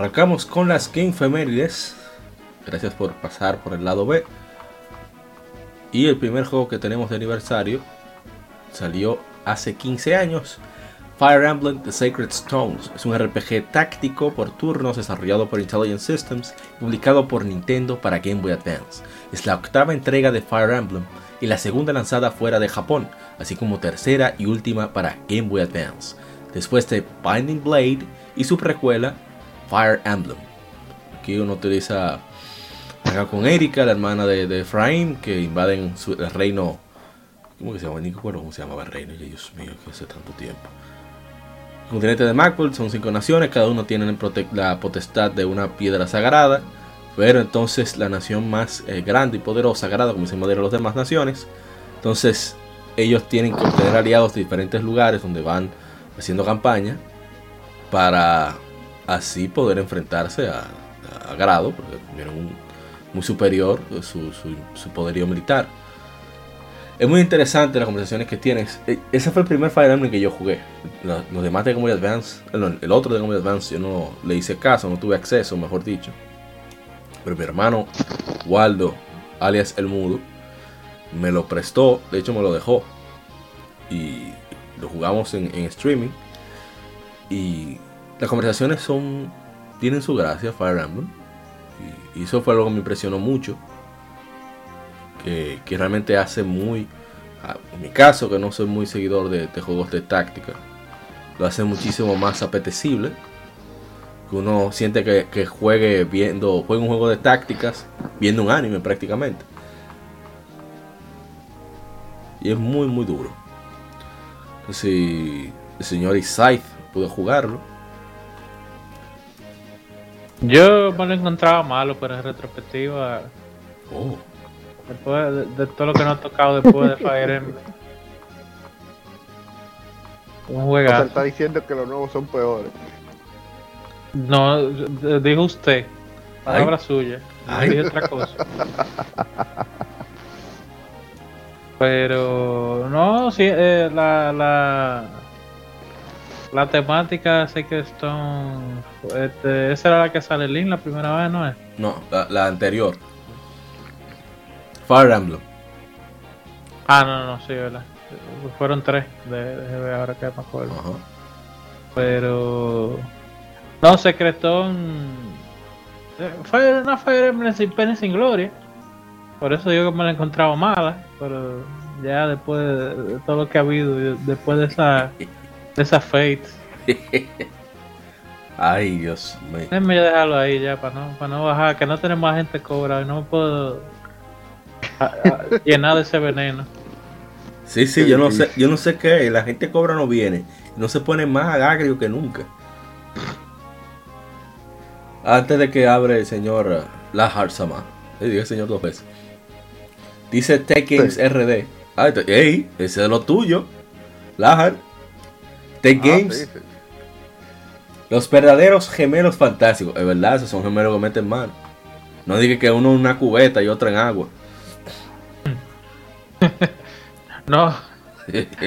Arrancamos con las Game Femérides. Gracias por pasar por el lado B. Y el primer juego que tenemos de aniversario salió hace 15 años. Fire Emblem The Sacred Stones es un RPG táctico por turnos desarrollado por Intelligent Systems y publicado por Nintendo para Game Boy Advance. Es la octava entrega de Fire Emblem y la segunda lanzada fuera de Japón, así como tercera y última para Game Boy Advance. Después de Binding Blade y su precuela Fire Emblem. Aquí uno utiliza acá con Erika, la hermana de, de Efraín, que invaden el reino. ¿Cómo que se llama? Ni cómo se llamaba el reino. Dios mío, que hace tanto tiempo. El continente de Macworld son cinco naciones, cada uno tiene la potestad de una piedra sagrada. Pero entonces la nación más eh, grande y poderosa, sagrada, como se llama de las demás naciones. Entonces ellos tienen que obtener aliados de diferentes lugares donde van haciendo campaña para así poder enfrentarse a, Grado, porque tuvieron un, muy superior su, su, su, poderío militar. Es muy interesante las conversaciones que tienes. E, ese fue el primer Fire Emblem que yo jugué. Los demás de Game Boy Advance, el otro de Game Boy Advance, yo no le hice caso, no tuve acceso, mejor dicho. Pero mi hermano Waldo, alias El Mudo, me lo prestó, de hecho me lo dejó. Y lo jugamos en, en streaming. Y las conversaciones son tienen su gracia, Fire Emblem. Y, eso fue algo que me impresionó mucho. Que, que, realmente hace muy, en mi caso, que no soy muy seguidor de, juegos de táctica, lo hace muchísimo más apetecible. Que uno siente que, juegue viendo, juegue un juego de tácticas, viendo un anime prácticamente. Y es muy, muy duro. Si el señor Isaac pudo jugarlo, yo me lo encontraba malo, pero en retrospectiva. Oh. Después de, de, todo lo que nos ha tocado después de Fire Emblem. Un juegazo. O sea, está diciendo que los nuevos son peores. No, dijo usted. Palabra Ay. suya. No dije otra cosa. Pero no, sí, eh, la, la, la temática sé que Stone. Este, esa era la que sale Link la primera vez, ¿no es? No, la, la anterior. Fire Emblem. Ah, no, no, sí, verdad. Fueron tres de, de ahora que me acuerdo. Ajá. Pero. No, Secretón. Fue una Fire Emblem sin pena y sin gloria. Por eso digo que me la he encontrado mala. Pero ya después de, de todo lo que ha habido, después de esa. de esa Fate. Ay, Dios mío. Déjenme dejarlo ahí ya para no, para no bajar, que no tenemos gente cobra y no me puedo a, a, llenar de ese veneno. Sí, sí, yo no sé, yo no sé qué, la gente cobra no viene, no se pone más agrio que nunca. Antes de que abre el señor Lahar Sama, le digo el señor dos veces. Dice Games sí. RD. Ah, ey, ese es lo tuyo. Lahar. Tech ah, Games. Sí, sí. Los verdaderos gemelos fantásticos. Es verdad, esos son gemelos que meten mano. No diga que uno en una cubeta y otro en agua. no.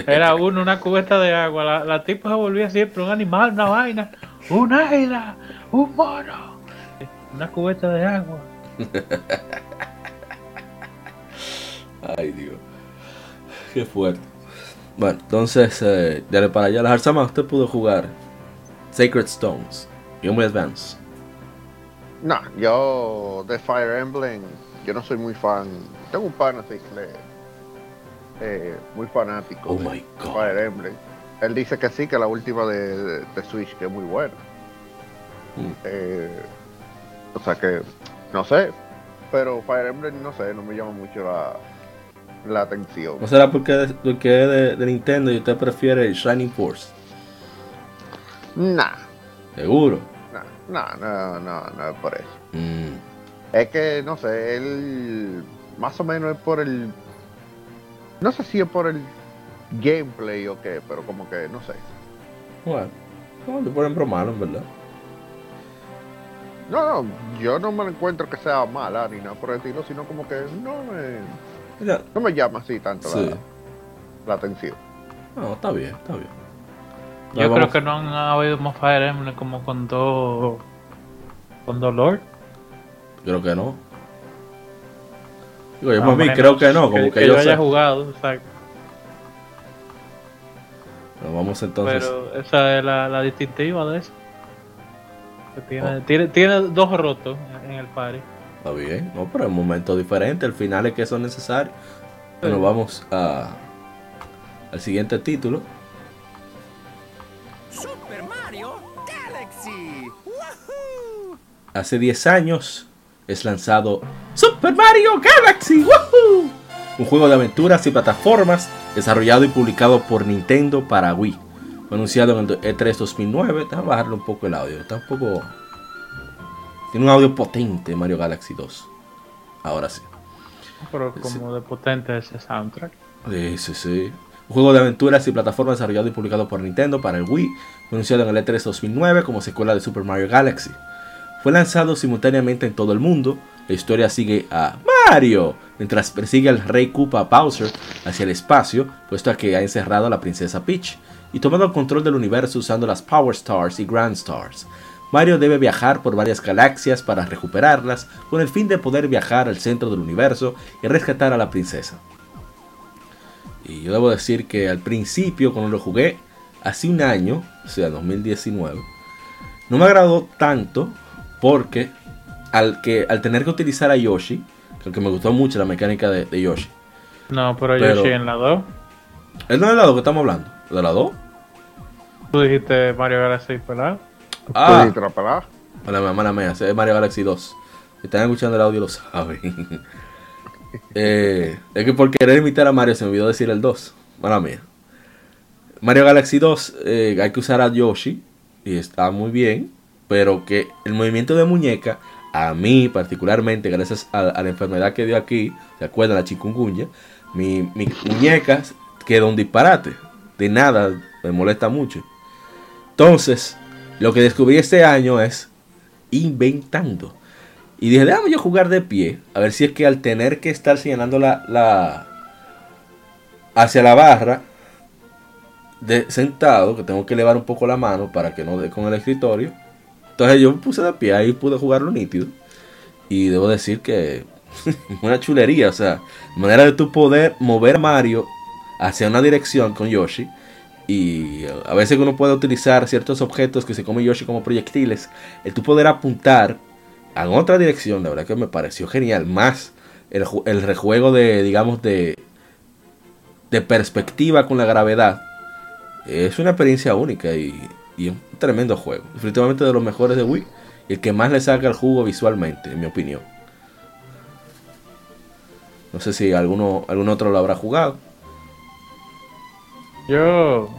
Era uno una cubeta de agua. La, la tipa se volvía siempre un animal, una vaina. Un águila. Un mono. Una cubeta de agua. Ay, Dios. Qué fuerte. Bueno, entonces, eh, dale para allá. La Harzama, usted pudo jugar Sacred Stones, Game Boy Advance. No, yo de Fire Emblem, yo no soy muy fan. Tengo un pan así que eh, muy fanático Oh de my God. Fire Emblem. Él dice que sí, que la última de, de- de Switch que es muy buena. Mm. Eh, o sea que, no sé, pero Fire Emblem, no sé, no me llama mucho la, la atención. ¿No será porque, porque es de, de Nintendo y usted prefiere Shining Force? Nah, Seguro. nah, no, no, no es por eso. Mm. Es que, no sé, él más o menos es por el... No sé si es por el gameplay o qué, pero como que, no sé. Bueno, no, te ponen bromano, en verdad. No, no, yo no me encuentro que sea mala ni nada por el estilo, sino como que no me, Mira, no me llama así tanto Sí. la, la atención. no, está bien, está bien. Yo creo que no han habido más Fire Emblem como con dos. con dos Lord. Creo que no. Digo, yo Ah, para mí menos creo que no, como que, yo yo haya sé. jugado, exacto. Pero vamos entonces. Pero esa es la, la distintiva de eso. Que tiene, Oh. tiene, tiene dos rotos en el party. Está bien, no, pero en momentos diferentes, al final es que son necesarios. Bueno, Sí. vamos a, al siguiente título. Hace 10 años es lanzado Super Mario Galaxy. ¡Woohoo! Un juego de aventuras y plataformas desarrollado y publicado por Nintendo para Wii. Fue anunciado en el E3 2009. Déjame bajarle un poco el audio. Está un poco. Tiene un audio potente Mario Galaxy 2. Ahora sí. Pero como de potente ese soundtrack. Sí, sí, sí. Un juego de aventuras y plataformas desarrollado y publicado por Nintendo para el Wii. Fue anunciado en el E3 2009 como secuela de Super Mario Galaxy. Fue lanzado simultáneamente en todo el mundo. La historia sigue a Mario mientras persigue al rey Koopa Bowser hacia el espacio, puesto a que ha encerrado a la princesa Peach y tomando el control del universo usando las Power Stars y Grand Stars. Mario debe viajar por varias galaxias para recuperarlas con el fin de poder viajar al centro del universo y rescatar a la princesa. Y yo debo decir que al principio, cuando lo jugué hace un año, o sea, 2019, no me agradó tanto porque al, que, al tener que utilizar a Yoshi, que me gustó mucho la mecánica de, de Yoshi. No, pero, Pero- Yoshi en la 2. ¿Es no es la 2 que estamos hablando? ¿De la 2? Tú dijiste Mario Galaxy, ¿verdad? Ah, ¿Tú dijiste la palabra? Mala mía, mala mía, ese es Mario Galaxy 2. Si están escuchando el audio lo saben. Eh, es que por querer imitar a Mario se me olvidó decir el 2. Mala mía. Mario Galaxy 2 eh, hay que usar a Yoshi y está muy bien, pero que el movimiento de muñeca, a mí particularmente, gracias a, la enfermedad que dio aquí, ¿se acuerdan? La chikungunya, mi, mi muñeca quedó un disparate. De nada, me molesta mucho. Entonces, lo que descubrí este año es inventando. Y dije, déjame yo jugar de pie. A ver si es que al tener que estar señalando la, la hacia la barra de sentado, que tengo que elevar un poco la mano para que no dé con el escritorio. Entonces yo me puse de pie, ahí pude jugarlo nítido. Y debo decir que una chulería, o sea, manera de tu poder mover a Mario hacia una dirección con Yoshi. Y a veces uno puede utilizar ciertos objetos que se come Yoshi como proyectiles. El tu poder apuntar en otra dirección, la verdad que me pareció genial. Más el, el rejuego de, digamos, de, de perspectiva con la gravedad. Es una experiencia única y, y un tremendo juego. Definitivamente de los mejores de Wii. Y el que más le saca el jugo visualmente, en mi opinión. No sé si alguno, algún otro lo habrá jugado. Yo.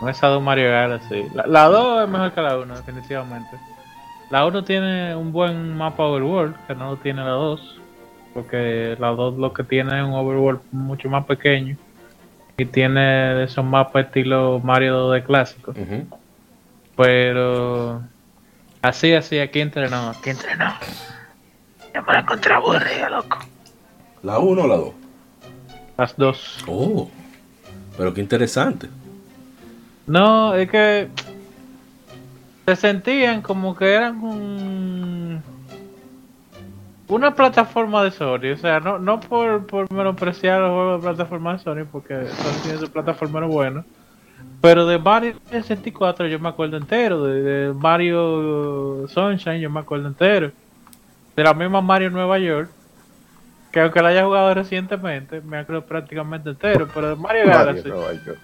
Con esa dos Mario Galaxy. La, la 2 es mejor que la 1, definitivamente. La 1 tiene un buen mapa overworld, que no lo tiene la 2. Porque la 2 lo que tiene es un overworld mucho más pequeño. Y tiene esos mapas estilo Mario de clásico. Pero. Así, así, aquí entrenó. Aquí entrenó. Ya me la encontré aburrida, loco. ¿La 1 o la 2? Las dos. Oh, pero qué interesante. No, es que se sentían como que eran un- una plataforma de Sony. O sea, no, no por, por menospreciar los juegos de plataforma de Sony, porque Sony tiene su plataforma bueno. Pero de Mario 64 yo me acuerdo entero. De, de Mario Sunshine yo me acuerdo entero. De la misma Mario Nueva York. que aunque lo haya jugado recientemente, me acuerdo prácticamente entero, pero de Mario Mario Galaxy. Nueva York.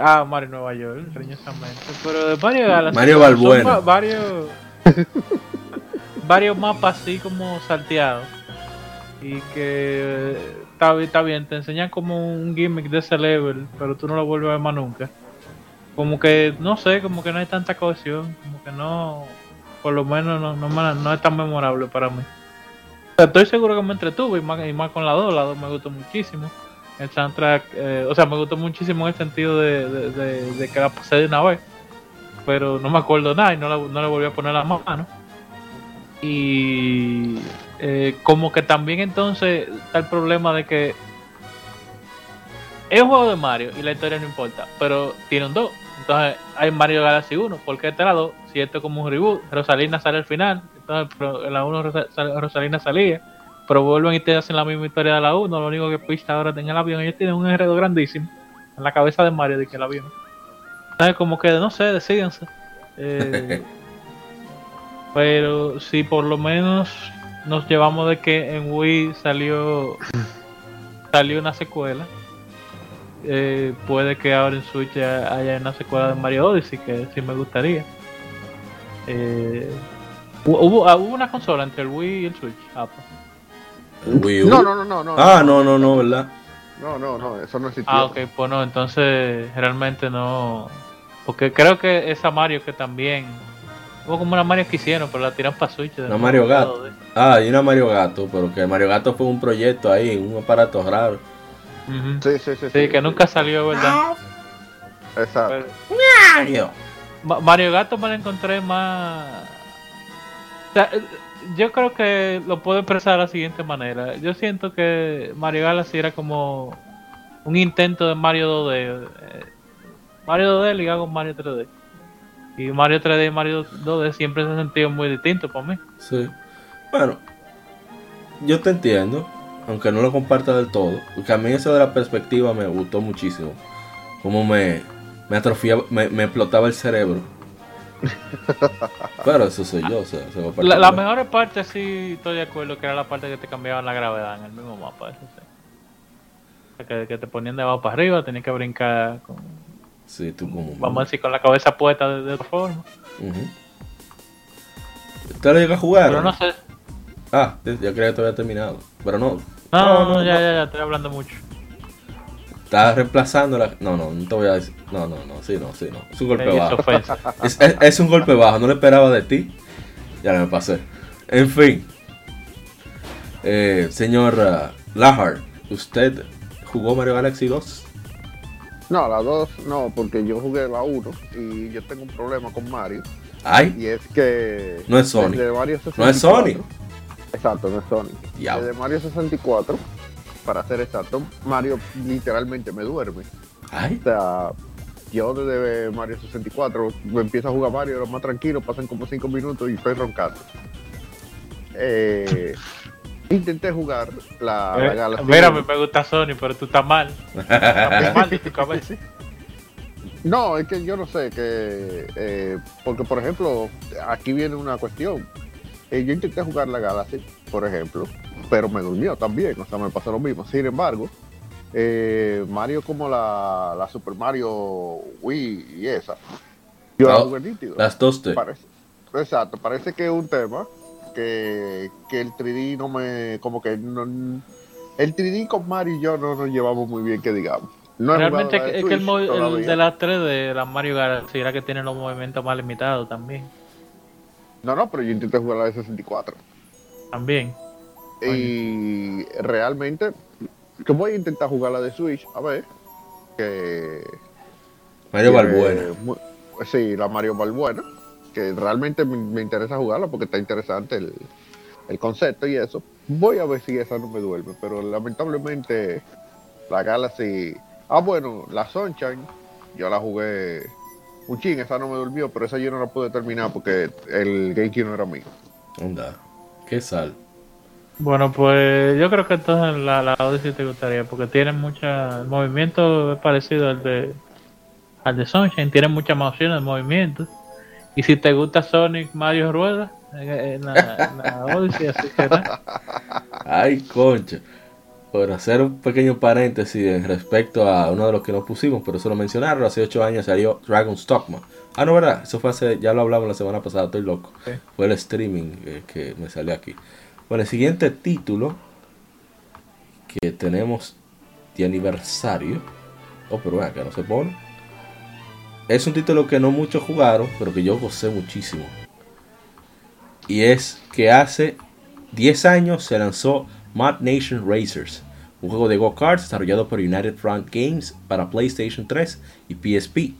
Ah, Mario Nueva York, cariñosamente. Pero de Mario Galaxy. Mario Balbuena. va- varios. mapas así como salteados. Y que está, está bien, te enseñan como un gimmick de ese level, pero tú no lo vuelves a ver más nunca. Como que, no sé, como que no hay tanta cohesión, como que no, por lo menos no, no, no es tan memorable para mí. Estoy seguro que me entretuve y más, y más con la 2, la 2 me gustó muchísimo. El soundtrack, eh, o sea, me gustó muchísimo en el sentido de- de que la pasé de una vez, pero no me acuerdo nada y no, la- no le volví a poner la mano. Y eh, como que también entonces está el problema de que es un juego de Mario y la historia no importa, pero tiene un 2. Entonces hay Mario Galaxy 1, ¿por qué este lado? Si esto es como un reboot, Rosalina sale al final, entonces en la 1 Rosa- sal- Rosalina salía, pero vuelven y te hacen la misma historia de la 1, lo único que Peach ahora tiene el avión, ellos tienen un enredo grandísimo en la cabeza de Mario de que el avión. Entonces como que no sé, decídense. Eh, pero si por lo menos nos llevamos de que en Wii salió salió una secuela eh, puede que ahora en Switch ya haya una secuela de Mario Odyssey que sí me gustaría eh, hu- hubo, ah, hubo una consola entre el Wii y el Switch ah, pues. Wii U. No, no, no, no, no. Ah, no, no, no, ¿verdad? No, no, no, eso no existió. ah ok pues no entonces realmente no porque creo que esa Mario que también hubo como una Mario que hicieron pero la tiran para Switch Una Mario Gato. de- Ah, y una Mario Gato, pero que Mario Gato fue un proyecto ahí, un aparato raro. Sí, sí, sí. Sí, que nunca salió, ¿verdad? Exacto. Pero- Ma- Mario Gato me lo encontré más. O sea, eh, yo creo que lo puedo expresar de la siguiente manera. Yo siento que Mario Galaxy era como un intento de Mario 2D. eh, Mario 2D ligado con Mario 3D. Y Mario 3D y Mario 2D siempre se han sentido muy distintos para mí. Sí. Bueno, yo te entiendo, aunque no lo comparta del todo, porque a mí eso de la perspectiva me gustó muchísimo. Como me, me atrofiaba, me, me explotaba el cerebro. Pero eso soy yo, o sea, a La, la mejor parte sí estoy de acuerdo que era la parte que te cambiaban la gravedad en el mismo mapa. Eso sí. O sea, Que, que te ponían de abajo para arriba, tenías que brincar con, Sí, tú como... vamos a decir, con la cabeza puesta de, de otra forma. ¿Usted lo llega a jugar? Pero no sé. Ah, yo creía que te había terminado. Pero no. No, no, no, ya, ya, ya, estoy hablando mucho. Estás reemplazando la... No, no, no te voy a decir... No, no, no, sí, no, sí, no. Es un golpe bajo. ofensa. Es, es- es un golpe bajo, no lo esperaba de ti. Ya me pasé. En fin. Eh, señor uh, Lahar, ¿usted jugó Mario Galaxy 2? No, la 2 no, porque yo jugué la 1 y yo tengo un problema con Mario. Ay, Y es que. No es Sony. Mario no es 64 Sony. Exacto, no es Sony. Diablo. Desde Mario 64, para ser exacto, Mario literalmente me duerme. Ay, O sea, yo desde Mario 64 me empiezo a jugar Mario, lo más tranquilo, pasan como 5 minutos y estoy roncando. Eh, intenté jugar la, la Eh, Galaxy. mira, me, gusta Sony, pero tú estás mal. Estás mal de tu cabeza. No, es que yo no sé, que eh, porque por ejemplo, aquí viene una cuestión. Eh, yo intenté jugar la Galaxy, por ejemplo, pero me durmió también, o sea, me pasó lo mismo. Sin embargo, eh, Mario como la, la Super Mario Wii y esa, yo la jugué nítido. las dos te. Parece, exacto, parece que es un tema que, que el 3D no me, como que no, el 3D con Mario y yo no nos llevamos muy bien, que digamos. No Realmente es que, de es que el, movi- el todavía. de las 3D, la Mario Galaxy, era que tiene los movimientos más limitados también. No, no, pero yo intenté jugar la de 64. También. Y realmente, que voy a intentar jugar la de Switch, a ver. Que. Mario tiene Balbuena. mu- Sí, la Mario Balbuena. Que realmente me, me interesa jugarla porque está interesante el, el concepto y eso. Voy a ver si esa no me duerme, pero lamentablemente la Galaxy. Ah, bueno, la Sunshine, yo la jugué un ching, esa no me durmió, pero esa yo no la pude terminar porque el GameCube no era mío. Anda. Qué sal. Bueno, pues yo creo que entonces la, la Odyssey te gustaría, porque tiene mucha. El movimiento es parecido al de. Al de Sunshine, tiene muchas más opciones de movimiento. Y si te gusta Sonic, Mario Rueda, en, la, en la Odyssey, así será. Ay, concha. Por hacer un pequeño paréntesis en respecto a uno de los que nos pusimos, pero eso lo mencionaron, hace 8 años salió Dragon's Dogma. Ah, no, ¿verdad? Eso fue hace, ya lo hablamos la semana pasada, estoy loco. Sí. Fue el streaming eh, que me salió aquí. Bueno, el siguiente título que tenemos de aniversario. Oh, pero vean que no se pone. Es un título que no muchos jugaron, pero que yo gocé muchísimo. Y es que hace 10 años se lanzó Mad Nation Racers, un juego de go-karts desarrollado por United Front Games para PlayStation 3 y PSP.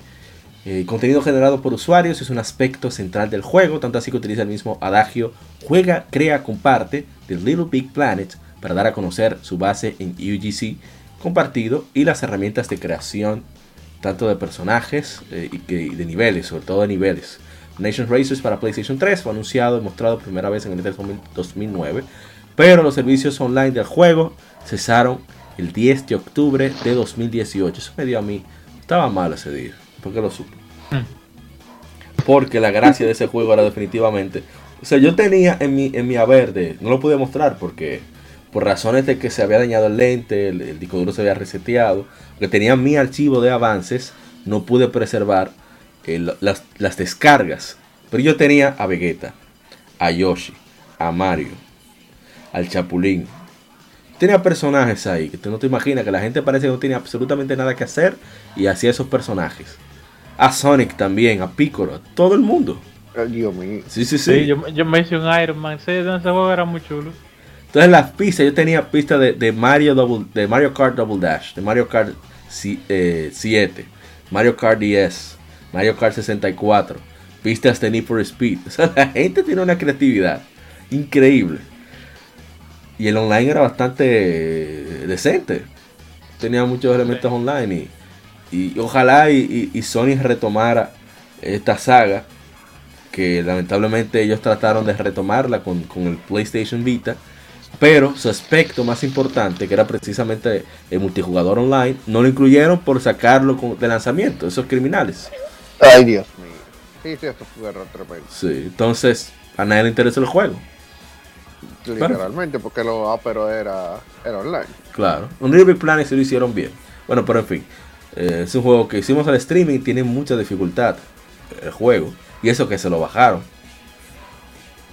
El contenido generado por usuarios es un aspecto central del juego, tanto así que utiliza el mismo adagio juega, crea, comparte de Little Big Planet para dar a conocer su base en UGC compartido y las herramientas de creación tanto de personajes eh, y, que, y de niveles, sobre todo de niveles. Nation Racers para PlayStation 3 fue anunciado y mostrado por primera vez en el E E3 2009, pero los servicios online del juego cesaron el 10 de octubre de 2018. Eso me dio a mí, estaba mal ese día, porque lo supe. Porque la gracia de ese juego era definitivamente, o sea, yo tenía en mi, en mi haber de, no lo pude mostrar porque por razones de que se había dañado el lente, el, el disco duro se había reseteado, que tenía mi archivo de avances, no pude preservar el- las, las descargas. Pero yo tenía a Vegeta, a Yoshi, a Mario, al Chapulín. Tenía personajes ahí que tú no te imaginas que la gente parece que no tiene absolutamente nada que hacer y hacía esos personajes. A Sonic también, a Piccolo, a todo el mundo. Ay, Dios mío. Sí, sí, sí. Sí, yo, yo me hice un Iron Man. Sí, ese juego era muy chulo. Entonces las pistas, yo tenía pistas de, de Mario Double, de Mario Kart Double Dash, de Mario Kart si- eh, 7, Mario Kart 10, Mario Kart 64, pistas de Need for Speed. O sea, la gente tiene una creatividad increíble. Y el online era bastante eh, decente. Tenía muchos elementos online y, y ojalá y, y- y Sony retomara esta saga que lamentablemente ellos trataron de retomarla con, con el PlayStation Vita, pero su aspecto más importante, que era precisamente el multijugador online, no lo incluyeron por sacarlo de lanzamiento, esos criminales. Ay, Dios mío. Sí, sí, esto fue tremendo. Sí, entonces a nadie le interesa el juego, Literalmente, porque lo ah, pero era, era online. claro. Un Big Planet sí lo hicieron bien. Bueno, pero en fin, eh, es un juego que hicimos al streaming, tiene mucha dificultad el juego, y eso que se lo bajaron.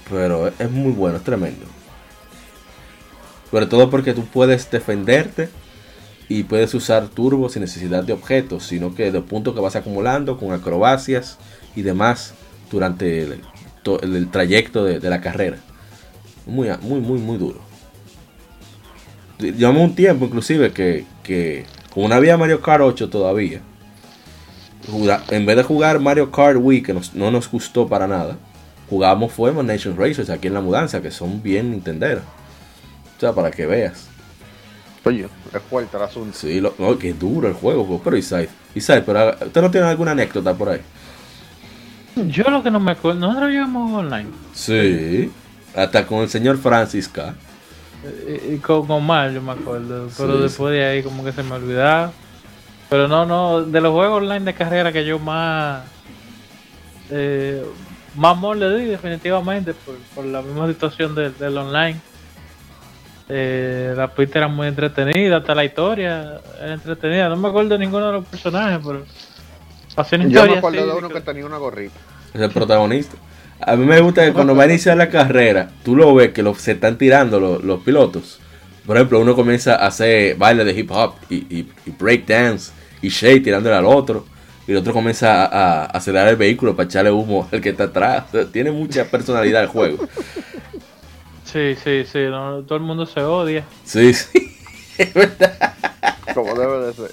Pero es muy bueno, es tremendo. Sobre todo porque tú puedes defenderte y puedes usar turbo sin necesidad de objetos, sino que de puntos que vas acumulando con acrobacias y demás durante el, to- el- el trayecto de, la carrera. Muy, muy, muy, muy duro. Llevamos un tiempo inclusive que, que como no había Mario Kart 8 todavía, en vez de jugar Mario Kart Wii, que no nos gustó para nada, jugamos fue Nation Racers aquí en la mudanza, que son bien nintenderas. O sea, para que veas. Oye, es fuerte el asunto. Sí, lo, no, que duro el juego, pero Isai, Isai, pero ah, ¿usted no tiene alguna anécdota por ahí? Yo lo que no me acuerdo, nosotros llegamos online. Sí, hasta con el señor Francis K. Y, y con Omar, yo me acuerdo. Pero Sí, después de ahí, como que se me olvidaba. Pero no, no, de los juegos online de carrera que yo más. Eh, más amor le di, definitivamente, por, por la misma situación del, del online. Eh, la pista era muy entretenida, hasta la historia era entretenida. No me acuerdo de ninguno de los personajes, pero. Pasé una Yo historia me acuerdo así, de uno que- que tenía una gorrita. Es el protagonista. A mí me gusta que cuando va a iniciar la carrera, tú lo ves que lo- se están tirando los, los pilotos. Por ejemplo, uno comienza a hacer baile de hip hop y, y, y break dance y shake tirándole al otro. Y el otro comienza a, a acelerar el vehículo para echarle humo al que está atrás. O sea, tiene mucha personalidad el juego. Sí, sí, sí, no, todo el mundo se odia. Sí, sí. Es verdad. Como debe de ser.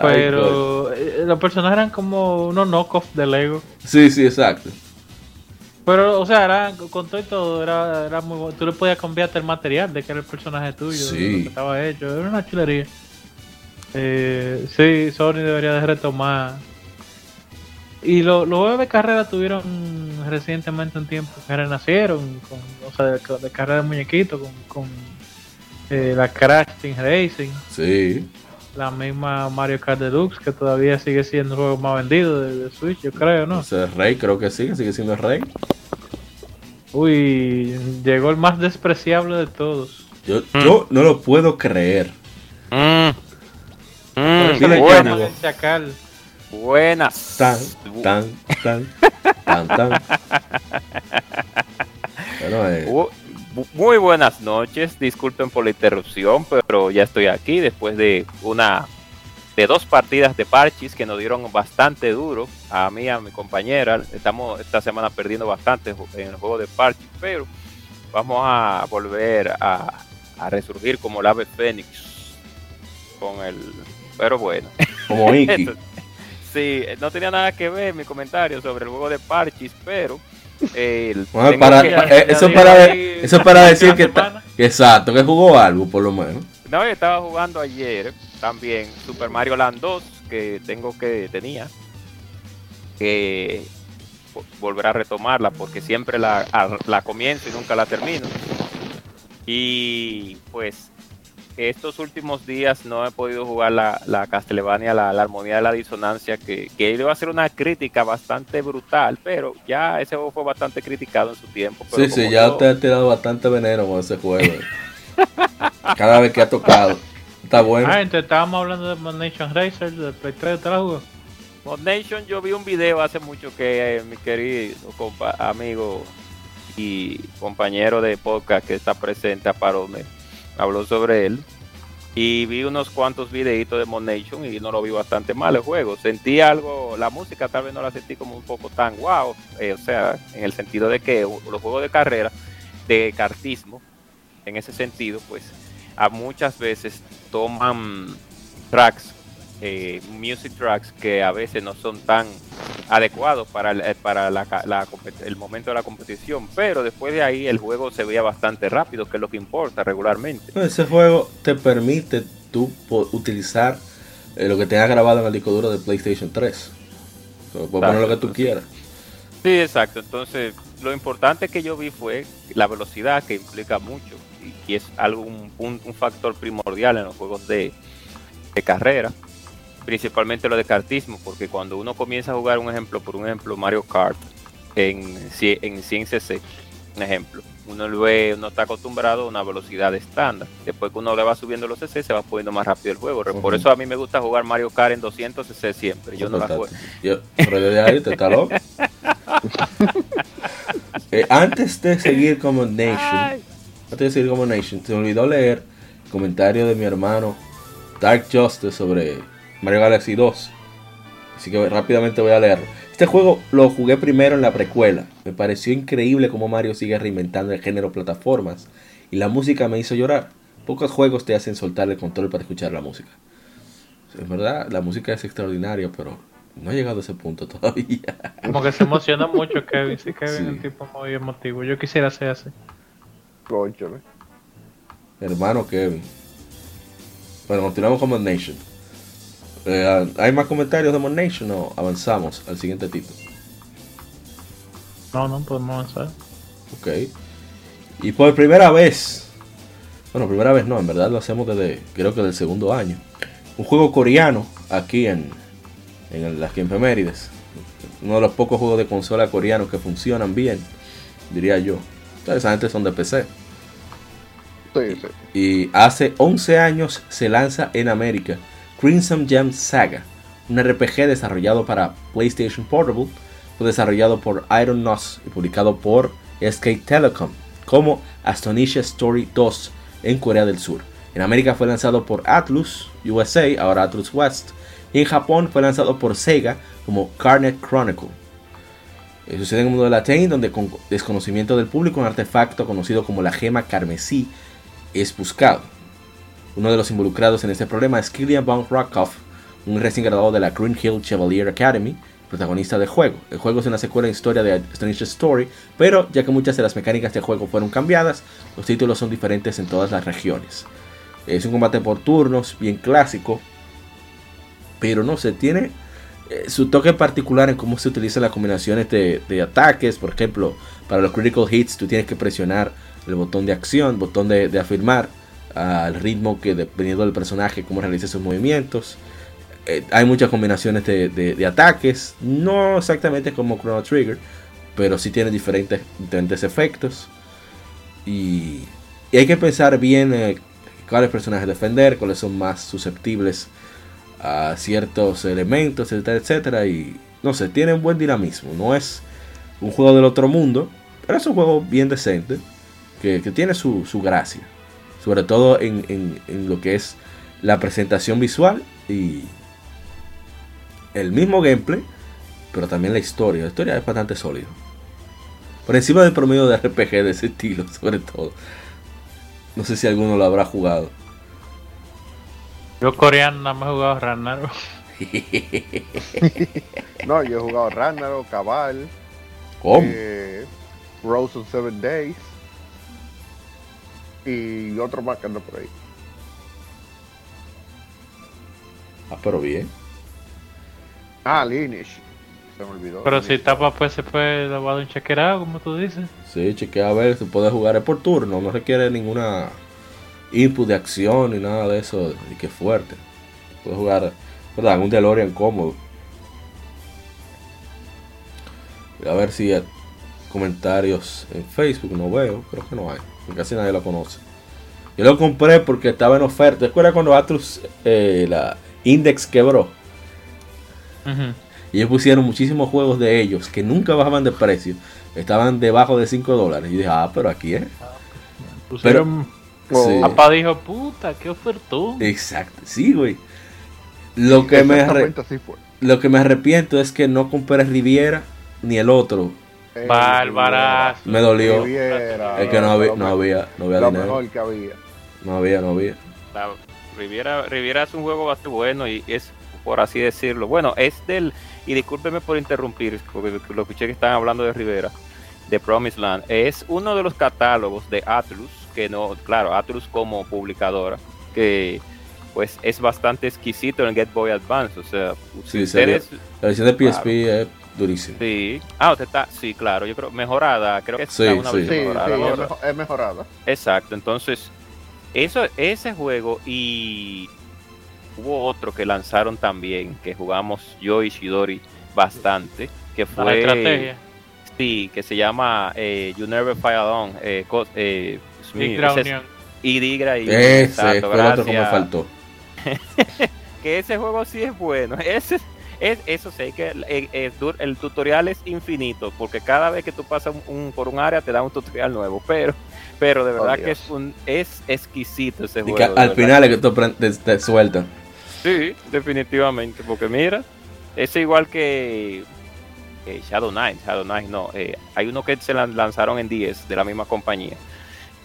Pero eh, los personajes eran como unos knockoff de Lego. Sí, sí, exacto. Pero, o sea, era, con todo y todo, era, era muy bueno. Tú le podías cambiarte el material de que era el personaje tuyo, de Sí. lo que estaba hecho. Era una chulería. Eh, sí, Sony debería de retomar. Y lo- los juegos de carrera tuvieron recientemente un tiempo que renacieron, con, o sea, de, de carrera de muñequitos, con, con eh, la Crash Team Racing. Sí. la misma Mario Kart Deluxe, que todavía sigue siendo el juego más vendido de, de Switch, yo creo, ¿no? Es rey, creo que sí, sigue siendo el rey. Uy, llegó el más despreciable de todos. Yo, yo no lo puedo creer. Mm. Mm, buenas. Tan, tan, tan, tan, tan. Bueno, eh, Bu- Muy buenas noches, disculpen por la interrupción, pero ya estoy aquí después de una de dos partidas de parchis que nos dieron bastante duro a mí a mi compañera. Estamos esta semana perdiendo bastante en el juego de parchis, pero vamos a volver a, a resurgir como el ave fénix con el pero bueno. como Iki. Sí, no tenía nada que ver mi comentario sobre el juego de parchis, pero eh, Bueno, para, que- eh, eso, digo para, ahí, eso es para decir que está, que exacto, que jugó algo por lo menos. No, yo estaba jugando ayer también Super Mario Land 2, que tengo que tenía que vo- volver a retomarla porque siempre la, a- la comienzo y nunca la termino. Y pues estos últimos días no he podido jugar la, la Castlevania, la, la armonía de la disonancia, que, que iba a ser una crítica bastante brutal, pero ya ese juego fue bastante criticado en su tiempo. pero Sí, sí, ya yo- usted ha tirado bastante veneno con ese juego. Cada vez que ha tocado. Está bueno. Ah, entonces estábamos hablando de Mod Nation Racer, de Play 3, ¿te la jugó? Mod Nation, yo vi un video hace mucho que eh, mi querido compa- amigo y compañero de podcast que está presente, Aparo, me habló sobre él. Y vi unos cuantos videitos de Mod Nation y no lo vi bastante mal el juego. Sentí algo, la música tal vez no la sentí como un poco tan wow. eh, o sea, en el sentido de que los juegos de carrera, de cartismo, en ese sentido, pues a muchas veces toman tracks eh, music tracks que a veces no son tan adecuados para, el, eh, para la la el momento de la competición, pero después de ahí el juego se veía bastante rápido, que es lo que importa regularmente. Ese juego te permite tú utilizar eh, lo que tengas grabado en el disco duro de PlayStation 3. O sea, puedes poner lo que tú quieras. Sí, exacto. Entonces, lo importante que yo vi fue la velocidad, que implica mucho, y, y es algo un, un factor primordial en los juegos de, de carrera, principalmente lo de cartismo, porque cuando uno comienza a jugar un ejemplo, por un ejemplo, Mario Kart en, en 100 cc, un ejemplo, uno lo ve, uno está acostumbrado a una velocidad estándar. Después que uno le va subiendo los cc, se va poniendo más rápido el juego. Por eso a mí me gusta jugar Mario Kart en 200 cc siempre. Yo no la juego. Yo, pero desde ahí te está loco. Eh, antes de seguir como Nation, Ay. antes de seguir como Nation, se me olvidó leer el comentario de mi hermano Dark Justice sobre Mario Galaxy 2. Así que rápidamente voy a leerlo. Este juego lo jugué primero en la precuela. Me pareció increíble cómo Mario sigue reinventando el género plataformas. Y la música me hizo llorar. Pocos juegos te hacen soltar el control para escuchar la música. Es verdad, la música es extraordinaria, pero no he llegado a ese punto todavía. Como que se emociona mucho Kevin, sí, Kevin Sí. es un tipo muy emotivo. Yo quisiera ser así. Cónchale. Hermano Kevin. Bueno, continuamos con Nation. Eh, ¿Hay más comentarios de Mod Nation o avanzamos al siguiente título? No, no podemos avanzar. Ok. Y por primera vez, bueno, primera vez no, en verdad lo hacemos desde, creo que del segundo año. Un juego coreano aquí en, en las Efemérides. Uno de los pocos juegos de consola coreanos que funcionan bien, diría yo. Esa gente son de PC. Sí, sí. Y hace 11 años se lanza en América Crimson Gem Saga, un RPG desarrollado para PlayStation Portable, fue desarrollado por Iron Nos y publicado por SK Telecom como Astonisha Story 2 en Corea del Sur. En América fue lanzado por Atlus USA, ahora Atlus West, y en Japón fue lanzado por Sega como Carnet Chronicle. Eh, Sucede en el mundo de la Tain, donde con desconocimiento del público un artefacto conocido como la gema carmesí es buscado. Uno de los involucrados en este problema es Killian Von Rockoff, un recién graduado de la Green Hill Chevalier Academy, protagonista del juego. El juego es una secuela de historia de Astonishing Story, pero ya que muchas de las mecánicas del juego fueron cambiadas, los títulos son diferentes en todas las regiones. Es un combate por turnos, bien clásico, pero no se tiene eh, su toque particular en cómo se utilizan las combinaciones de, ataques. Por ejemplo, para los critical hits tú tienes que presionar el botón de acción, botón de afirmar al ritmo que dependiendo del personaje, cómo realiza sus movimientos. Eh, hay muchas combinaciones de, ataques, no exactamente como Chrono Trigger, pero sí tiene diferentes, diferentes efectos. Y, hay que pensar bien eh, cuáles personajes defender, cuáles son más susceptibles a ciertos elementos, etcétera, etcétera. Y no sé, tiene un buen dinamismo. No es un juego del otro mundo, pero es un juego bien decente, que, tiene su gracia. Sobre todo en, en- en lo que es la presentación visual y el mismo gameplay, pero también la historia. La historia es bastante sólida. Por encima del promedio de RPG de ese estilo, sobre todo. No sé si alguno lo habrá jugado. Yo coreano nada más he jugado Ragnarok. No, yo he jugado Ragnarok, Cabal, ¿Cómo? eh, Rose of Seven Days y otro más que anda por ahí. Ah, pero bien. Ah, Lineage. Se me olvidó. Pero si Lineage. para pues se puede dar un chequeado, como tú dices. Sí, chequea a ver si puedes jugar es por turno, no requiere ninguna input de acción ni nada de eso, y que fuerte. Puedes jugar, ¿verdad? Un DeLorean cómodo. A ver si hay comentarios en Facebook, no veo, creo que no hay, porque casi nadie lo conoce. Yo lo compré porque estaba en oferta. ¿Te acuerdas cuando Atlus, eh, la Index quebró? Y ellos pusieron muchísimos juegos de ellos que nunca bajaban de precio. Estaban debajo de 5 dólares. Y dije, ah, pero aquí es. Pusieron. Oh, Sí. Papá dijo, puta, qué ofertón. Exacto, sí, güey. Lo que, me lo que me arrepiento es que no compré Riviera ni el otro. Eh, Bárbarazo. Me dolió. Riviera, Es que no había, lo no había, no había Lo dinero. mejor que había. No había, no había. La Riviera, Riviera es un juego bastante bueno y es, por así decirlo, bueno, es del, y discúlpeme por interrumpir, porque lo escuché que estaban hablando de Rivera, de Promised Land, es uno de los catálogos de Atlus, que no, claro, Atlus como publicadora, que pues es bastante exquisito en Get Boy Advance, o sea, si Sí, ustedes, La versión de PSP es durísima. sí, ah, usted está, sí, claro, yo creo, mejorada, creo que Sí, está una sí. versión Sí, sí, mejorada, es, mejorada. Exacto, entonces, eso, ese juego y hubo otro que lanzaron también, que jugamos yo y Shidori bastante, que La fue, estrategia. sí, que se llama eh, You Never Fire Alone, eh, eh, y Digra y Ese exacto, fue otro que me faltó. que ese juego sí es bueno. Ese, es, eso sí, que el, el- el tutorial es infinito, porque cada vez que tú pasas un, un- por un área te da un tutorial nuevo, pero pero de Oh, verdad que es un es exquisito ese Y juego. que al verdad. final es que tú te, te sueltan. Sí, definitivamente, porque mira, es igual que eh, Shadow Knight, Shadow Knight no, eh, hay uno que se lan- lanzaron en 10 de la misma compañía,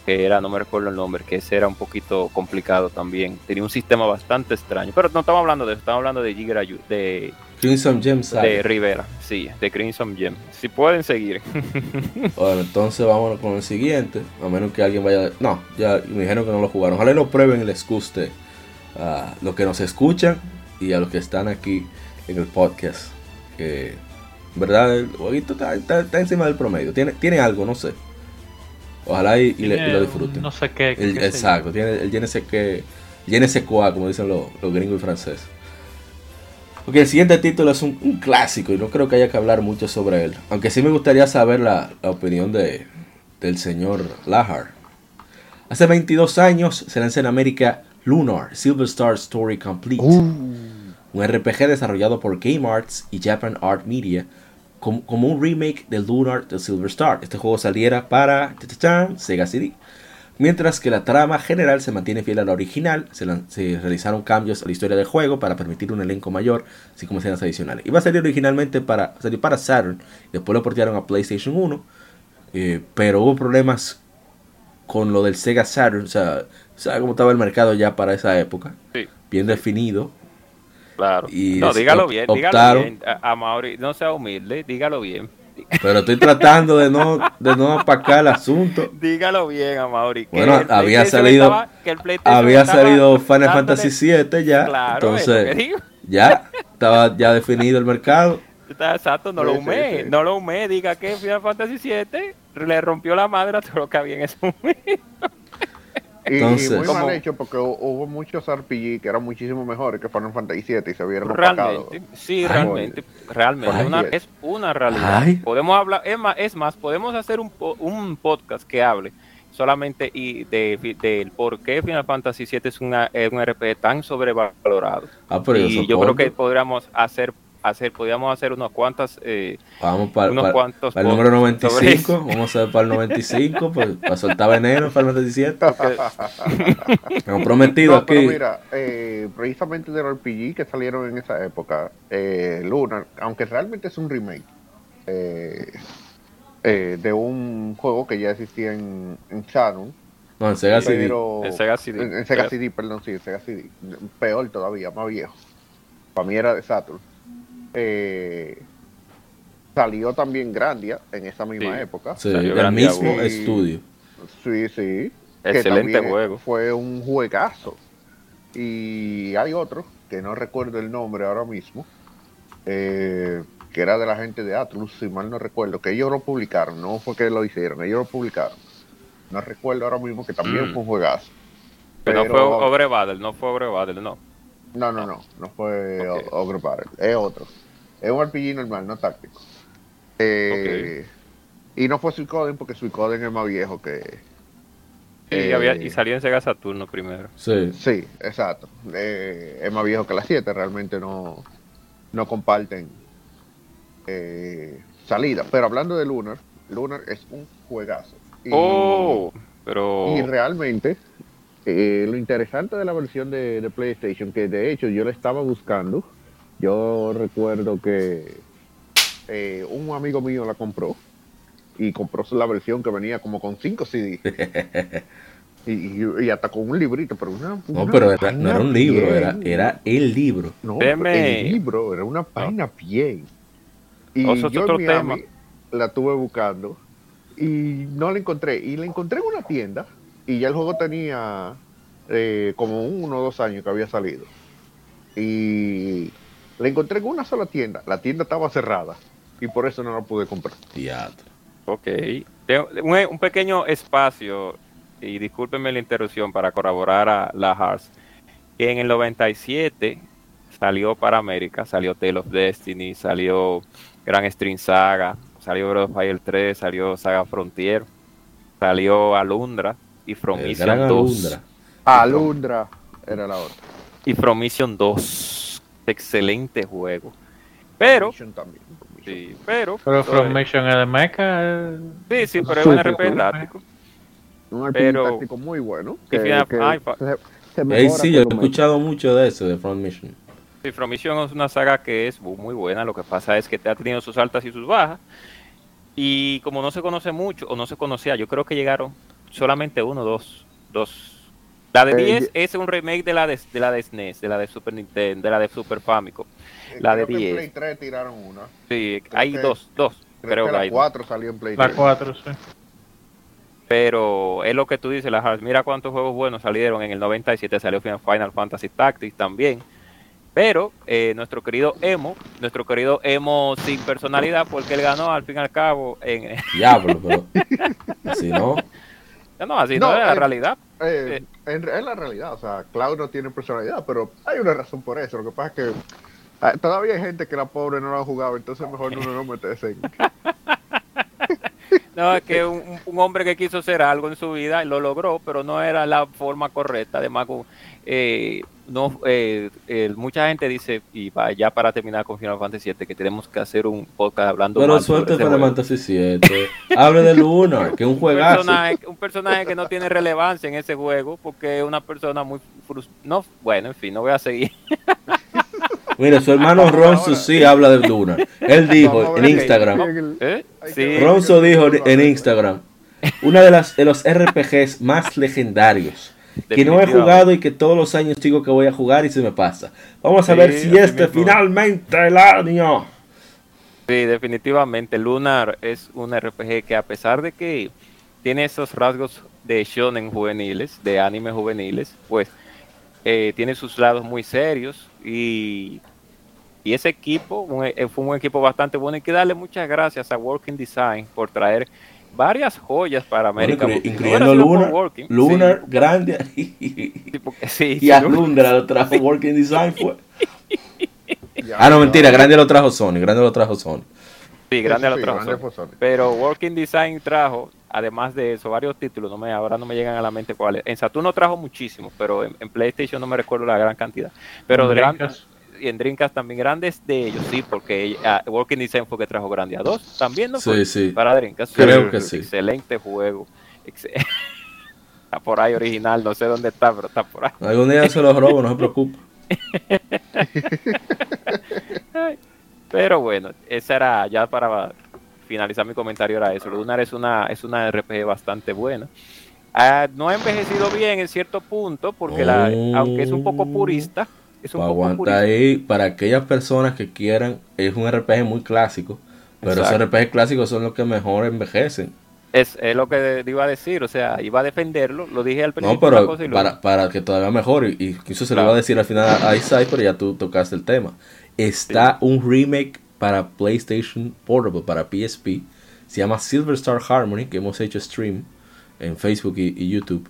que era, no me recuerdo el nombre, que ese era un poquito complicado también, tenía un sistema bastante extraño, pero no estamos hablando de eso, estamos hablando de Yu- de, Crimson Gem de Rivera, sí, de Crimson Gem, si pueden seguir. Bueno, entonces vámonos con el siguiente. A menos que alguien vaya. No, ya me dijeron que no lo jugaron. Ojalá lo prueben y les guste a los que nos escuchan y a los que están aquí en el podcast. Que, verdad, el jueguito está, está- está encima del promedio. Tiene, tiene algo, no sé. Ojalá y, y le- y Tiene lo disfruten. No sé qué. El- qué exacto, tiene el quoi, como dicen los, los gringos y franceses. Ok, el siguiente título es un, un clásico y no creo que haya que hablar mucho sobre él. Aunque sí me gustaría saber la, la opinión de, del señor Lahar. Hace 22 años se lanza en América Lunar Silver Star Story Complete. Un RPG desarrollado por Game Arts y Japan Art Media como, como un remake de Lunar de Silver Star. Este juego saliera para Sega CD. Mientras que la trama general se mantiene fiel a la original, se, lan- se realizaron cambios a la historia del juego para permitir un elenco mayor, así como escenas adicionales. Iba a salir originalmente para, salir para Saturn, y después lo portearon a PlayStation 1, eh, pero hubo problemas con lo del Sega Saturn, o sea, sea, cómo estaba el mercado ya para esa época, Sí. bien definido. Claro. Y no, dígalo bien, dígalo optaron- bien. A, a Mauri, no sea humilde, dígalo bien. Pero estoy tratando de no, de no apacar el asunto. Dígalo bien, a Mauri. que Bueno, había salido- estaba- que el PlayStation Había salido Final Fantasy VII ya, Claro, entonces ya estaba ya definido el mercado. Exacto, no lo sí, humé, sí. no lo humé, diga que Final Fantasy VII le rompió la madre a todo lo que había en ese momento. Y, muy mal hecho porque hu- hubo muchos RPG que eran muchísimo mejores que Final Fantasy VII y se vieron. Realmente, sí, Ay. realmente, realmente, una- es una realidad. Ay. Podemos hablar, es más, es más, podemos hacer un, po- un podcast que hable solamente y de, fi- del por qué Final Fantasy VII es, una, es un RPG tan sobrevalorado. Ah, pero y yo creo que podríamos hacer, hacer, podríamos hacer unas cuantas, eh, Vamos para, unos para, cuantos para el número podcasts sobre 95. Vamos a ver para el 95. Pues, para soltar veneno para el 97. Hemos prometido No, pero aquí. mira, eh, precisamente de los RPG que salieron en esa época, eh, Lunar, aunque realmente es un remake eh, eh, de un juego que ya existía en, en Saturn, No, en Sega CD. pero En Sega CD. en- en Sega CD, perdón, sí, en Sega CD, peor todavía, más viejo. Para mí era de Saturn. Eh, salió también Grandia en esa misma Sí. época. Sí, Salió el mismo estudio. Sí, sí. excelente juego. Fue un juegazo. Y hay otro, que no recuerdo el nombre ahora mismo, eh, que era de la gente de Atlus, si mal no recuerdo, que ellos lo publicaron, no fue que lo hicieron, ellos lo publicaron. No recuerdo ahora mismo que también Mm. fue un juegazo. Pero no fue Ogre Battle, no fue Ogre Battle, no. No, no, no, no fue Ogre Battle, es otro. Es un RPG normal, no táctico. Eh, Y no fue Suicoden porque Suicoden es más viejo que... Y, eh, había, y salió en Sega Saturno primero. Sí. Sí, exacto. Eh, es más viejo que las 7, realmente no, no comparten eh, salida. Pero hablando de Lunar, Lunar es un juegazo. Y, Oh, pero y realmente, eh, lo interesante de la versión de, de PlayStation, que de hecho yo la estaba buscando, yo recuerdo que eh, un amigo mío la compró y compró la versión que venía como con 5 CD. Y, y- y hasta con un librito, pero una, No, una pero era- no era un libro, bien. era, era el libro. No, Deme- el libro era una página bien. Y es yo otro en Miami tema. la estuve buscando y no la encontré. Y la encontré en una tienda y ya el juego tenía eh, como uno o dos años que había salido. Y la encontré en una sola tienda. La tienda estaba cerrada y por eso no la pude comprar. Teatro. Ok. Tengo un, un pequeño espacio, y discúlpenme la interrupción para corroborar a la Hearts, que en el 97 salió para América, salió Tale of Destiny, salió Grand String Saga, salió Breath of Fire 3, salió Saga Frontier, salió Alundra y From El Mission gran 2. Alundra. Alundra era la otra. Y From Mission 2. Excelente juego. Pero, Mission también. sí, pero. Pero Formation es de Mecha. Sí, sí, pero es un RPG táctico. Un RPG Pero- táctico muy bueno. Que, que fa- se, se mejora sí, yo he escuchado mucho de eso, de Front Mission. Sí, From Mission es una saga que es muy buena. Lo que pasa es que te ha tenido sus altas y sus bajas. Y como no se conoce mucho, o no se conocía, yo creo que llegaron solamente uno, dos, dos. La de Eh, 10 yo- es un remake de la de, de la de SNES, de la de Super Nintendo, de la de Super Famicom. La de Creo que en 10. Play 3 tiraron una. Sí, Creo hay que- dos, dos. Creo, Creo que la hay. 4 salió en Play La 3. 4, sí. Pero es lo que tú dices, la Hearts. Mira cuántos juegos buenos salieron. En el 97 salió Final Final Fantasy Tactics también. Pero eh, nuestro querido Emo, nuestro querido Emo sin personalidad, porque él ganó al fin y al cabo. En, Diablo, pero. Si no. No, así no, No, es la realidad. Eh, la realidad, o sea, Cloud no tiene personalidad, pero hay una razón por eso. Lo que pasa es que ah, todavía hay gente que la pobre no la ha jugado, entonces mejor uno no meterse en. No, es que un, un hombre que quiso hacer algo en su vida lo logró, pero no era la forma correcta. Además, eh, no, eh, eh, mucha gente dice, y va ya para terminar con Final Fantasy VII, que tenemos que hacer un podcast hablando Pero sobre suerte ese Final juego. Fantasy 7. Hable de Lunar, que es un un juegazo. personaje, un personaje que no tiene relevancia en ese juego porque es una persona muy frus- no bueno en fin no voy a seguir Mira, su hermano Ronzo sí habla de Lunar. Él Vamos dijo en Instagram. ¿Eh? Sí. Ronzo dijo en Instagram. Una de las de los RPGs más legendarios. Que no he jugado y que todos los años digo que voy a jugar y se me pasa. Vamos a Sí, ver si este mismo. finalmente el año. Sí, definitivamente Lunar es un RPG que a pesar de que tiene esos rasgos de shonen juveniles, de anime juveniles, pues eh, tiene sus lados muy serios y, y ese equipo un- eh, fue un equipo bastante bueno. Hay que darle muchas gracias a Working Design por traer varias joyas para Bueno, América. inclu- porque si no incluyendo Lunar, Working, Lunar, grande y, sí, porque- sí, y a sí, Lundra lo trajo Working Design fue. Ya, Ah, no, mentira, grande lo trajo Sony, grande lo trajo Sony. sí, grande Sí, lo trajo. Sony. Pero Working Design trajo, además de eso, varios títulos. No me, ahora no me llegan a la mente cuáles. En Saturno trajo muchísimos, pero en, en PlayStation no me recuerdo la gran cantidad. Pero de gran-. Y en Dreamcast también grandes de ellos, sí, porque ah, Working Design fue que trajo Grandia 2. También no fue Sí, sí. para Dreamcast. Creo que sí. Excelente juego. Está por ahí original, no sé dónde está, pero está por ahí. Algún día se los robo, no se preocupe. Pero bueno, esa era ya para finalizar mi comentario era eso. Lunar es una es una RPG bastante buena. Ah, no ha envejecido bien en cierto punto porque la, aunque es un poco purista, es un Aguanta ahí para aquellas personas que quieran. Es un RPG muy clásico. Pero Exacto. esos RPG clásicos son los que mejor envejecen. Es, es lo que iba a decir, o sea, iba a defenderlo, lo dije al principio. No, pero y para, para que todavía mejore. Y incluso se lo Claro. iba a decir al final a Isai, pero ya tú tocaste el tema. Está un remake para PlayStation Portable, para PSP. Se llama Silver Star Harmony, que hemos hecho stream en Facebook y, y YouTube.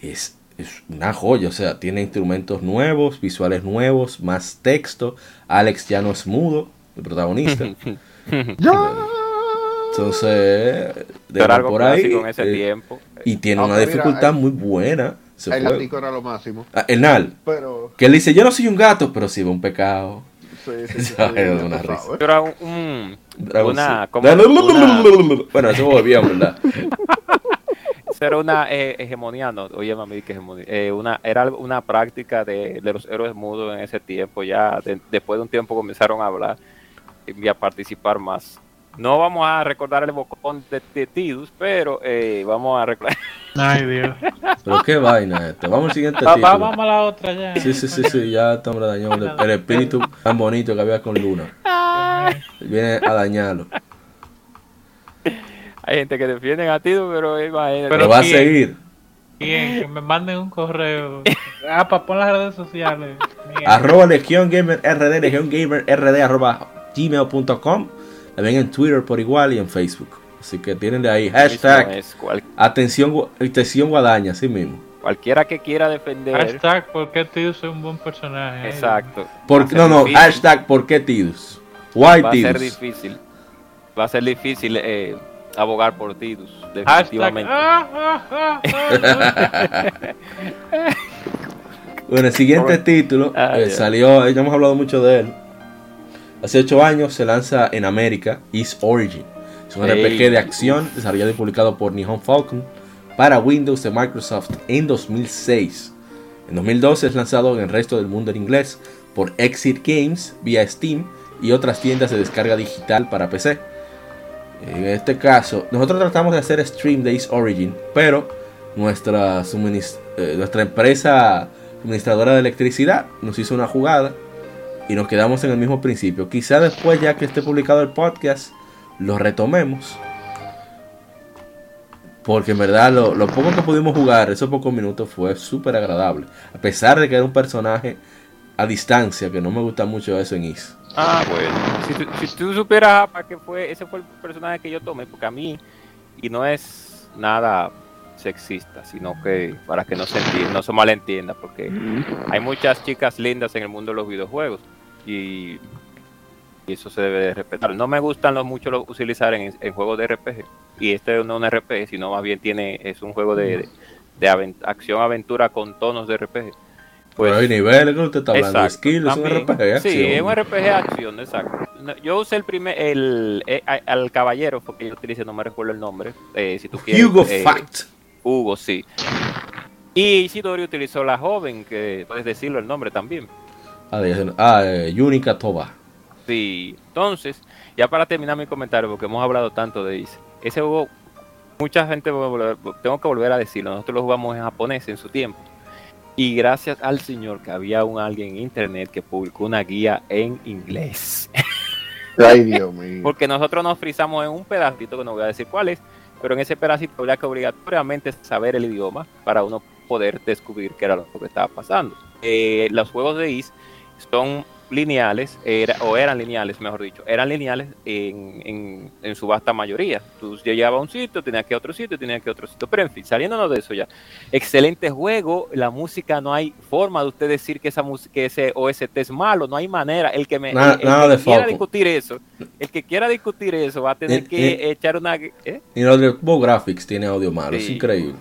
Es, es una joya, o sea, tiene instrumentos nuevos, visuales nuevos, más texto. Alex ya no es mudo, el protagonista. Entonces, de algo por ahí. en ese eh, tiempo. y tiene No, una mira, dificultad el- muy buena. ese El látigo era lo máximo. Ah, el Nal, Pero. que él dice, yo no soy un gato, pero sí un pecado. Sí, sí, sí, una risa. Era un, un- una, como una- Bueno, eso bien, ¿verdad? Eso era una eh, hegemonía, no, oye mami, que hegemonía, eh, una, era una práctica de, de los héroes mudos en ese tiempo, ya de- después de un tiempo comenzaron a hablar y a participar más. No vamos a recordar el bocón de, de Tidus, pero eh, vamos a recordar. Ay, Dios. Pero qué vaina esto. Vamos al siguiente título. vamos a la otra ya. Sí, sí, sí, sí, ya dañó el, el espíritu tan bonito que había con Luna. Viene a dañarlo. Hay gente que defiende a Tidus, pero imagínate. Pero Pero va a seguir. Bien, que me manden un correo. Ah, para poner las redes sociales. Bien. Arroba Legión Gamer RD, Legión Gamer RD, arroba gmail.com. También en Twitter por igual y en Facebook. Así que tienen de ahí hashtag Es cual- atención, atención guadaña, así mismo. cualquiera que quiera defender. Hashtag, ¿por qué tío es un buen personaje? Exacto. Por- no, no, difícil. hashtag ¿por qué Tidus? Why Va a ser Tidus? difícil. Va a ser difícil eh, abogar por Tidus, definitivamente. ah, ah, ah. Bueno, el siguiente título Ah, eh, salió, ya hemos hablado mucho de él. Hace 8 años se lanza en América East Origin. Es un Ey. RPG de acción desarrollado y publicado por Nihon Falcon para Windows de Microsoft en 2006. En 2012 es lanzado en el resto del mundo en inglés por Exit Games vía Steam y otras tiendas de descarga digital para PC. En este caso, nosotros tratamos de hacer stream East Origin, pero nuestra, eh, nuestra empresa administradora de electricidad nos hizo una jugada y nos quedamos en el mismo principio. Quizá después, ya que esté publicado el podcast, lo retomemos. Porque en verdad lo, lo poco que pudimos jugar, esos pocos minutos, fue súper agradable. A pesar de que era un personaje a distancia, que no me gusta mucho eso en Is. Ah, bueno. Si tú, si tú supieras para qué fue, ese fue el personaje que yo tomé, porque a mí, y no es nada sexista, sino que para que no se entienda, no se malentienda, porque hay muchas chicas lindas en el mundo de los videojuegos y, y eso se debe de respetar. No me gustan los mucho los utilizar en, en juegos de RPG y este no es un RPG, sino más bien tiene es un juego de, de, acción aventura con tonos de RPG. Pero hay niveles, que usted está hablando? Pues, Exacto, Skill, es un. RPG de acción. Sí, es un RPG de acción, exacto. Yo usé el primer, el, eh, al caballero, porque yo utilicé, no me recuerdo el nombre. eh, si tú quieres. Hugo eh, Fact. Hugo, sí. Y Isidori utilizó la joven, que puedes decirlo el nombre también. Ah, ah, eh, Yunika Toba. Sí, entonces, ya para terminar mi comentario, porque hemos hablado tanto de ese, ese juego, mucha gente, tengo que volver a decirlo, nosotros lo jugamos en japonés en su tiempo. Y gracias al señor que había un alguien en internet que publicó una guía en inglés. Ay, Dios mío. Porque nosotros nos frizamos en un pedacito, que no voy a decir cuál es, pero en ese pedacito había que obligatoriamente saber el idioma para uno poder descubrir qué era lo que estaba pasando. Eh, los juegos de Is son lineales, era, o eran lineales, mejor dicho, eran lineales en, en, en su vasta mayoría. Tú llegabas a un sitio, tenías que ir a otro sitio, tenías que ir a otro sitio. Pero en fin, saliéndonos de eso ya. Excelente juego, la música no hay forma de usted decir que esa que ese OST es malo, no hay manera. El que me Nada- el, el nada que de quiera discutir eso, el que quiera discutir eso va a tener que echar una ¿eh? Y Xbox Graphics tiene audio malo, es increíble.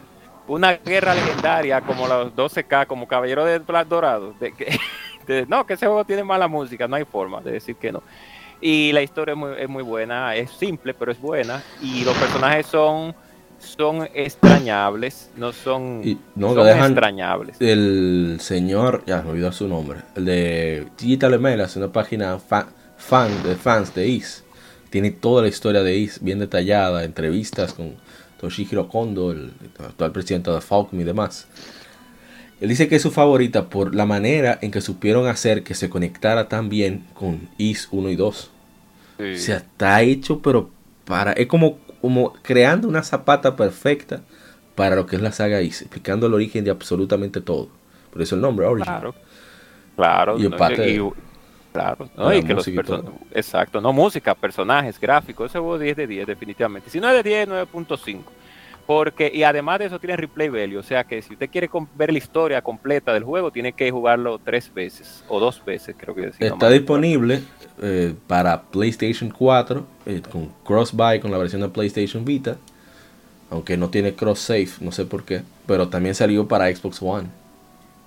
una guerra legendaria como los 12K, como Caballero de Dorado. De que, de- no, que ese juego tiene mala música, no hay forma de decir que no. Y la historia es muy, es muy buena, es simple, pero es buena. Y los personajes son, son extrañables, no son, Y no, son extrañables. El señor, ya me olvidó su nombre, el de Digital Email, es una página fa- fan de fans de Is. Tiene toda la historia de Is bien detallada, entrevistas con Toshihiro Kondo, el actual presidente de Falcom y demás. Él dice que es su favorita por la manera en que supieron hacer que se conectara tan bien con Is 1 y 2. Sí. O sea, está hecho, pero para. Es como, como creando una zapata perfecta para lo que es la saga Is, explicando el origen de absolutamente todo. Por eso el nombre, Origin. Claro, claro. Y ¿no? aparte Y- de- claro. Exacto, no música, personajes, gráficos, ese juego 10 de 10 definitivamente. Si no es de 10, 9.5. Porque, y además de eso tiene replay value, o sea que si usted quiere ver la historia completa del juego, tiene que jugarlo tres veces, o dos veces, creo que decía. Está disponible eh, para PlayStation 4 eh, con cross-buy con la versión de PlayStation Vita. Aunque no tiene cross-save, no sé por qué. Pero también salió para Xbox One.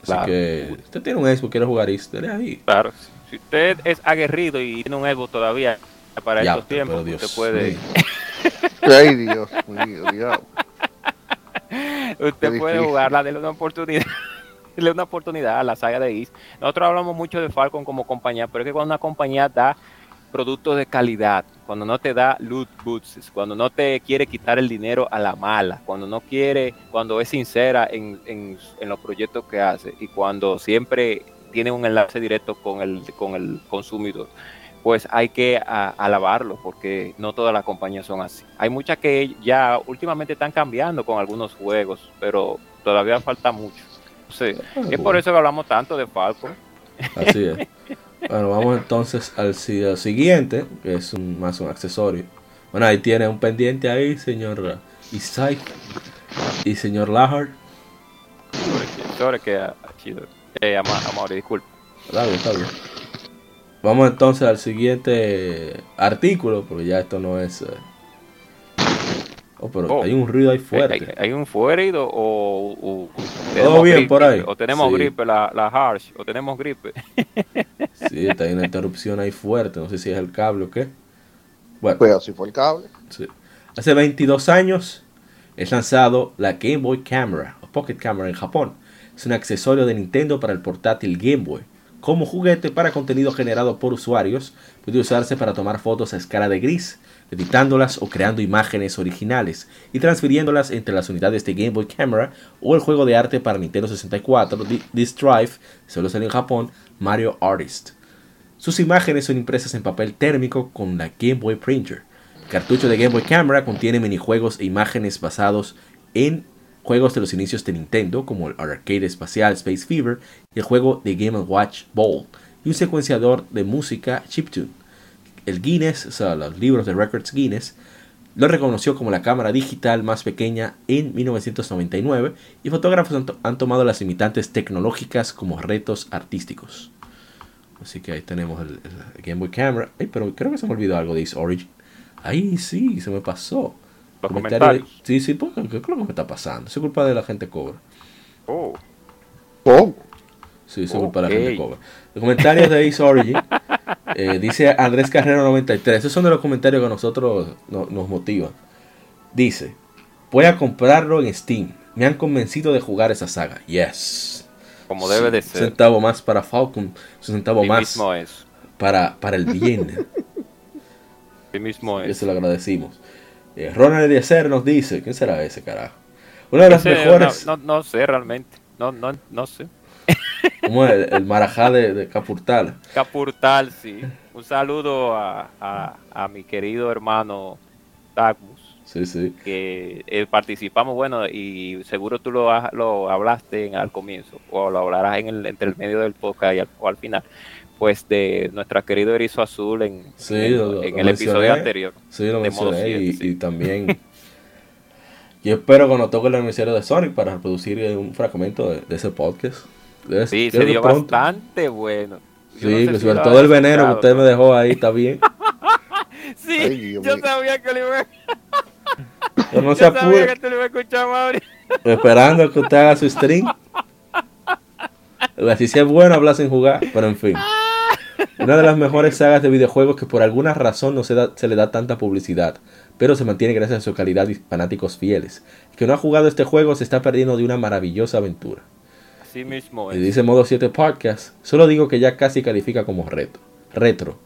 Así Claro. que usted tiene un Xbox, quiere jugar dele ahí. Claro, si usted es aguerrido y tiene un Xbox todavía para Ya, estos tiempos, usted puede. Ay, Dios mío, Dios. usted puede jugarla, darle una oportunidad. Una oportunidad a la saga de Is. Nosotros hablamos mucho de Falcon como compañía, pero es que cuando una compañía da productos de calidad, cuando no te da loot boxes, cuando no te quiere quitar el dinero a la mala, cuando no quiere, cuando es sincera en, en- en los proyectos que hace y cuando siempre tiene un enlace directo con el, con el consumidor, pues hay que a- alabarlo porque no todas las compañías son así. Hay muchas que ya últimamente están cambiando con algunos juegos, pero todavía falta mucho. Sí. Es por eso que hablamos tanto de Falcon. Así es. Bueno, vamos entonces al, si- al siguiente, que es un, más un accesorio. Bueno, ahí tiene un pendiente ahí, señor Isai y señor Lahar. Sobre que ah, chido. Eh, ama- disculpe. Está bien, está bien. Vamos entonces al siguiente artículo, porque ya esto no es... eh, Oh, pero Oh. hay un ruido ahí Hay, fuerte. hay un fuerido o, o- o Todo bien gripe, por ahí. O tenemos Sí. gripe, la, la harsh, o tenemos gripe. Sí, está ahí una interrupción ahí fuerte. No sé si es el cable o qué. Bueno, Pues así fue el cable. Sí. Hace 22 años es lanzado la Game Boy Camera o Pocket Camera en Japón. Es un accesorio de Nintendo para el portátil Game Boy. Como juguete para contenido generado por usuarios, puede usarse para tomar fotos a escala de gris, editándolas o creando imágenes originales y transfiriéndolas entre las unidades de Game Boy Camera o el juego de arte para Nintendo 64, Di- Disk Drive, solo salió en Japón, Mario Artist. Sus imágenes son impresas en papel térmico con la Game Boy Printer. El cartucho de Game Boy Camera contiene minijuegos e imágenes basados en juegos de los inicios de Nintendo, como el arcade espacial Space Fever y el juego de Game Watch Ball, y un secuenciador de música chiptune. El Guinness, o sea, los libros de Records Guinness, lo reconoció como la cámara digital más pequeña en 1999 y fotógrafos han, han tomado las limitantes tecnológicas como retos artísticos. Así que ahí tenemos el, Game Boy Camera. Ay, pero creo que se me olvidó algo de Origin. Ahí sí, se me pasó. Los comentarios. Sí, sí, porque ¿qué es lo que me está pasando? Es culpa de la gente cobra. Oh, ¿Cómo? Sí, es culpa de la gente cobra. Los comentarios de Ace Origin. eh, dice Andrés Carrero 93. Esos son de los comentarios que a nosotros no- nos motivan. Dice: Voy a comprarlo en Steam. Me han convencido de jugar esa saga. Yes. como debe de Sí, Un ser. centavo más para Falcon. Un centavo Así más mismo es. para, para el bien. Así mismo es. Eso lo agradecimos. Eh, Ronald Eliezer nos dice, ¿quién será ese carajo? Una de las Ese, mejores, No, no, no sé realmente. No, no, no sé. como el, el marajá de, de Capurtal. Capurtal, sí. Un saludo a, a, a mi querido hermano Dagmus. Sí, sí. que eh, participamos, bueno, y seguro tú lo, lo hablaste en- al comienzo, o lo hablarás en el, entre el medio del podcast y al, o al final, pues de nuestro querido Erizo Azul en, Sí, en, lo- en lo el episodio anterior. Sí, lo mencioné y, siete, sí. y también. Yo espero cuando toque el aniversario de Sonic para reproducir un fragmento de, de ese podcast. Sí, se dio pronto. bastante bueno. Yo no Sí, sé que si sobre lo todo el veneno que usted me dejó ahí, está bien. Sí, Ay, yo sabía que lo iba a, Pero no se yo apure, que te lo iba a escuchar, Mauri. esperando que usted haga su stream. Así si es bueno hablar sin jugar, pero en fin. Una de las mejores sagas de videojuegos que por alguna razón no se, da- se le da tanta publicidad, pero se mantiene gracias a su calidad y fanáticos fieles. El que no ha jugado este juego se está perdiendo de una maravillosa aventura. Así mismo Y es. dice modo 7 podcast, solo digo que ya casi califica como reto. Retro.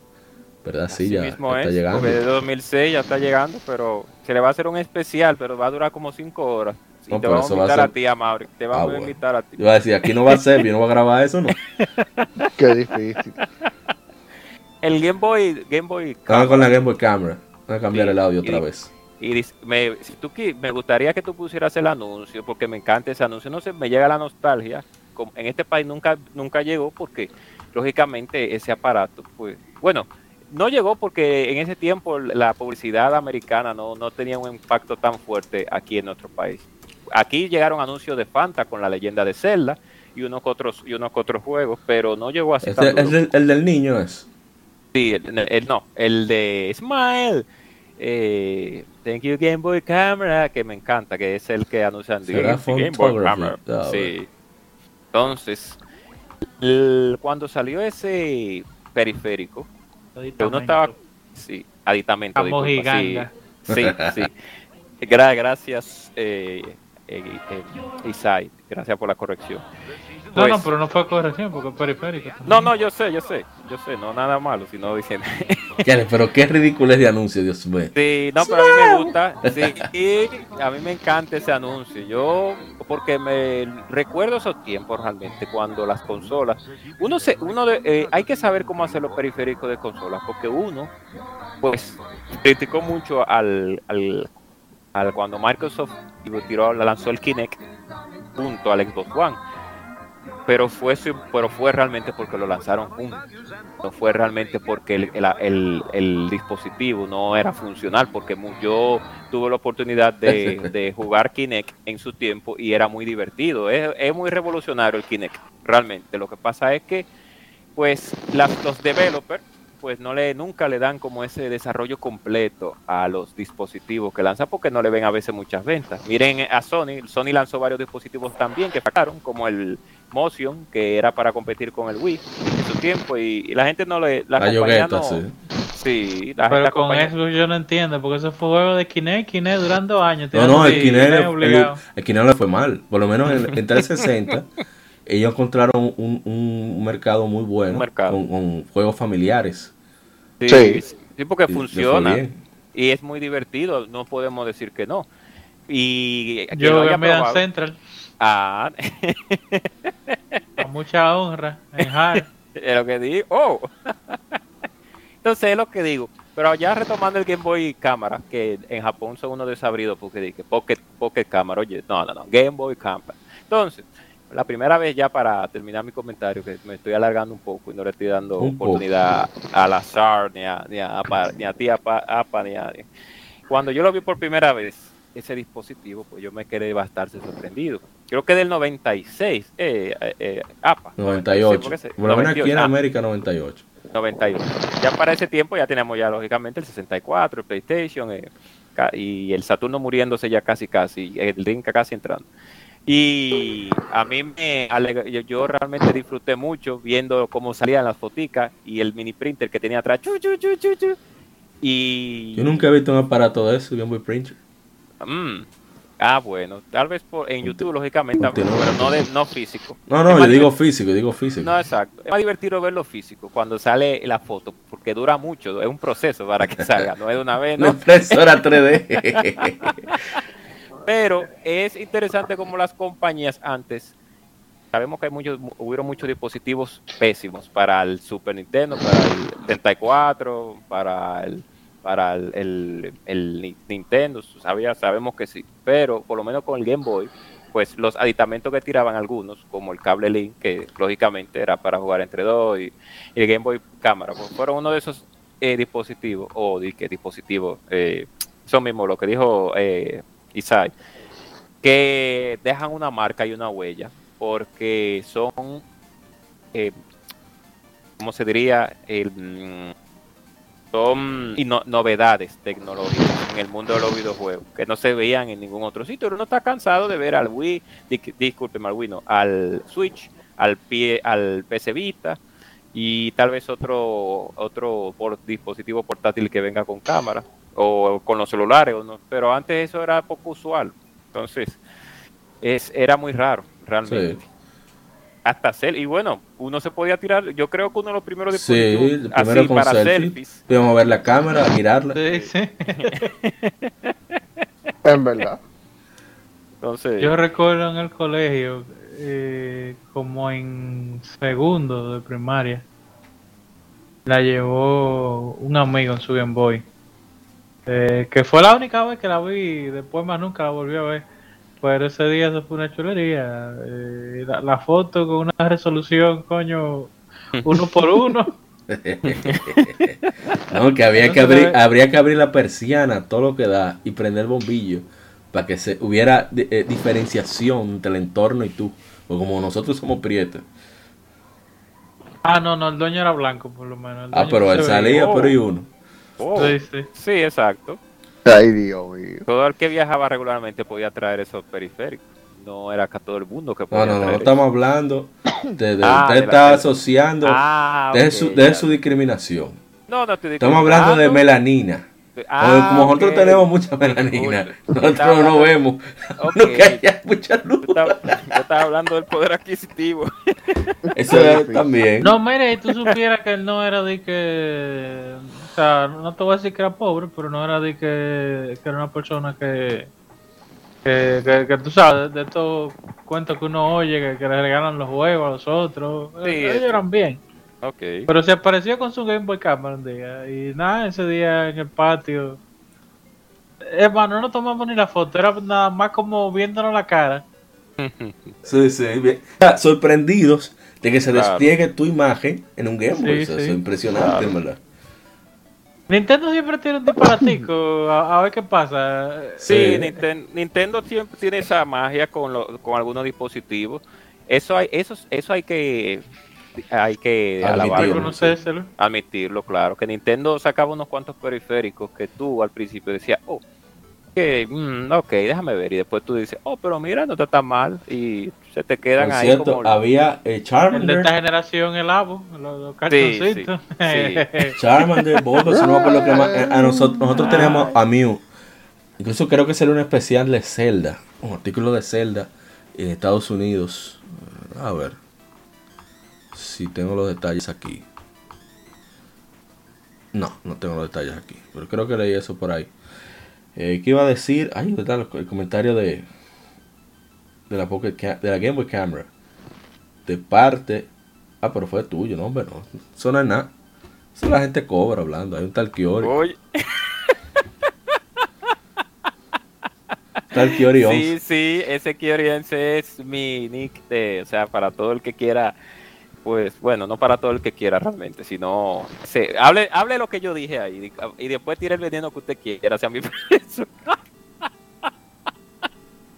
¿Verdad? Sí, Así ya, mismo ya está es, llegando. porque de 2006 ya está llegando, pero se le va a hacer un especial, pero va a durar como 5 horas. Y No, te pero vamos a eso va a invitar a, ser- ti, a Mauri. Te Ah, vamos bueno. a invitar a ti. Iba a decir, aquí no va a ser, yo no voy a grabar eso, ¿no? Qué difícil. El Game Boy, Game Boy Estaba con la Game Boy Camera. Voy a cambiar Sí, el audio otra y- vez. Y me, si tú me gustaría que tú pusieras el anuncio, porque me encanta ese anuncio. No sé, me llega la nostalgia. Como en este país nunca, nunca llegó, porque lógicamente ese aparato, pues, bueno, no llegó porque en ese tiempo la publicidad americana no, no tenía un impacto tan fuerte aquí en nuestro país. Aquí llegaron anuncios de Fanta con la leyenda de Zelda y unos otros, y unos que otros juegos, pero no llegó así tan Este, el, del, el del niño es. Sí, el, el- no, el de Smile. Eh, thank you Game Boy Camera, que me encanta, que es el que anuncian de Será Game Boy photography. Camera. Sí. Entonces, el- cuando salió ese periférico, que uno estaba, sí, aditamento, disculpa, sí, sí, sí. Gra- gracias, eh, Isai, gracias por la corrección. No, Pues- no, pero no fue corrección porque es periférico. No, no, yo sé, yo sé, yo sé, no nada malo, sino diciendo. Ya, Pero qué ridículo es de anuncio, Dios mío. Sí, no, pero a mí me gusta. Sí, y a mí me encanta ese anuncio. Yo, porque me recuerdo esos tiempos realmente, cuando las consolas. Uno se, uno de, eh, hay que saber cómo hacer los periféricos de consolas, porque uno, pues, criticó mucho al, al, al cuando Microsoft tiró, lanzó el Kinect junto al Xbox One. Pero fue, pero fue realmente porque lo lanzaron juntos. No fue realmente porque el, el- el- el dispositivo no era funcional. Porque yo tuve la oportunidad de, de jugar Kinect en su tiempo y era muy divertido. Es, es muy revolucionario el Kinect, realmente. Lo que pasa es que, pues, las- los developers pues no le nunca le dan como ese desarrollo completo a los dispositivos que lanzan porque no le ven a veces muchas ventas. Miren a Sony, Sony lanzó varios dispositivos también que sacaron, como el Motion, que era para competir con el Wii en su tiempo y, y la gente no le la, La yogueta, no- sí. sí, la, Pero con compañía- eso yo no entiendo, porque eso fue juego de Kinect, Kinect durando años. No, no, el Kinect, le- el, obligado. el Kinect le fue mal. Por lo menos en, en 360, ellos encontraron un, un mercado muy bueno mercado. Con, con juegos familiares. sí, Sí. sí, porque Y funciona y es muy divertido, no podemos decir que no. Y Yo a Medan probado- Central, Ah, con mucha honra, en hard. Es lo que digo. Oh. Entonces es lo que digo. Pero ya retomando el Game Boy Cámara, que en Japón son unos desabridos porque dije Pocket, Pocket Cámara. Oye, no, no, no, Game Boy Cámara. Entonces, la primera vez ya para terminar mi comentario, que me estoy alargando un poco y no le estoy dando Un poco. oportunidad al azar, ni a, ni a, Apa- ni a ti, Apa- Apa, ni a nadie. Cuando yo lo vi por primera vez, ese dispositivo, pues yo me quedé bastante sorprendido. Creo que del 96, eh, eh, eh, APA. 98. porque se- Por lo menos aquí en 98, ah, América, 98. 91. Ya para ese tiempo ya tenemos ya lógicamente el 64, el PlayStation eh, y el Saturno muriéndose ya casi casi, el Link casi entrando. Y a mí me alegra- yo, yo realmente disfruté mucho viendo cómo salían las foticas y el mini printer que tenía atrás. chu. Y Yo nunca he visto un aparato de eso, Game Boy Printer. Mm. Ah, bueno, tal vez por, en YouTube lógicamente, pero no de, no físico. No, no, yo digo físico, yo digo físico. No, exacto. Es más divertido verlo físico cuando sale la foto, porque dura mucho, es un proceso para que salga, no es de una vez, Una ¿no? impresora 3D. Pero es interesante como las compañías antes, sabemos que hay muchos, hubieron muchos dispositivos pésimos para el Super Nintendo, para el 64, para el, para el, el- el Ni- Nintendo, sabía, sabemos que sí, pero por lo menos con el Game Boy, pues los aditamentos que tiraban algunos, como el cable Link, que lógicamente era para jugar entre dos, y, el Game Boy cámara, pues fueron uno de esos eh, dispositivos, o di que dispositivos, eh, son mismos lo que dijo eh, Isai, que dejan una marca y una huella, porque son, eh, ¿cómo se diría? El, mm, son ino- novedades tecnológicas en el mundo de los videojuegos que no se veían en ningún otro sitio. Uno está cansado de ver al Wii, di- discúlpeme, al no, al Switch, al pie, al PC Vita y tal vez otro otro por, dispositivo portátil que venga con cámara o con los celulares, o no, pero antes eso era poco usual. Entonces, es, era muy raro, realmente. Sí. Hasta hacer, y bueno, uno se podía tirar, yo creo que uno de los primeros Sí, dispositivos primero así con para selfie. selfies. Podíamos ver la cámara, mirarla. Sí, sí. En verdad. Entonces, Yo recuerdo en el colegio, eh, como en segundo de primaria, la llevó un amigo en su Game Boy. Eh, que fue la única vez que la vi, después más nunca la volví a ver. Pero ese día eso fue una chulería. Eh, la, la foto con una resolución, coño, uno por uno. No, que había que abrir, habría que abrir la persiana, todo lo que da, y prender el bombillo, para que se hubiera eh, diferenciación entre el entorno y tú. Porque como nosotros somos prietos. Ah, no, no, el dueño era blanco, por lo menos. el Ah, pero él veía. salía, Oh. pero y uno. Oh, Sí, sí. sí, exacto. Ay, Dios mío. Todo el que viajaba regularmente podía traer esos periféricos. No era acá todo el mundo que No, podía no, no, no traer estamos hablando de, de- Ah, usted de está asociando Ah, de, su, de su discriminación. No, no estoy Estamos hablando de melanina. Ah, Como- nosotros tenemos mucha melanina, Uy, nosotros estaba no vemos, Ok. no que haya mucha luz. Yo estaba, yo estaba hablando del poder adquisitivo. Eso también. No, mire, tú supieras que él no era de que. O sea, no te voy a decir que era pobre, pero no era de que, que era una persona que. Que, que, que tú sabes, de estos cuentos que uno oye, que, que le regalan los huevos a los otros. Sí, ellos eso. eran bien. ok. Pero se apareció con su Game Boy Camera un día. Y nada, ese día en el patio. Hermano, no nos tomamos ni la foto, era nada más como viéndonos la cara. Sí, sí, bien. Sorprendidos de que se Claro. despliegue tu imagen en un Game Boy. Sí, Eso, sí. eso es impresionante, Claro. en verdad. Nintendo siempre tiene un disparatico, a, a ver qué pasa. Sí, Sí. Ninten- Nintendo siempre tiene esa magia con, lo- con algunos dispositivos. Eso hay, eso, eso hay que hay que Admitirlo. alabarlo, Reconocérselo. admitirlo, claro. Que Nintendo sacaba unos cuantos periféricos que tú al principio decías, oh, que, mm, ok, déjame ver. Y después tú dices, oh, pero mira, no está tan mal. Y se te quedan Por ahí cierto, como... había eh, El de Charmander, esta generación, el Abo, los, los Sí, Charmander, Bulbasaur, no me acuerdo qué más. Eh, A nosotros, nosotros teníamos a Mew. Incluso creo que sería un especial de Zelda, un artículo de Zelda en Estados Unidos. A ver si tengo los detalles aquí. No, no tengo los detalles aquí, pero creo que leí eso por ahí. Eh, ¿Qué iba a decir? Ay, ¿dónde está el, comentario de de la Pocket de la Game Boy Camera? De parte. Ah, pero fue tuyo, no, hombre, no. Eso no es nada. Eso la gente cobra hablando. Hay un tal Kiori. Oye, Tal Kiori 11. sí, sí, ese Kioriense es mi nick de, o sea, para todo el que quiera, pues, bueno, no para todo el que quiera realmente, sino, se, hable, hable lo que yo dije ahí y después tire el veneno que usted quiera hacia mi preso.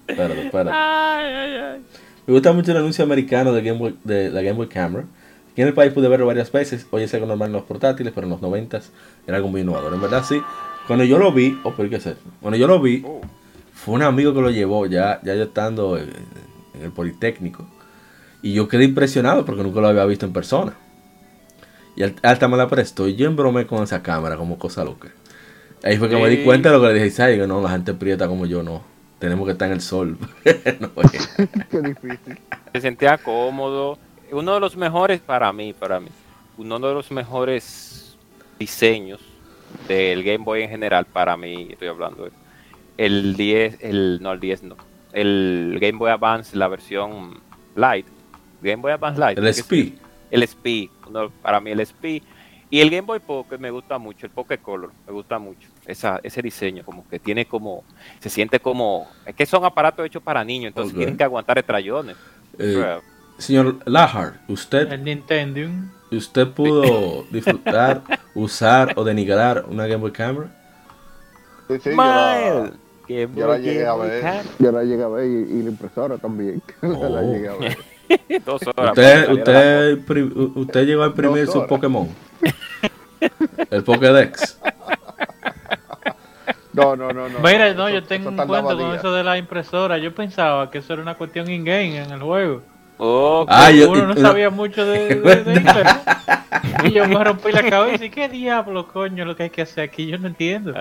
Espérate, espérate. Ay, ay, ay. Me gusta mucho el anuncio americano de, Game Boy, de la Game Boy Camera. Aquí en el país pude verlo varias veces. Hoy es algo normal en los portátiles, pero en los 90 era algo muy innovador. En verdad, sí. Cuando yo lo vi, o por qué sé, cuando yo lo vi, Oh, fue un amigo que lo llevó, ya, ya yo estando en, en el Politécnico. Y yo quedé impresionado porque nunca lo había visto en persona. Y hasta me la prestó. Y yo embromé con esa cámara como cosa loca. Ahí fue que me di cuenta de lo que le dije, ¿sabes? Que no, la gente prieta como yo no. Tenemos que estar en el sol. No. Qué difícil. se sentía cómodo. Uno de los mejores para mí, para mí, uno de los mejores diseños del Game Boy en general, para mí, estoy hablando de el 10, el, no el 10, no, el Game Boy Advance, la versión Lite, Game Boy Advance Lite. el SP. el SP, uno- para mí el SP Y el Game Boy Pocket me gusta mucho, el Pocket Color, me gusta mucho. Esa, ese diseño, como que tiene como, se siente como, es que son aparatos hechos para niños, entonces Ok. tienen que aguantar estrellones. Eh, señor Lahar, usted, El Nintendo. usted pudo disfrutar, usar o denigrar una Game Boy Camera. Sí, sí, yo la, yo la llegué a ver. Yo la llegué a ver y, y la impresora también. la Oh. llegué a ver. Dos horas. Usted, usted, usted llegó a imprimir su. Pokémon. El Pokédex. No, no, no, no. Mira, no, eso- yo tengo un cuento con eso de la impresora. Yo pensaba que eso era una cuestión in-game en el juego. Ok. Ah, yo- Uno no y- sabía mucho de, de- internet. Y yo me rompí la cabeza. ¿Y qué diablo, coño, lo que hay que hacer aquí? Yo no entiendo.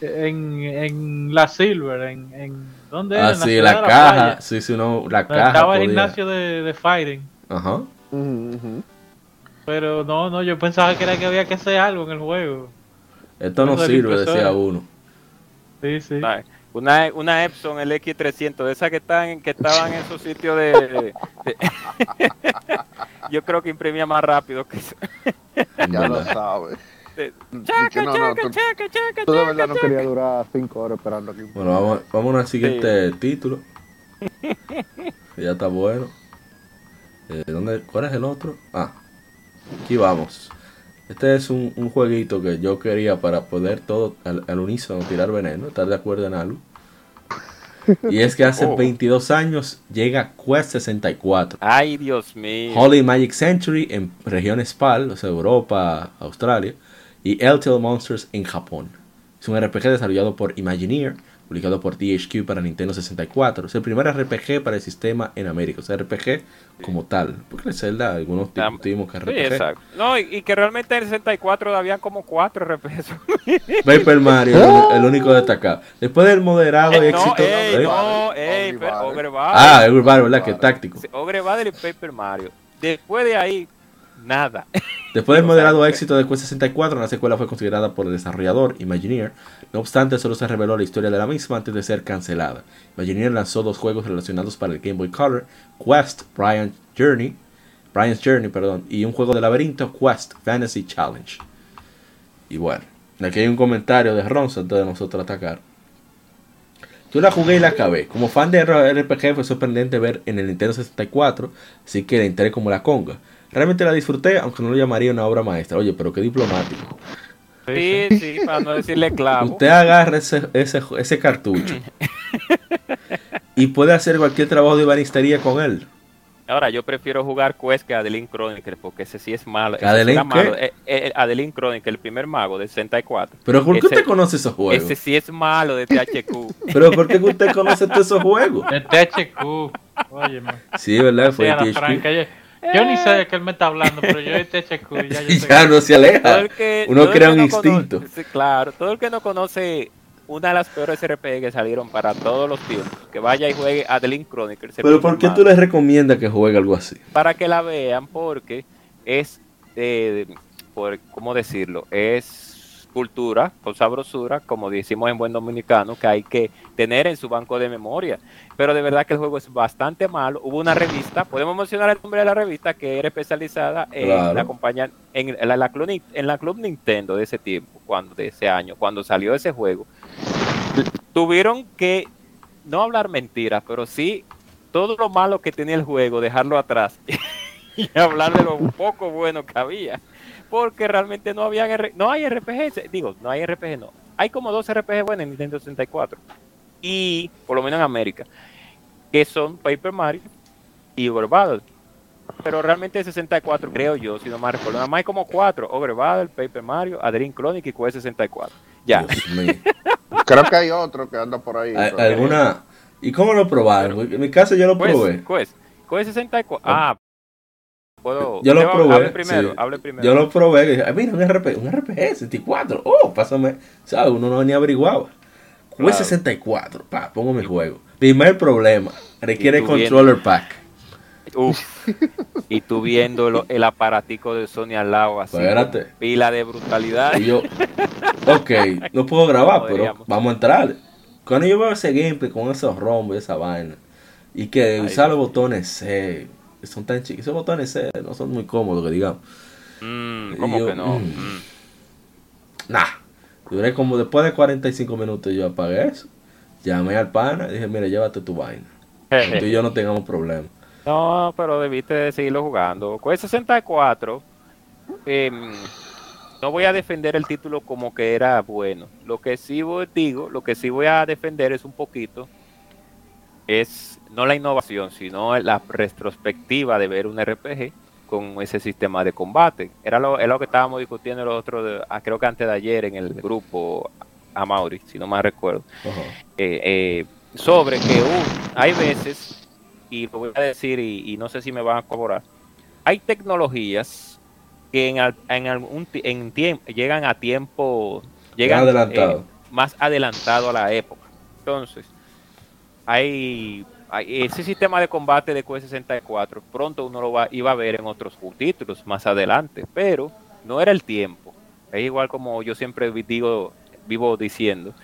En, en la Silver, en, en ¿dónde era? Ah, sí, la caja. playa, Sí, sí, no, la donde caja. estaba el podía- gimnasio de, de Fighting. Ajá. Pero no, no, yo pensaba que era que había que hacer algo en el juego. Esto no sirve, decía uno. Sí, sí. Una, una Epson el X300, de esas que están que estaban en esos sitios de, de- de- Yo creo que imprimía más rápido que eso. Ya lo sabes. De- Dice, no, no, tú, chaca, chaca, tú de chaca, verdad no querías durar cinco horas esperando aquí. Bueno, vamos, vamos al siguiente título. Que Ya está bueno. Eh, ¿dónde, ¿Cuál es el otro? Ah, aquí vamos. Este es un, un jueguito que yo quería para poder todo al, al unísono tirar veneno, estar de acuerdo en algo. Y es que hace Oh. 22 años llega Quest 64. Ay, Dios mío. Holy Magic Century en regiones PAL, o sea, Europa, Australia, y LTL Monsters en Japón. Es un RPG desarrollado por Imagineer, publicado por THQ para Nintendo 64. Es el primer RPG para el sistema en América, o sea, RPG como tal. Porque el Zelda, algunos discutimos que es Sí, RPG. exacto. No, y, y que realmente en el 64 había como 4 RPS. Paper Mario, el, el único destacado. Después del moderado Eh, éxito. no, ey, ¿eh? no, ey, Ogre Battle. Ogre Battle. Ah, el Battle, ¿verdad? Que táctico. Ogre Battle y Paper Mario. Después de ahí, nada. Después del moderado éxito de Quest 64, la secuela fue considerada por el desarrollador Imagineer. No obstante, solo se reveló la historia de la misma antes de ser cancelada. Imagineer lanzó dos juegos relacionados para el Game Boy Color, Quest Brian Journey, Brian's Journey, perdón, y un juego de laberinto, Quest Fantasy Challenge. Y bueno, aquí hay un comentario de Ronzo antes de nosotros atacar. Yo la jugué y la acabé. Como fan de RPG fue sorprendente ver en el Nintendo 64, así que la entré como la conga. Realmente la disfruté, aunque no lo llamaría una obra maestra. Oye, pero qué diplomático. Sí, sí, para no decirle clavo. Usted agarra ese, ese, ese cartucho y puede hacer cualquier trabajo de banistería con él. Ahora, yo prefiero jugar Quest que Adeline Chronicle, porque ese sí es malo. ¿Que Ese sí Adeline malo. qué? Eh, eh, Adeline Chronicle, el primer mago del 64. Pero ¿por qué Ese- usted conoce esos juegos? Ese sí es malo de THQ. Pero ¿por qué usted conoce todos esos juegos? El THQ. Oye, man. Sí, ¿verdad? Sí, Fue THQ. Yo, ni sé de qué él me está hablando, pero yo de THQ ya yo sé ya no se aleja. que- Uno crea un no instinto. claro, todo el que no conoce una de las peores RPG que salieron para todos los tiempos, que vaya y juegue Adeline Chronicle. ese Pero ¿por qué tú les recomiendas que juegue algo así? para que la vean porque es, eh, por, ¿cómo decirlo? Es cultura con sabrosura, como decimos en buen dominicano, que hay que tener en su banco de memoria. Pero de verdad que el juego es bastante malo. Hubo una revista, podemos mencionar el nombre de la revista, que era especializada en Claro. la compañía, en la, la Club, Ni- en la Club Nintendo de ese tiempo, cuando, de ese año, cuando salió ese juego. Tuvieron que no hablar mentiras, pero sí todo lo malo que tenía el juego, dejarlo atrás y hablar de lo poco bueno que había. Porque realmente no había no hay RPG, digo, no hay RPG, no. Hay como dos RPG buenos en Nintendo 64. Y, por lo menos en América, que son Paper Mario y Ogre Battle. Pero realmente el 64, creo yo, si no me recuerdo, nada más hay como cuatro. Ogre Battle, Paper Mario, Adrien Chronic y Quest 64. Ya. Dios mío. Creo que hay otro que anda por ahí. ¿Al- pero- ¿Alguna? ¿Y cómo lo probaron? En mi caso yo lo probé. Quest, Quest, Quest 64. Ah, puedo. Yo lo probé, Hable primero, sí. hable primero. Yo lo probé y dije, "Ah, mira, un RPG, un RPG 64. Oh, pásame. ¿Sabes? Uno no ni averiguaba. Claro. Quest 64. Pa, pongo mi juego. Primer problema. Requiere viendo- controller pack. Uf. y tú viendo lo- el aparatico de Sony al lado así. Espérate. con Pila de brutalidad. Y yo, ok, no puedo grabar, pero vamos a entrar. Cuando yo veo ese gameplay con esos rombos y esa vaina, y que Ay, usar los botones C, son tan chiquitos, esos botones C no son muy cómodos, que digamos. Mm, ¿Cómo yo, que no? mm. Mm. Nah. Duré como después de 45 minutos yo apagué eso. Llamé al pana y dije, mira, llévate tu vaina. Tú y yo no tengamos problemas. No, pero debiste de seguirlo jugando. Con el 64, em, no voy a defender el título como que era bueno. Lo que sí voy, digo, lo que sí voy a defender es un poquito, es no la innovación, sino la retrospectiva de ver un RPG con ese sistema de combate. Era lo, es lo que estábamos discutiendo los otros, ah, creo que antes de ayer en el grupo a Mauri, si no mal recuerdo eh, eh, sobre que hay veces, y lo voy a decir y, y no sé si me van a cobrar, hay tecnologías que en, al- en algún en tiempo llegan a tiempo, llegan adelantado. eh, más adelantado a la época. Entonces, hay ese sistema de combate de QE64, pronto uno lo va, iba a ver en otros títulos más adelante, pero no era el tiempo. Es igual como yo siempre digo, vivo diciendo,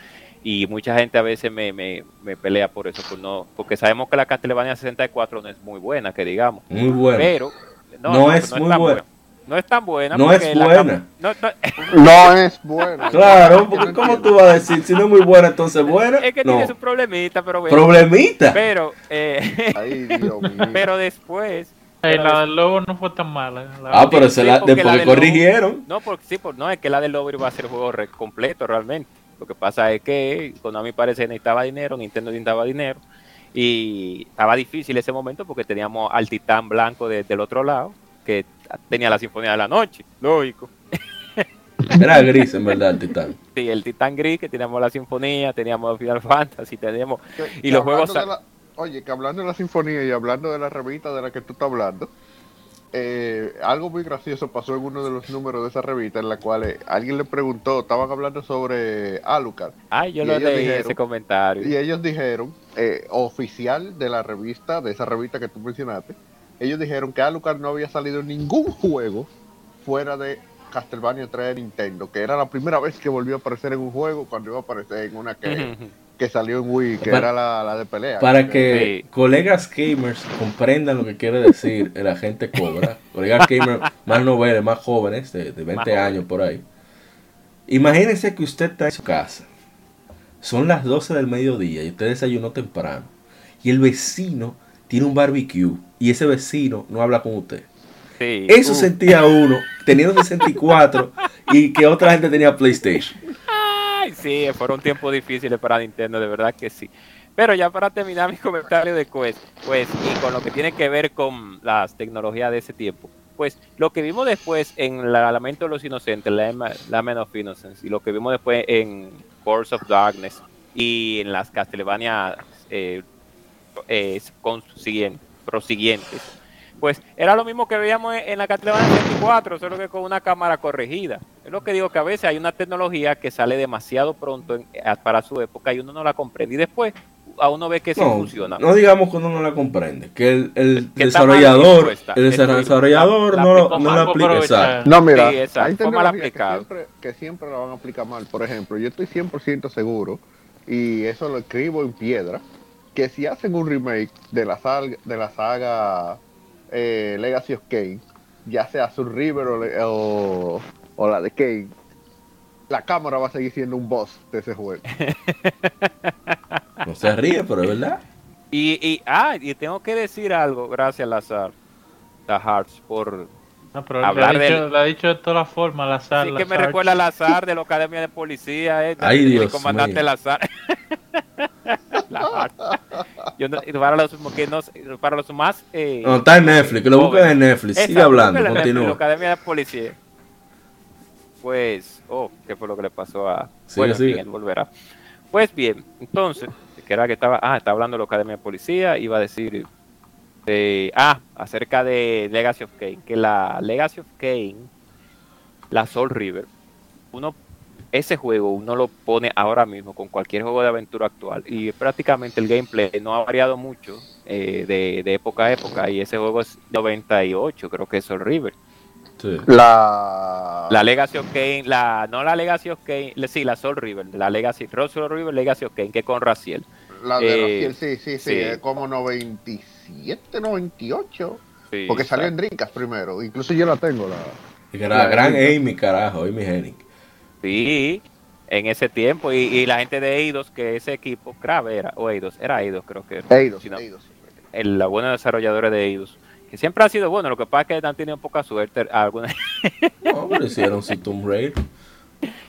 y mucha gente a veces me, me, me pelea por eso, por no, porque sabemos que la Castlevania 64 no es muy buena, que digamos, Muy bueno. pero No es muy tan buena. No es tan buena. No porque es la buena. cam- no- no- No es bueno. Claro, porque ¿cómo tú vas a decir? Si no es muy buena, entonces buena. es que no. tiene su problemita, pero bueno. Problemita. Pero, eh, Ay, Dios mío. pero después. Eh, pero la del lobo no fue tan mala. La- Ah, pero se la, porque después la lobo- corrigieron. No, porque sí, por, no, es que la del Lover iba a ser el juego re- completo realmente. Lo que pasa es que, cuando a mí parece necesitaba dinero, Nintendo necesitaba dinero. Y estaba difícil ese momento porque teníamos al titán blanco de- del otro lado, que tenía la Sinfonía de la Noche, lógico. Era gris, en verdad, el titán. Sí, el titán gris, que teníamos la Sinfonía, teníamos Final Fantasy, teníamos Y los juegos la- oye, que hablando de la sinfonía y hablando de la revista de la que tú estás hablando, eh, algo muy gracioso pasó en uno de los números de esa revista en la cual eh, alguien le preguntó, estaban hablando sobre Alucard, Ay, yo lo leí dijeron- ese comentario. y ellos dijeron, eh, oficial de la revista, de esa revista que tú mencionaste, ellos dijeron que Alucard no había salido en ningún juego fuera de Castlevania 3 de Nintendo, que era la primera vez que volvió a aparecer en un juego cuando iba a aparecer en una que, que salió en Wii, que Para- era la, la de pelea. Para que Sí. colegas gamers comprendan lo que quiere decir el agente Cobra, colegas gamers más noveles, más jóvenes, de, de 20 Más jóvenes. años por ahí. Imagínense que usted está en su casa, son las 12 del mediodía y usted desayunó temprano, y el vecino tiene un barbecue y ese vecino no habla con usted. Sí. Eso sentía uno teniendo 64 y que otra gente tenía PlayStation. Ay, sí, fueron tiempos difíciles para Nintendo, de verdad que sí. Pero ya para terminar mi comentario de Quest, pues, y con lo que tiene que ver con las tecnologías de ese tiempo, pues, lo que vimos después en la Lamento de los Inocentes, la Ema- Lament of Innocence, y lo que vimos después en Force of Darkness y en las Castlevania eh, eh, consiguientes, prosiguientes, pues era lo mismo que veíamos en la Castlevania 64, solo que con una cámara corregida. Es lo que digo que a veces hay una tecnología que sale demasiado pronto en- para su época y uno no la comprende y después a uno ve que sí No, funciona. no digamos que uno no la comprende, que el, el Que desarrollador, el desarrollador la- no, la no la mal, aplica. exacto. No, mira, Sí, exacto, hay mal que siempre, que siempre la van a aplicar mal. Por ejemplo, yo estoy 100% seguro, y eso lo escribo en piedra, que si hacen un remake de la saga, de la saga eh, Legacy of Kane, ya sea Soul River o, o la de Kane, la cámara va a seguir siendo un boss de ese juego. No se ríe, pero es verdad. Y, y, ah, y tengo que decir algo, gracias Lazar, The Hearts, por... No, pero Hablar le, ha dicho, del- le ha dicho de todas formas, Lazar. Sí que me recuerda a Lazar de la Academia de Policía, eh, Ay, el Dios comandante mío. Lazar. Lazar. Yo no- para los que no, para los más... eh, No, está en Netflix, que lo busquen en Netflix. Sigue Exacto, hablando, Netflix, continúa. Academia de Policía. Pues, oh, ¿qué fue lo que le pasó a... Sigue, bueno, sigue. volverá. Pues bien, entonces, que era que estaba... Ah, estaba hablando de la Academia de Policía, iba a decir... eh, ah, acerca de Legacy of Kane, que la Legacy of Kane, la Soul River, uno ese juego uno lo pone ahora mismo con cualquier juego de aventura actual y prácticamente el gameplay no ha variado mucho eh, de, de época a época y ese juego es 98 creo que es Soul River Sí. La, la Legacy of Kane la no la Legacy of Kane sí la Soul River la Legacy Soul River Legacy of Kane que con Raciel la de eh, Raciel, sí, sí, sí, sí. es como 97, 98. Sí, Porque salió en. Dreamcast primero. Incluso yo la tengo, la, Gran, gran Amy, carajo, Amy Hennig. Sí, en ese tiempo. Y, y la gente de Eidos, que ese equipo, Crave era, o Eidos, era Eidos creo que era. Eidos, Si no, Eidos. el, la buena desarrolladora de Eidos. Que siempre ha sido bueno, lo que pasa es que han tenido poca suerte. Algunas... No, pero hicieron su Tomb Raider.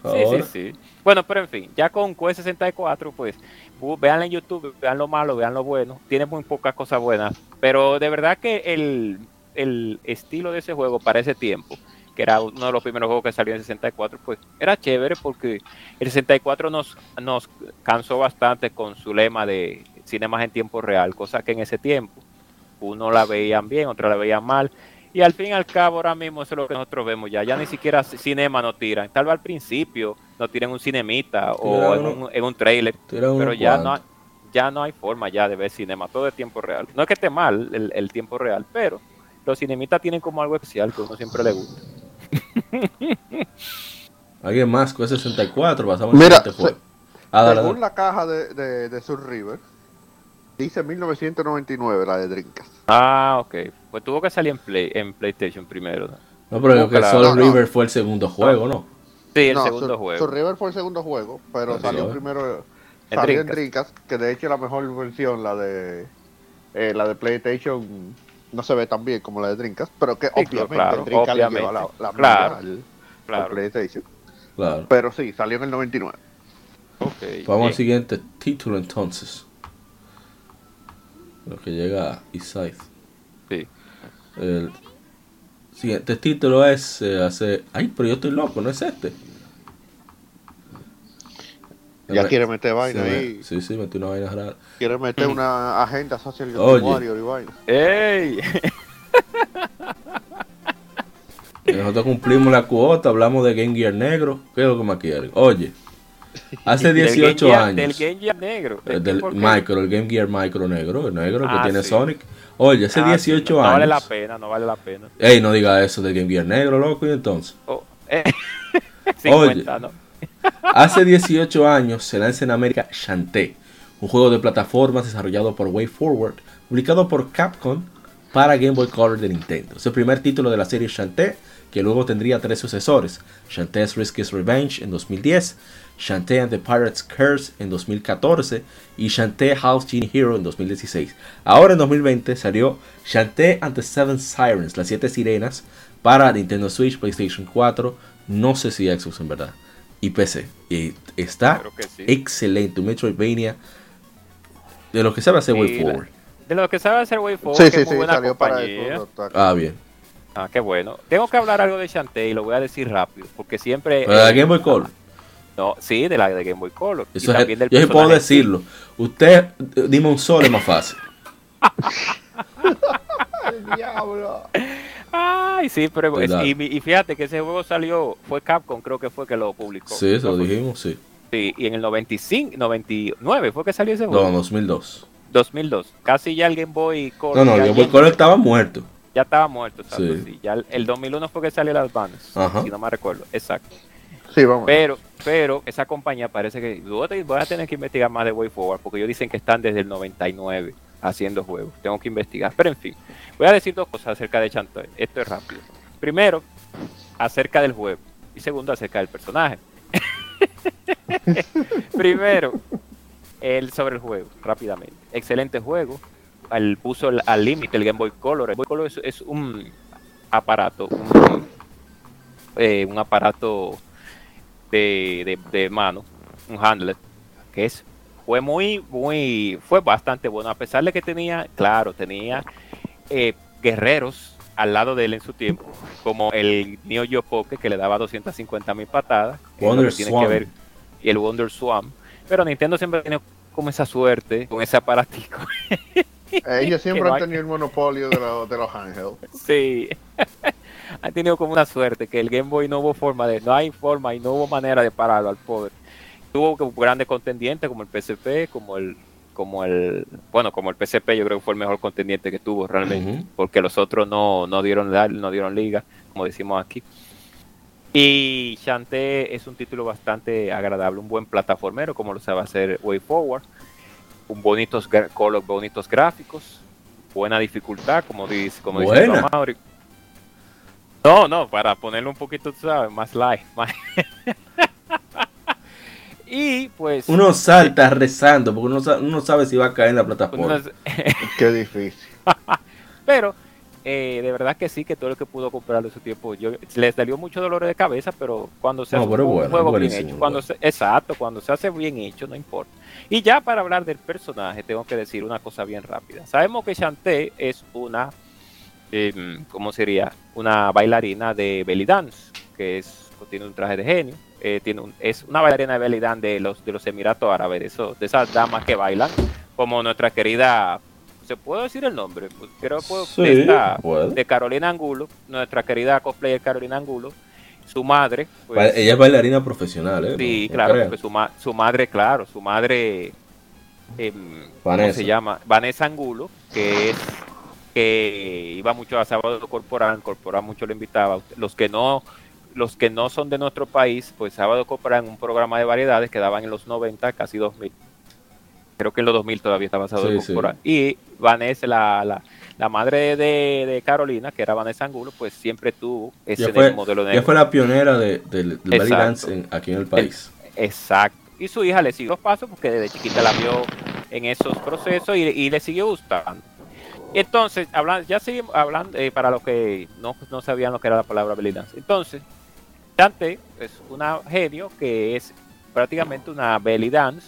Sí, sí, sí. Bueno, pero en fin, ya con Quest 64, pues, bu- vean en YouTube, vean lo malo, vean lo bueno. Tiene muy pocas cosas buenas. Pero de verdad que el, el estilo de ese juego para ese tiempo, que era uno de los primeros juegos que salió en 64, pues era chévere porque el 64 nos, nos cansó bastante con su lema de cinemas en tiempo real, cosa que en ese tiempo uno la veían bien, otra la veían mal. Y al fin y al cabo, ahora mismo eso es lo que nosotros vemos ya. Ya ni siquiera cinema nos tiran. Tal vez al principio nos tiran un cinemita o en uno- un, en un trailer. Pero ya no, ya no hay forma ya de ver cinema. Todo es tiempo real. No es que esté mal el, el tiempo real, pero los cinemitas tienen como algo especial que a uno siempre le gusta. Alguien más con 64, pasamos Mira, al siguiente juego. Ah, dale, Según dale. la caja de, de, de Sur River, dice 1999 la de Drinkas. Ah, ok. Pues tuvo que salir en, Play, en PlayStation primero. ¿no? No, pero creo que. Soul No, no. River fue el segundo juego, ¿no? Sí, el No, segundo juego. Sur River fue el segundo juego, pero Sí, salió ¿eh? primero En salió en Dreamcast. Dreamcast, que de hecho la mejor versión, la de eh, la de PlayStation, no se ve tan bien como la de Dreamcast, pero que Sí, obviamente claro, el Dreamcast le lleva obviamente. la, la Claro, al, al Claro. PlayStation. Claro. Pero sí, salió en el 99. Ok, Vamos al siguiente título entonces. Lo que llega a. Sí. El siguiente título es eh, hace. Ay, pero yo estoy loco, no es este. Ya Me- quiere meter vaina ahí, Sí, sí, metí una vaina rara. quiere meter una agenda social Oye. Warrior y vaina. ¡Ey! Nosotros cumplimos la cuota, hablamos de Game Gear negro. ¿Qué es lo que más quieren? Oye, hace Del 18 Game Gear- años. Del Game Gear negro. del ¿Por qué? Micro, el Game Gear Micro negro, el negro que Ah, tiene sí. Sonic. Oye, hace Ah, sí, 18 no, no años. vale la pena, no vale la pena. Ey, no diga eso del Game Gear negro, loco, y entonces. Oh, eh, 50, ¿no? Hace 18 años se lanza en América Shantae, un juego de plataformas desarrollado por WayForward, publicado por Capcom para Game Boy Color de Nintendo. Es el primer título de la serie Shantae, que luego tendría tres sucesores: Shantae's Riskiest Revenge en 2010, Shantae and the Pirate's Curse en 2014 y Shantae House Genie Hero en 2016. Ahora en 2020 salió Shantae and the Seven Sirens, las siete sirenas, para Nintendo Switch, PlayStation 4, no sé si Xbox en verdad, y PC. Y está sí. excelente, un Metroidvania de lo que sabe hacer Sí, Way Forward. De lo que sabe hacer Way Forward, Sí, que sí, es muy sí, buena salió para compañía. Ah, bien. Ah, qué bueno. Tengo que hablar algo de Shantae y lo voy a decir rápido, porque siempre... Eh, Game Boy Color. No, sí, de la de Game Boy Color. y Eso es- también del yo sí puedo decirlo. Usted, dime un solo es más fácil. El diablo. Ay, sí, pero es- y, y fíjate que ese juego salió, fue Capcom, creo que fue que lo publicó. Sí, eso ¿No lo dijimos, sí. Sí, y en el 95, 99 fue que salió ese No, juego. 2002. 2002. Casi ya el Game Boy Color. No, no, el Game Boy Color estaba muerto. ya estaba muerto, Sí. sí. Ya el, el 2001 fue que salió el Advance, Ajá. si no me recuerdo. Exacto. Pero, pero esa compañía parece que voy a- tener que investigar más de Way Forward porque ellos dicen que están desde el 99 haciendo juegos. Tengo que investigar. Pero en fin, voy a decir dos cosas acerca de Chantoy. Esto es rápido. Primero, acerca del juego. Y segundo, acerca del personaje. Primero, el sobre el juego, rápidamente. Excelente juego. Al, puso al límite el Game Boy Color. El Game Boy Color es, un aparato, un, eh, un aparato de, de, de mano, un handler, que es fue muy, muy, fue bastante bueno, a pesar de que tenía, claro, tenía eh, guerreros al lado de él en su tiempo, como el Neo Pocket que le daba 250 mil patadas, que es lo Wonder que tiene Swan. que ver, y el Wonder Swan, pero Nintendo siempre tiene como esa suerte con ese aparatico. Ellos siempre han tenido el monopolio de, los- de los handhelds. Sí. Han tenido como una suerte que el Game Boy no hubo forma de, no hay forma y no hubo manera de pararlo al poder. Tuvo grandes contendientes como el PSP, como el, como el, bueno, como el PSP yo creo que fue el mejor contendiente que tuvo realmente, porque los otros no, no dieron la- no dieron liga, como decimos aquí. Y Shantae es un título bastante agradable, un buen plataformero, como lo sabe hacer Way Forward, un bonitos gra- color, bonitos gráficos, buena dificultad, como dice, como dice Mauri. No, no, para ponerlo un poquito, sabes, más light. más- y pues. Uno salta rezando porque uno, uno no sabe si va a caer en la plataforma. unos- Qué difícil. pero eh, de verdad que sí, que todo el que pudo comprarlo en su tiempo, yo, les salió mucho dolor de cabeza, pero cuando se No, hace un bueno, juego bien hecho, cuando bueno. se- exacto, cuando se hace bien hecho, no importa. Y ya para hablar del personaje, tengo que decir una cosa bien rápida. Sabemos que Shantae es una, em, ¿cómo sería? Una bailarina de belly dance, que es tiene un traje de genio. eh, tiene un- es una bailarina de belly dance de los, de los Emiratos Árabes, de, esos- de esas damas que bailan, como nuestra querida, ¿se puede decir el nombre? Pues creo que puedo, Sí, de esta- de Carolina Angulo, nuestra querida cosplayer Carolina Angulo, su madre, pues, Ella es bailarina profesional, ¿eh? sí, No- claro, porque su, ma- su madre, claro, su madre, em, ¿cómo Vanessa. se llama? Vanessa Angulo, que es que iba mucho a sábado corporal, corporal mucho lo invitaba, los que no los que no son de nuestro país, pues sábado corporal un programa de variedades que daban en los 90, casi 2000. Creo que en los 2000 todavía estaba sábado Sí, corporal. Y Vanessa, la, la, la madre de, de Carolina, que era Vanessa Angulo, pues siempre tuvo ese fue, modelo de ella fue la pionera de, del Exacto. dance en- aquí en el país. Exacto. Y su hija le siguió los pasos porque desde chiquita la vio en esos procesos y, y le siguió gustando. Entonces, hablando, ya seguimos hablando, eh, para los que no, no sabían lo que era la palabra belly dance. Entonces, Dante es una genio que es prácticamente una belly dance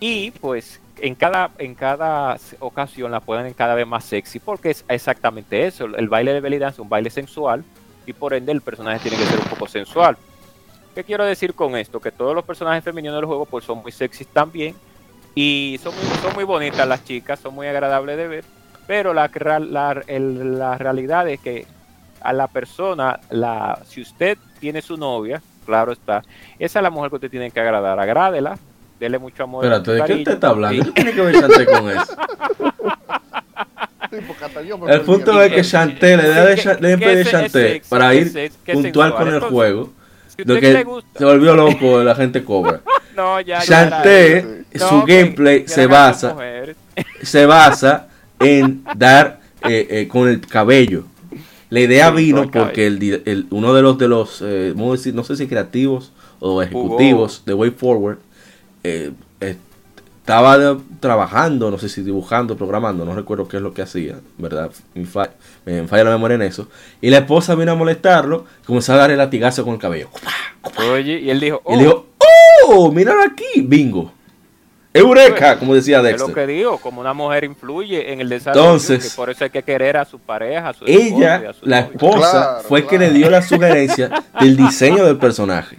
y pues en cada, en cada ocasión la ponen cada vez más sexy porque es exactamente eso. El baile de belly dance es un baile sensual y por ende el personaje tiene que ser un poco sensual. ¿Qué quiero decir con esto? Que todos los personajes femeninos del juego pues son muy sexys también y son muy, son muy bonitas las chicas, son muy agradables de ver, pero la, la, la realidad es que a la persona, la, si usted tiene su novia, claro está, esa es la mujer que usted tiene que agradar, agrádela, dele mucho amor. Espérate, ¿de qué usted está hablando? ¿Qué tiene que ver Chanté con eso? El punto es que Chanté, la idea de, ¿Qué- Cha- de qué impedir es- es Chanté para ¿Qué ir puntual con el juego, lo que se volvió loco la gente cobra. no, ya, ya, Chanté, su gameplay se basa, se basa en dar eh, eh, con el cabello. La idea Sí, vino porque el, uno de los de los eh, no sé si creativos o ejecutivos de Way Forward eh, estaba de- trabajando, no sé si dibujando, programando, no recuerdo qué es lo que hacía, ¿verdad? Me, fa- me falla la memoria en eso. Y la esposa vino a molestarlo, y comenzó a darle latigazo con el cabello. Oye, y él dijo, Y oh, dijo, ¡Oh! ¡Míralo aquí! ¡Bingo! ¡Eureka! Como decía es lo Dexter. que digo, como una mujer influye en el desarrollo, Entonces- que por eso hay que querer a su pareja, a su y Ella, a su la novio. esposa, Claro, fue que claro. le dio la sugerencia del diseño del personaje.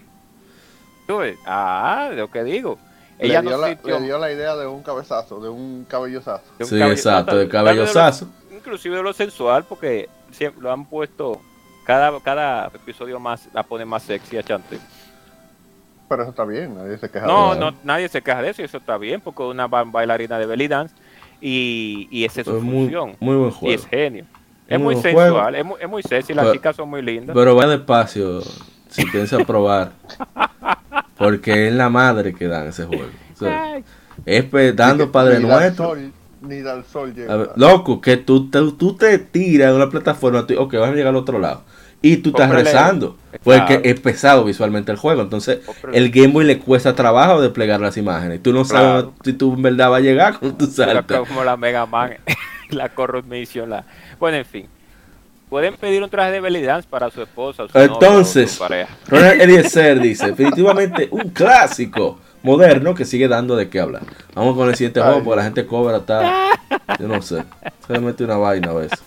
Ah, lo que digo. Le Ella dio, no la, sintió le dio la idea de un cabezazo, de un cabellozazo. de un Sí, exacto, de vez de lo- Inclusive de lo sensual, porque siempre lo han puesto, cada, cada episodio más la pone más sexy a Chante. Pero eso está bien, nadie se queja No, de eso. no, nadie se queja de eso y eso está bien, porque es una ba- bailarina de belly dance y, y esa es su Es función. muy buen Y juego. es genio. Es Muy sensual, es muy, es muy sexy, las Pero- chicas son muy lindas. Pero vaya despacio si piensa probar. Porque es la madre que dan ese juego. O sea, Ay, es pe- dando Padre Nuestro. sol, ni da el sol llega. Ver, loco, que tú te, tú te tiras de una plataforma, tú, ok, vas a llegar al otro lado. Y tú estás rezando. Claro. Porque es pesado visualmente el juego. Entonces, el Game Boy le cuesta trabajo desplegar las imágenes. Tú no sabes Claro. si tú en verdad vas a llegar cuando tú saltas. como la Mega Man, la Corrupt Mission, la... Bueno, en fin. Pueden pedir un traje de belly dance para su esposa, su novio Entonces, su pareja. Ronald Eliezer dice, definitivamente un clásico moderno que sigue dando de qué hablar. Vamos con el siguiente juego porque la gente cobra está, yo no sé, se le mete una vaina a veces.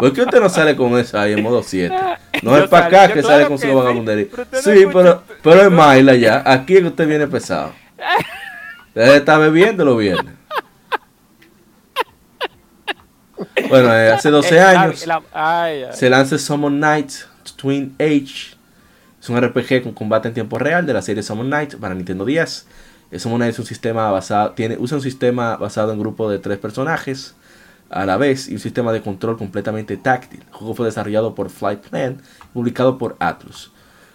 ¿Por qué usted no sale con eso ahí en modo 7? No Yo es para acá yo que claro sale con su vagabundería. no Sí, pero, pero es Maila ya. Aquí es que usted viene pesado. Usted está bebiéndolo bien. Bueno, eh, hace 12 Eh, la- años la- ay, ay. se lanza Summon Knights Twin Age. Es un RPG con combate en tiempo real de la serie Summon Knights para Nintendo 10. Eh, Summon Knights es un sistema basado, tiene, usa un sistema basado en grupo de tres personajes a la vez y un sistema de control completamente táctil. El juego fue desarrollado por Flight Plan y publicado por Atlus.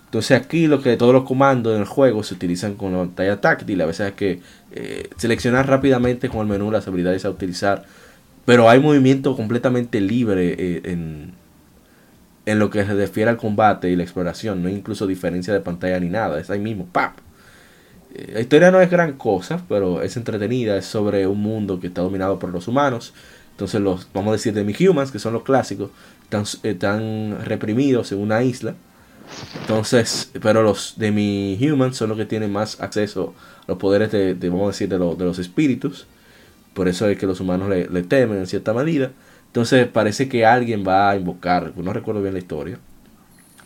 Entonces aquí lo que todos los comandos en el juego se utilizan con la pantalla táctil. A veces hay que eh, seleccionar rápidamente con el menú las habilidades a utilizar. Pero hay movimiento completamente libre eh, en, en lo que se refiere al combate y la exploración. No hay incluso diferencia de pantalla ni nada. Es ahí mismo, ¡pap! Eh, La historia no es gran cosa, pero es entretenida. Es sobre un mundo que está dominado por los humanos. Entonces los, vamos a decir, de mi humans, que son los clásicos, están, están reprimidos en una isla. Entonces, pero los de mi humans son los que tienen más acceso a los poderes de, de, vamos a decir, de, lo- de los espíritus. Por eso es que los humanos le, temen en cierta medida. Entonces parece que alguien va a invocar, no recuerdo bien la historia.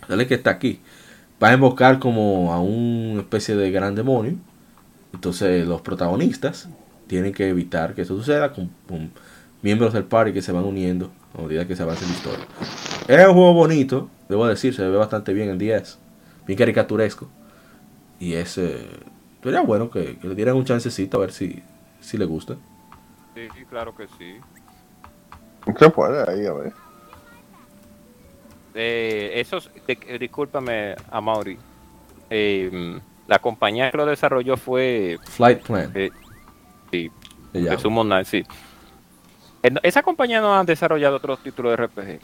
Dale que está aquí. Va a invocar como a una especie de gran demonio. Entonces los protagonistas tienen que evitar que eso suceda con, miembros del party que se van uniendo a medida que se avanza en la historia. Es un juego bonito, debo decir, se ve bastante bien en 10. Bien caricaturesco. Y es... eh, sería bueno que, que le dieran un chancecito a ver si, si le gusta. Sí, sí, claro que sí. Se puede ahí, a ver. Eh, esos, de- eh, discúlpame, a Mauri. Eh, la compañía que lo desarrolló fue. Flight Plan. eh, sí, de Summon Knight, sí. Eh, Esa compañía no ha desarrollado otros títulos de RPG.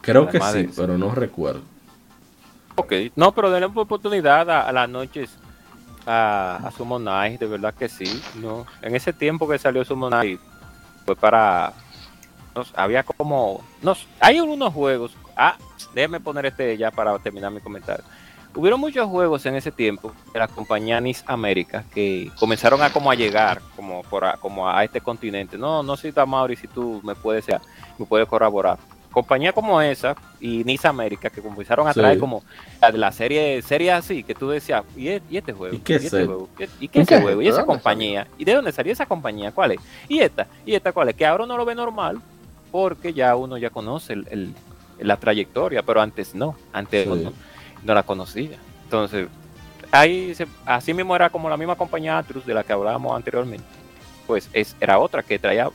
Creo que sí, pero no recuerdo. Ok, no, pero denle una oportunidad a, a las noches a, a de verdad que sí. No, en ese tiempo que salió Summon Knight fue para, había como, no, hay algunos juegos. Ah, déjame poner este ya para terminar mi comentario. Hubieron muchos juegos en ese tiempo de la compañía NIS América que comenzaron a como a llegar como por a, como a este continente. No, no sé, Mauri, si tú me puedes, me puedes corroborar. Compañía como esa y NIS América que comenzaron a Sí. traer como la la serie serie así que tú decías y, e- y este juego ¿Y qué es este juego ¿Y, y qué ¿Y ese es juego y esa ¿De dónde compañía y de dónde salió esa compañía cuál es y esta y esta cuál es que ahora uno lo ve normal porque ya uno ya conoce el, el- la trayectoria pero antes no antes Sí. uno no la conocía. Entonces ahí se- así mismo era como la misma compañía Atrus de la que hablábamos anteriormente pues es, era otra que traía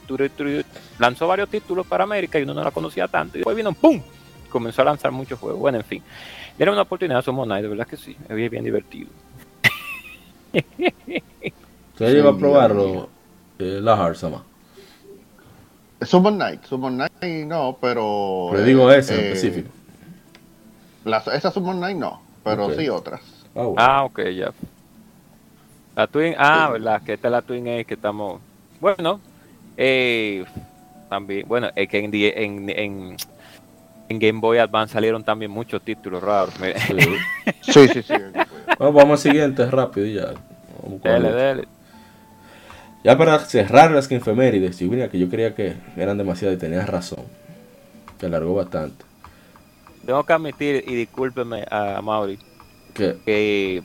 lanzó varios títulos para América y uno no la conocía tanto y después vino ¡pum! comenzó a lanzar muchos juegos bueno en fin era una oportunidad a Summon Knight, de verdad que sí es bien, bien divertido ¿Usted Sí, llegó a ya, probarlo? Eh, la Harsama. Summon Knight, Summon Knight no, pero. Pero digo eh, esa en eh, específico. las- esa Summon Knight no, pero sí otras. Ah, bueno. Ah, ok, ya. La Twin, ah, verdad, que esta es la Twin A que estamos. Bueno, eh, también, bueno, es que en, en, en, en Game Boy Advance salieron también muchos títulos raros. Sí. Sí, sí, sí. Bueno, vamos al siguiente rápido y ya. El- dele. Ya para cerrar las efemérides, y mira que yo creía que eran demasiadas y tenías razón. Que alargó bastante. Tengo que admitir, y discúlpeme a Mauri, que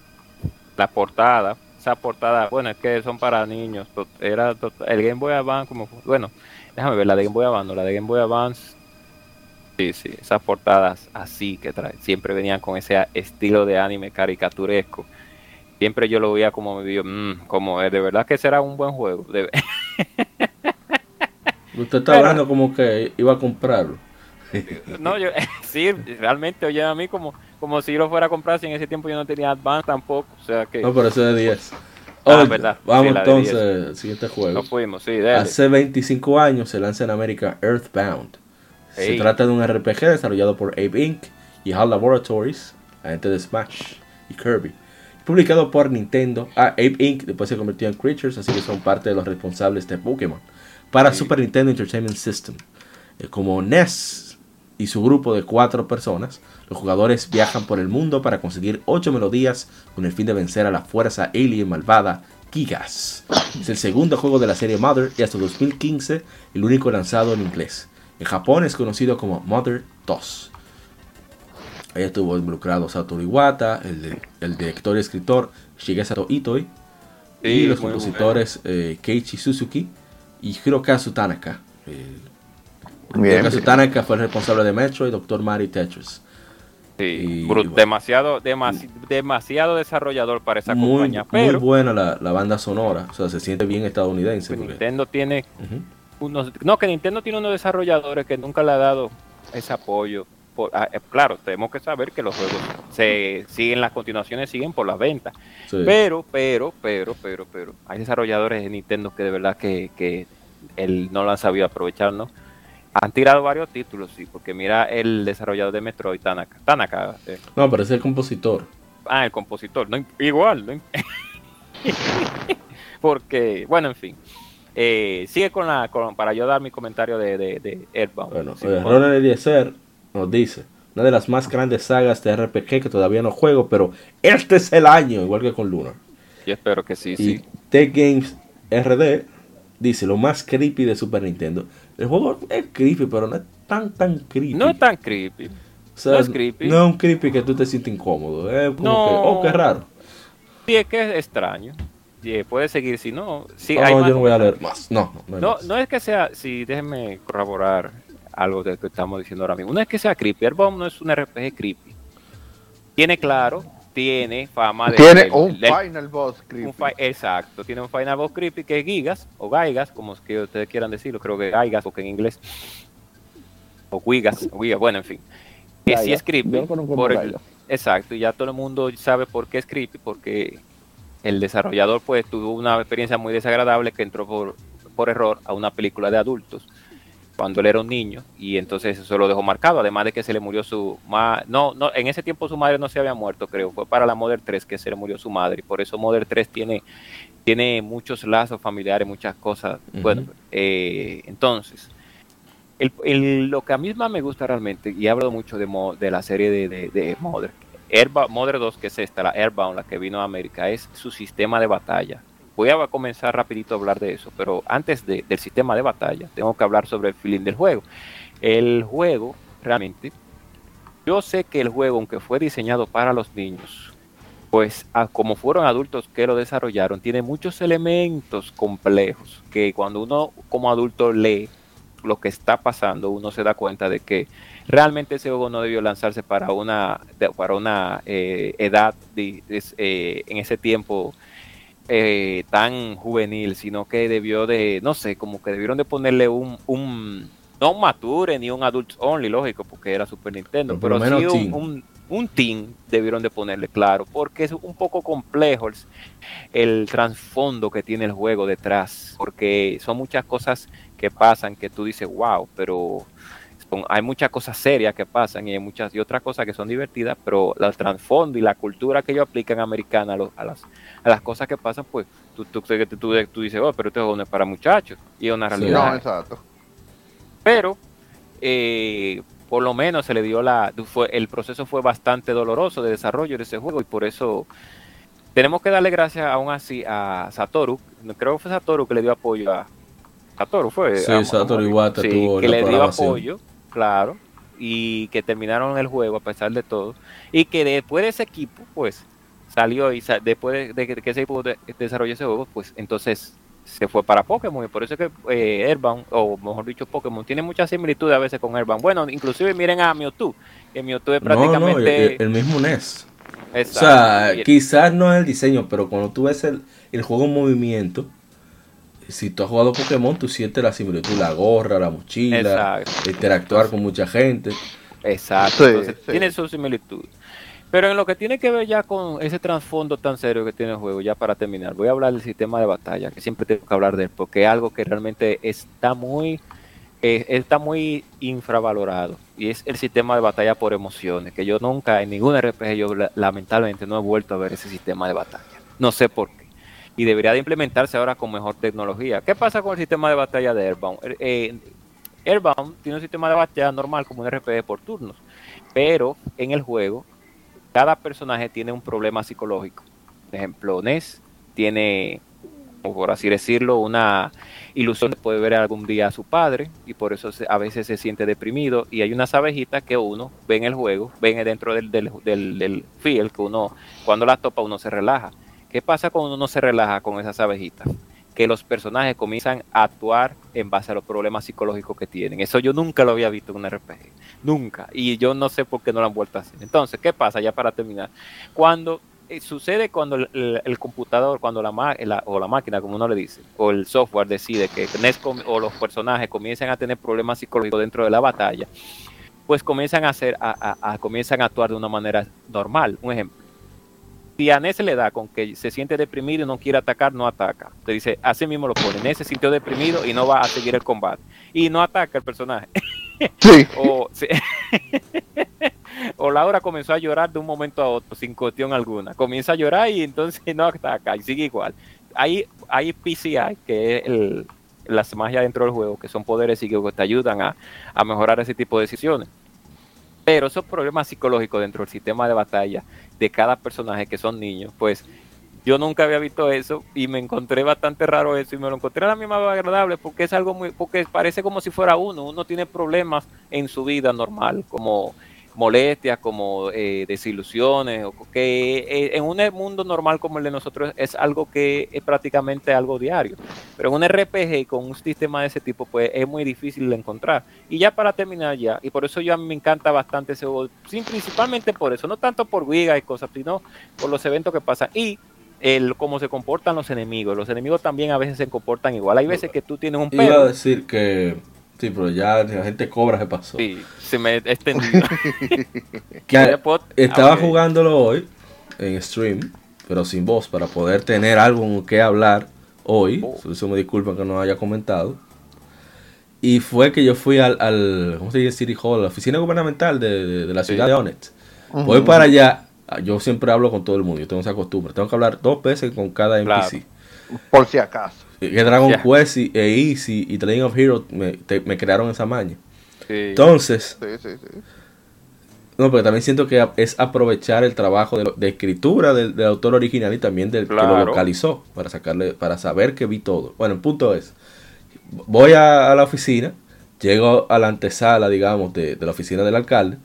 la portada, esa portada, bueno, es que son para niños. Era el Game Boy Advance, como bueno, déjame ver, la de Game Boy Advance, no, la de Game Boy Advance. Sí, sí, esas portadas así que trae, siempre venían con ese estilo de anime caricaturesco. Siempre yo lo veía como me digo, "Mm, como eh, de verdad que será un buen juego. de- usted está Pero- hablando como que iba a comprarlo. no, yo sí, realmente oye a mí como, como si yo lo fuera a comprar, si en ese tiempo yo no tenía Advance tampoco. O sea que No, pero eso es de 10. Ah, Oye, verdad. Vamos Sí, entonces al siguiente juego. no fuimos, sí, dale. Hace 25 años se lanza en América Earthbound. Se trata de un RPG desarrollado por Ape Inc. y HAL Laboratories, la gente de Smash y Kirby. Publicado por Nintendo. Ah, Ape Inc. después se convirtió en Creatures, así que son parte de los responsables de Pokémon. Para. Super Nintendo Entertainment System. Eh, como NES y su grupo de cuatro personas, los jugadores viajan por el mundo para conseguir ocho melodías con el fin de vencer a la fuerza alien malvada Gigas. Es el segundo juego de la serie Mother y hasta 2015 el único lanzado en inglés. En Japón es conocido como Mother 2. Ahí estuvo involucrado Satoru Iwata, el, de- el director y escritor Shigesato Itoi, y los compositores eh, Keiichi Suzuki y Hirokazu Tanaka. Bien. Tanaka fue el responsable de Metro y Dr. Mario Tetris. Sí, Y bru- bueno. demasiado, demasi- demasiado desarrollador para esa Muy, compañía. muy Pero buena la, la banda sonora, o sea, se siente bien estadounidense. pues, porque- Nintendo tiene unos. No, que Nintendo tiene unos desarrolladores que nunca le ha dado ese apoyo. Por- ah, eh, claro, tenemos que saber que los juegos se siguen, las continuaciones siguen por las ventas. Sí. Pero, pero, pero, pero, pero, hay desarrolladores de Nintendo que de verdad que, que él no lo han sabido aprovechar, ¿no? Han tirado varios títulos, sí, porque mira el desarrollador de Metroid, Tanaka. Tanaka. eh. No, pero es el compositor. Ah, el compositor. No, igual. no porque, bueno, en fin. Eh, sigue con la. Con, para yo dar mi comentario de, de, de Earthbound. Bueno, Sí, eh, Ronald Eliezer nos dice, una de las más grandes sagas de RPG que todavía no juego, pero este es el año, igual que con Luna. yo espero que sí, Y sí. Tech Games RD dice, lo más creepy de Super Nintendo. El juego es creepy, pero no es tan, tan creepy. No es tan creepy. O sea, no es creepy. No es un creepy que tú te sientes incómodo. Es como No. que, oh, qué raro. Sí, es que es extraño. Sí, puede seguir, si no. Sí, No, hay no, más yo no voy a leer más. No, no, no más. es que sea, sí, déjenme corroborar algo de lo que estamos diciendo ahora mismo. No es que sea creepy, Earthbound no es un RPG creepy. Tiene claro, tiene fama de... Tiene un final boss creepy. un fi- exacto, tiene un final boss creepy que es Gigas, o Gaigas, como es que ustedes quieran decirlo, creo que Gaigas, porque en inglés, o Gigas, o Gigas, bueno, en fin. Que sí Gaigas. es creepy. Por exacto, y ya todo el mundo sabe por qué es creepy, porque el desarrollador pues tuvo una experiencia muy desagradable que entró por, por error a una película de adultos cuando él era un niño y entonces eso lo dejó marcado, además de que se le murió su ma no, no, en ese tiempo su madre no se había muerto, creo, fue para la Model 3 que se le murió su madre, y por eso Model 3 tiene, tiene muchos lazos familiares, muchas cosas, bueno, eh, entonces, el, el- lo que a mí más me gusta realmente, y he hablado mucho de, Mo- de la serie de, de, de Mother, Airba- Mother 2, que es esta, la Airbound, la que vino a América, es su sistema de batalla. Voy a comenzar rapidito a hablar de eso, pero antes de- del sistema de batalla, tengo que hablar sobre el feeling del juego. El juego, realmente, yo sé que el juego, aunque fue diseñado para los niños, pues como fueron adultos que lo desarrollaron, tiene muchos elementos complejos que cuando uno como adulto lee lo que está pasando, uno se da cuenta de que realmente ese juego no debió lanzarse para una para una eh, edad eh, en ese tiempo eh, tan juvenil, sino que debió de, no sé, como que debieron de ponerle un, un no un mature ni un adult only, lógico, porque era Super Nintendo, Pero sí un, un, un teen debieron de ponerle, claro, porque es un poco complejo el, el trasfondo que tiene el juego detrás, porque son muchas cosas que pasan que tú dices, wow, pero son- hay muchas cosas serias que pasan y hay muchas y otras cosas que son divertidas, pero el trasfondo y la cultura que ellos aplican americana a, los- a las, a las cosas que pasan, pues tú, tú, tú, tú- tú dices, oh, pero este juego no es para muchachos, y es una Sí. realidad. No, exacto. Pero eh, por lo menos se le dio la. Fue, el proceso fue bastante doloroso de desarrollo de ese juego y por eso tenemos que darle gracias aún así a Satoru. Creo que fue Satoru que le dio apoyo a. Satoru fue. Sí, a- a- Satoru Iwata sí, tuvo que la le dio apoyo, claro, y que terminaron el juego a pesar de todo. Y que después de ese equipo, pues salió y sa- después de, de que ese equipo de- desarrolló ese juego, pues entonces se fue para Pokémon y por eso es que eh, Airbound, o mejor dicho Pokémon, tiene mucha similitud a veces con Airbound. Bueno, inclusive miren a Mewtwo, que Mewtwo es No, no, prácticamente... el, el mismo NES. O Exacto, sea, y- quizás no es el diseño, pero cuando tú ves el, el juego en movimiento, si tú has jugado Pokémon, tú sientes la similitud, la gorra, la mochila, Exacto. interactuar con mucha gente. Exacto, Sí, entonces sí. tiene su similitud. Pero en lo que tiene que ver ya con ese trasfondo tan serio que tiene el juego, ya para terminar, voy a hablar del sistema de batalla, que siempre tengo que hablar de él, porque es algo que realmente está muy, eh, está muy infravalorado, y es el sistema de batalla por emociones, que yo nunca en ningún RPG, yo la- lamentablemente no he vuelto a ver ese sistema de batalla. No sé por qué. Y debería de implementarse ahora con mejor tecnología. ¿Qué pasa con el sistema de batalla de Airbound? Eh, eh, Airbound tiene un sistema de batalla normal como un RPG por turnos, pero en el juego cada personaje tiene un problema psicológico. Por ejemplo, Ness tiene, por así decirlo, una ilusión de poder ver algún día a su padre y por eso a veces se siente deprimido y hay unas abejitas que uno ve en el juego, ven dentro del, del, del, del field que uno cuando las topa uno se relaja. ¿Qué pasa cuando uno se relaja con esas abejitas? Que los personajes comienzan a actuar en base a los problemas psicológicos que tienen. Eso yo nunca lo había visto en un RPG. Nunca. Y yo no sé por qué no lo han vuelto a hacer. Entonces, ¿qué pasa? Ya para terminar. Cuando eh, sucede cuando el, computador, cuando la, la- o la máquina, como uno le dice, o el software decide que NES com- o los personajes comienzan a tener problemas psicológicos dentro de la batalla, pues comienzan a hacer, a- comienzan a actuar de una manera normal. Un ejemplo. Si a Ness le da con que se siente deprimido y no quiere atacar, no ataca. Te dice, así mismo lo pone. Ness se sintió deprimido y no va a seguir el combate. Y no ataca el personaje. Sí. O, sí. o Laura comenzó a llorar de un momento a otro, sin cuestión alguna. Comienza a llorar y entonces no ataca y sigue igual. Hay, hay PCI, que es el, las magias dentro del juego, que son poderes psíquicos que te ayudan a, a mejorar ese tipo de decisiones. Pero esos problemas psicológicos dentro del sistema de batalla de cada personaje que son niños, pues yo nunca había visto eso y me encontré bastante raro eso y me lo encontré a la misma agradable porque es algo muy, porque parece como si fuera uno, uno tiene problemas en su vida normal, como molestias, como eh, desilusiones, o que eh, en un mundo normal como el de nosotros es algo que es prácticamente algo diario. Pero en un RPG con un sistema de ese tipo, pues es muy difícil de encontrar. Y ya para terminar ya, y por eso yo a mí me encanta bastante ese juego, sí, principalmente por eso, no tanto por Wiga y cosas, sino por los eventos que pasan. Y el cómo se comportan los enemigos. Los enemigos también a veces se comportan igual. Hay veces que tú tienes un Iba a perro. decir que. Sí, pero ya la gente cobra, se pasó. Sí, se me extendió. Estaba ah, jugándolo hoy en stream, pero sin voz, para poder tener algo en que hablar hoy. Oh. Por Eso me disculpa que no haya comentado. Y fue que yo fui al, al ¿cómo se dice? City Hall, la oficina gubernamental de, de- de la ciudad de Onet. Voy para allá. Yo siempre hablo con todo el mundo, yo tengo esa costumbre. Tengo que hablar dos veces con cada NPC. Por si acaso. Que Dragon. Quest y, e Easy y The Legend of Heroes me, te- me crearon esa maña. Sí. Entonces, Sí, sí, sí. no, pero también siento que es aprovechar el trabajo de, escritura del, del autor original y también del que lo localizó para sacarle, para saber que vi todo. Bueno, el punto es, voy a, a la oficina, llego a la antesala, digamos, de, de la oficina del alcalde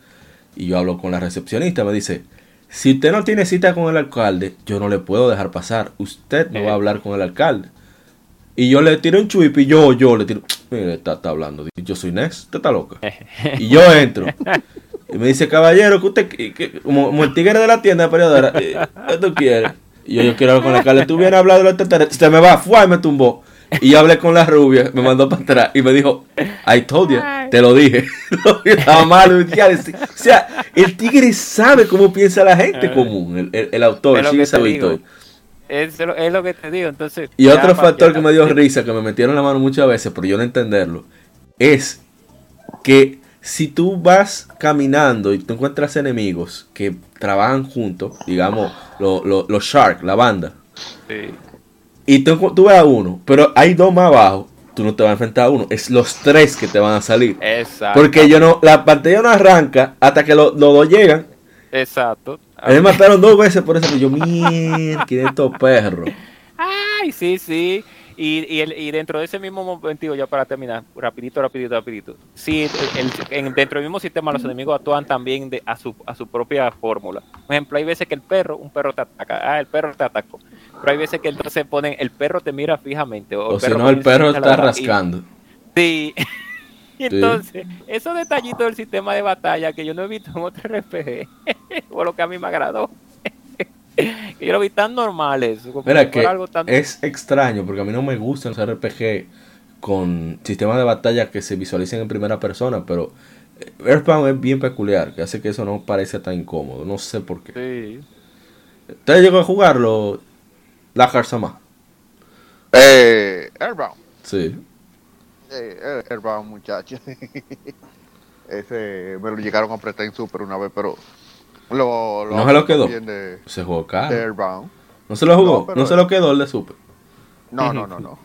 y yo hablo con la recepcionista, me dice, si usted no tiene cita con el alcalde, yo no le puedo dejar pasar, usted no va a hablar con el alcalde. Y yo le tiro un chuip y yo, yo le tiro, mire, está, está hablando, yo soy Ness, usted está loca. Y yo entro. Y me dice, caballero, que usted, que- como, como el tigre de la tienda de periodera, eh, ¿qué tú quieres? Y yo, yo quiero hablar con el alcalde. Tú vienes a hablar de los teteres. Se me va, fue y me tumbó. Y yo hablé con la rubia, me mandó para atrás y me dijo, I told you, te lo dije. Estaba malo. O sea, el tigre sabe cómo piensa la gente común, el, el, el autor, Es lo Es, lo- es lo que te digo, entonces. Y otro factor que me dio risa, que me metieron la mano muchas veces, pero yo no entenderlo, es que si tú vas caminando y tú encuentras enemigos que trabajan juntos, digamos, lo- lo- los Shark, la banda, Sí. y tú, tú ves a uno, pero hay dos más abajo, tú no te vas a enfrentar a uno, es los tres que te van a salir. Exacto. Porque yo no, la pantalla no arranca hasta que lo- los dos llegan. Exacto. A mí me mataron dos veces por eso. Yo, mierda, estos perros. Ay, sí, sí. Y, y, el- y dentro de ese mismo momento, ya para terminar, rapidito, rapidito, rapidito. Sí, el- el- en- dentro del mismo sistema los enemigos actúan también de, a, su, a su propia fórmula. Por ejemplo, hay veces que el perro, un perro te ataca, ah, el perro te atacó. Pero hay veces que entonces ponen, el perro te mira fijamente. O, O si no, el perro está y- rascando. Sí. Y entonces, esos detallitos del sistema de batalla que yo no he visto en otro RPG, fue lo que a mí me agradó. que yo lo vi tan normales. Mira si que fuera algo tan- es extraño porque a mí no me gustan los RPG con sistemas de batalla que se visualicen en primera persona, pero eh, Earthbound es bien peculiar, que hace que eso no parece tan incómodo. No sé por qué. Sí. ¿Usted llegó a jugarlo? La Sama. Eh, Airbound. Sí. Eh, Airbound, muchacho. Ese me lo llegaron a prestar en Super una vez, pero lo, ¿No se lo quedó? De, Se jugó caro. ¿No se lo jugó? No, se lo quedó el de Super. No, no, no, no.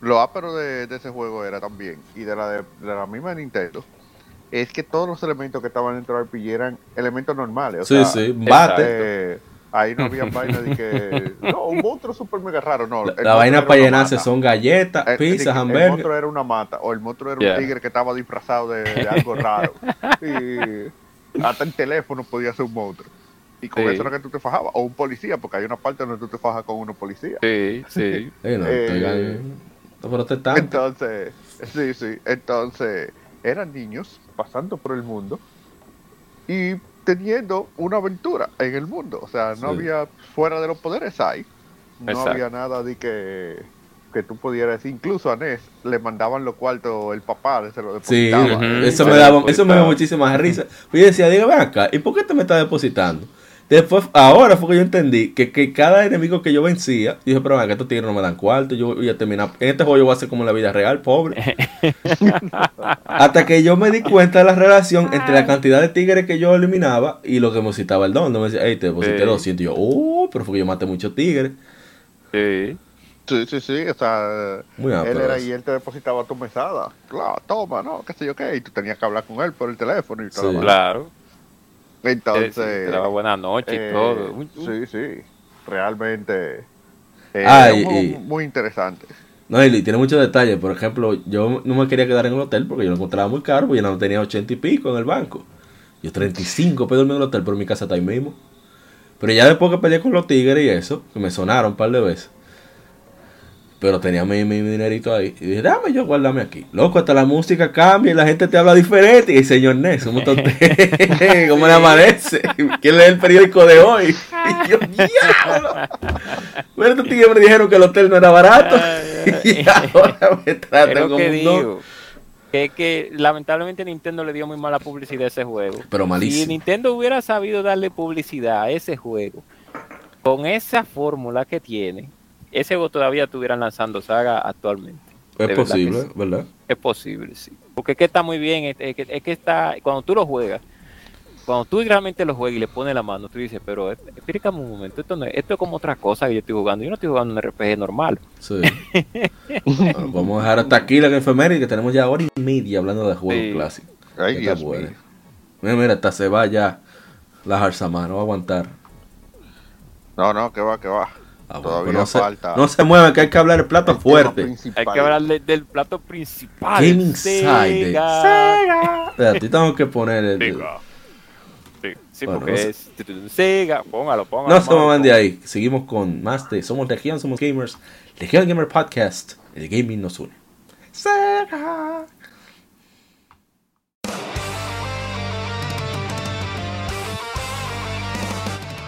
Lo ápero de, de ese juego era también, y de la, de, de la misma Nintendo, es que todos los elementos que estaban dentro del RPG eran elementos normales. O Sí, sea, sí. Bate. eh, ahí no había vaina de que. No, un monstruo súper mega raro, no. La, vaina para llenarse son galletas, El- pizzas, el- El hamburguesas. monstruo era una mata, o el monstruo era Yeah. un tigre que estaba disfrazado de, de algo raro. Y hasta el teléfono podía ser un monstruo. Y con Sí. eso era que tú te fajabas. O un policía, porque hay una parte donde tú te fajas con uno policía. Sí, sí. Eh, no, Eh, estoy. Entonces, sí, sí. Entonces, eran niños pasando por el mundo y teniendo una aventura en el mundo. O sea, no Sí. había, fuera de los poderes hay, no Exacto. había nada de que, que tú pudieras decir. Incluso a Ness le mandaban los cuartos, el papá se lo Sí, depositaba. ujú. eso me lo daba, eso me depositaba. muchísima risa. Yo decía, diga, ven acá, ¿y por qué te me estás depositando? Después, ahora fue que yo entendí que, que cada enemigo que yo vencía, dije, pero venga, que estos tigres no me dan cuarto, yo voy a terminar. En este juego yo voy a hacer como en la vida real, pobre. Hasta que yo me di cuenta de la relación entre la cantidad de tigres que yo eliminaba y lo que me citaba el don. No me decía, hey, te deposité Sí. 200. Y yo, oh, pero fue que yo maté muchos tigres. Sí. Sí, sí, sí, o sea, Muy él era y él te depositaba tu mesada. Claro, toma, ¿no? Qué sé yo qué. Y tú tenías que hablar con él por el teléfono y todo. Sí. Claro. Entonces, Te daba buenas noches eh, y todo. Un- un- Sí, sí. Realmente. eh, Ah, es y- un y- muy interesante. No, y tiene muchos detalles. Por ejemplo, yo no me quería quedar en el hotel porque yo lo encontraba muy caro, porque yo no tenía 80 y pico en el banco. Yo 35 pesos en el hotel, pero mi casa está ahí mismo. Pero ya después que peleé con los tigres y eso, que me sonaron un par de veces. Pero tenía mi, mi dinerito ahí. Y dije, dame yo, guárdame aquí. Loco, hasta la música cambia y la gente te habla diferente. Y señor Ness, ¿cómo? ¿Cómo le amanece? ¿Quién lee el periódico de hoy? Y yo, diablo. Bueno, estos tigres me dijeron que el hotel no era barato. Y ahora me Es tratan como que un digo. no. Que, que lamentablemente Nintendo le dio muy mala publicidad a ese juego. Pero Si malísimo. Nintendo hubiera sabido darle publicidad a ese juego, con esa fórmula que tiene, ese juego todavía estuvieran lanzando saga actualmente. Es verdad posible, sí. ¿verdad? Es posible, sí. Porque es que está muy bien, es, es que, es que está, cuando tú lo juegas, cuando tú realmente lo juegas y le pones la mano, tú dices, pero eh, explícame un momento, esto, no es, esto es como otra cosa que yo estoy jugando. Yo no estoy jugando un RPG normal. Sí. Bueno, vamos a dejar hasta aquí la enfermería que tenemos ya hora y media hablando de juegos Sí. clásicos. Ay, Dios mío. Mira, mira, hasta se va ya la Jarzama, no va a aguantar. No, no, que va, que va. Ah, bueno, Todavía pero no, falta. se, no se que hay que hablar el plato el fuerte. Hay que hablar de- del plato principal. Gaming Side. Sega. Espérate, tengo que poner el. Sega. Sí, sí, Bueno, porque no es Sega. Póngalo, póngalo. No se muevan de ahí. Seguimos con más de Somos Legión, Somos Gamers. Legión Gamer Podcast. El gaming nos une. Sega.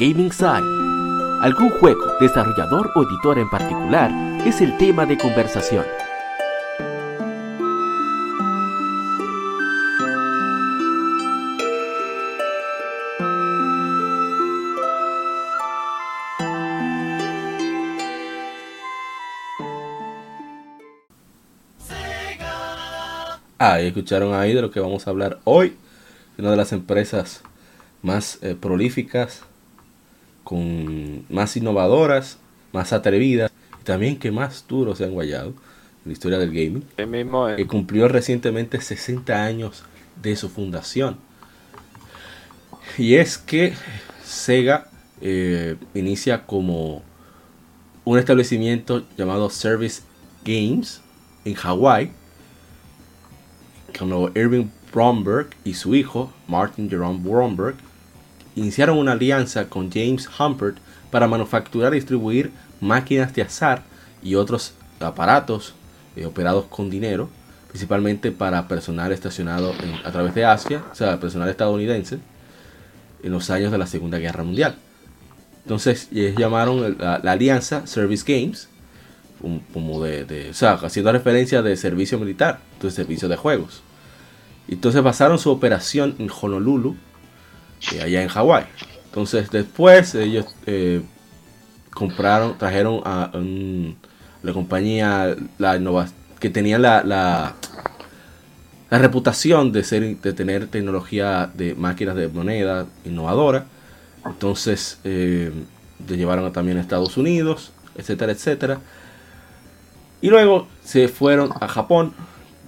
Gaming Side. Algún juego, desarrollador o editor en particular es el tema de conversación. Ah, y escucharon ahí de lo que vamos a hablar hoy. Una de las empresas más eh, prolíficas, con más innovadoras, más atrevidas y también que más duro se han guayado en la historia del gaming. Sí mismo es. que cumplió recientemente 60 años de su fundación. Y es que Sega eh, inicia como un establecimiento llamado Service Games en Hawái, cuando Irving Bromberg y su hijo, Martin Jerome Bromberg, iniciaron una alianza con James Humpert para manufacturar y distribuir máquinas de azar y otros aparatos eh, operados con dinero principalmente para personal estacionado a través de Asia, o sea, personal estadounidense, en los años de la Segunda Guerra Mundial. Entonces, ellos llamaron la, alianza Service Games, como de, de- o sea, haciendo referencia de servicio militar, entonces servicio de juegos. Entonces basaron su operación en Honolulu, eh, allá en Hawái. Entonces después ellos eh, compraron, trajeron a la compañía la innova- que tenía la, la, la reputación de ser de tener tecnología de máquinas de moneda innovadora. Entonces eh, le llevaron también a Estados Unidos, etcétera, etcétera. Y luego se fueron a Japón,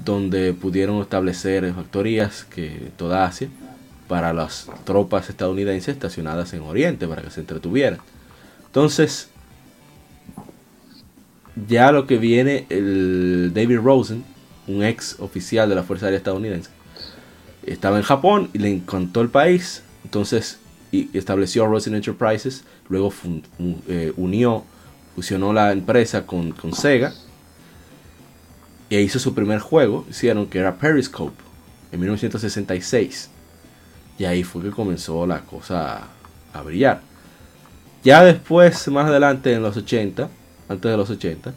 donde pudieron establecer factorías que toda Asia para las tropas estadounidenses estacionadas en Oriente para que se entretuvieran. Entonces, ya lo que viene, el David Rosen, un ex oficial de la Fuerza Aérea estadounidense, estaba en Japón y le encantó el país. Entonces, y estableció Rosen Enterprises. Luego eh, unió, fusionó la empresa con, con Sega. Y hizo su primer juego, hicieron que era Periscope, en 1966. Y ahí fue que comenzó la cosa a, brillar. Ya después, más adelante, en los 80, antes de los 80,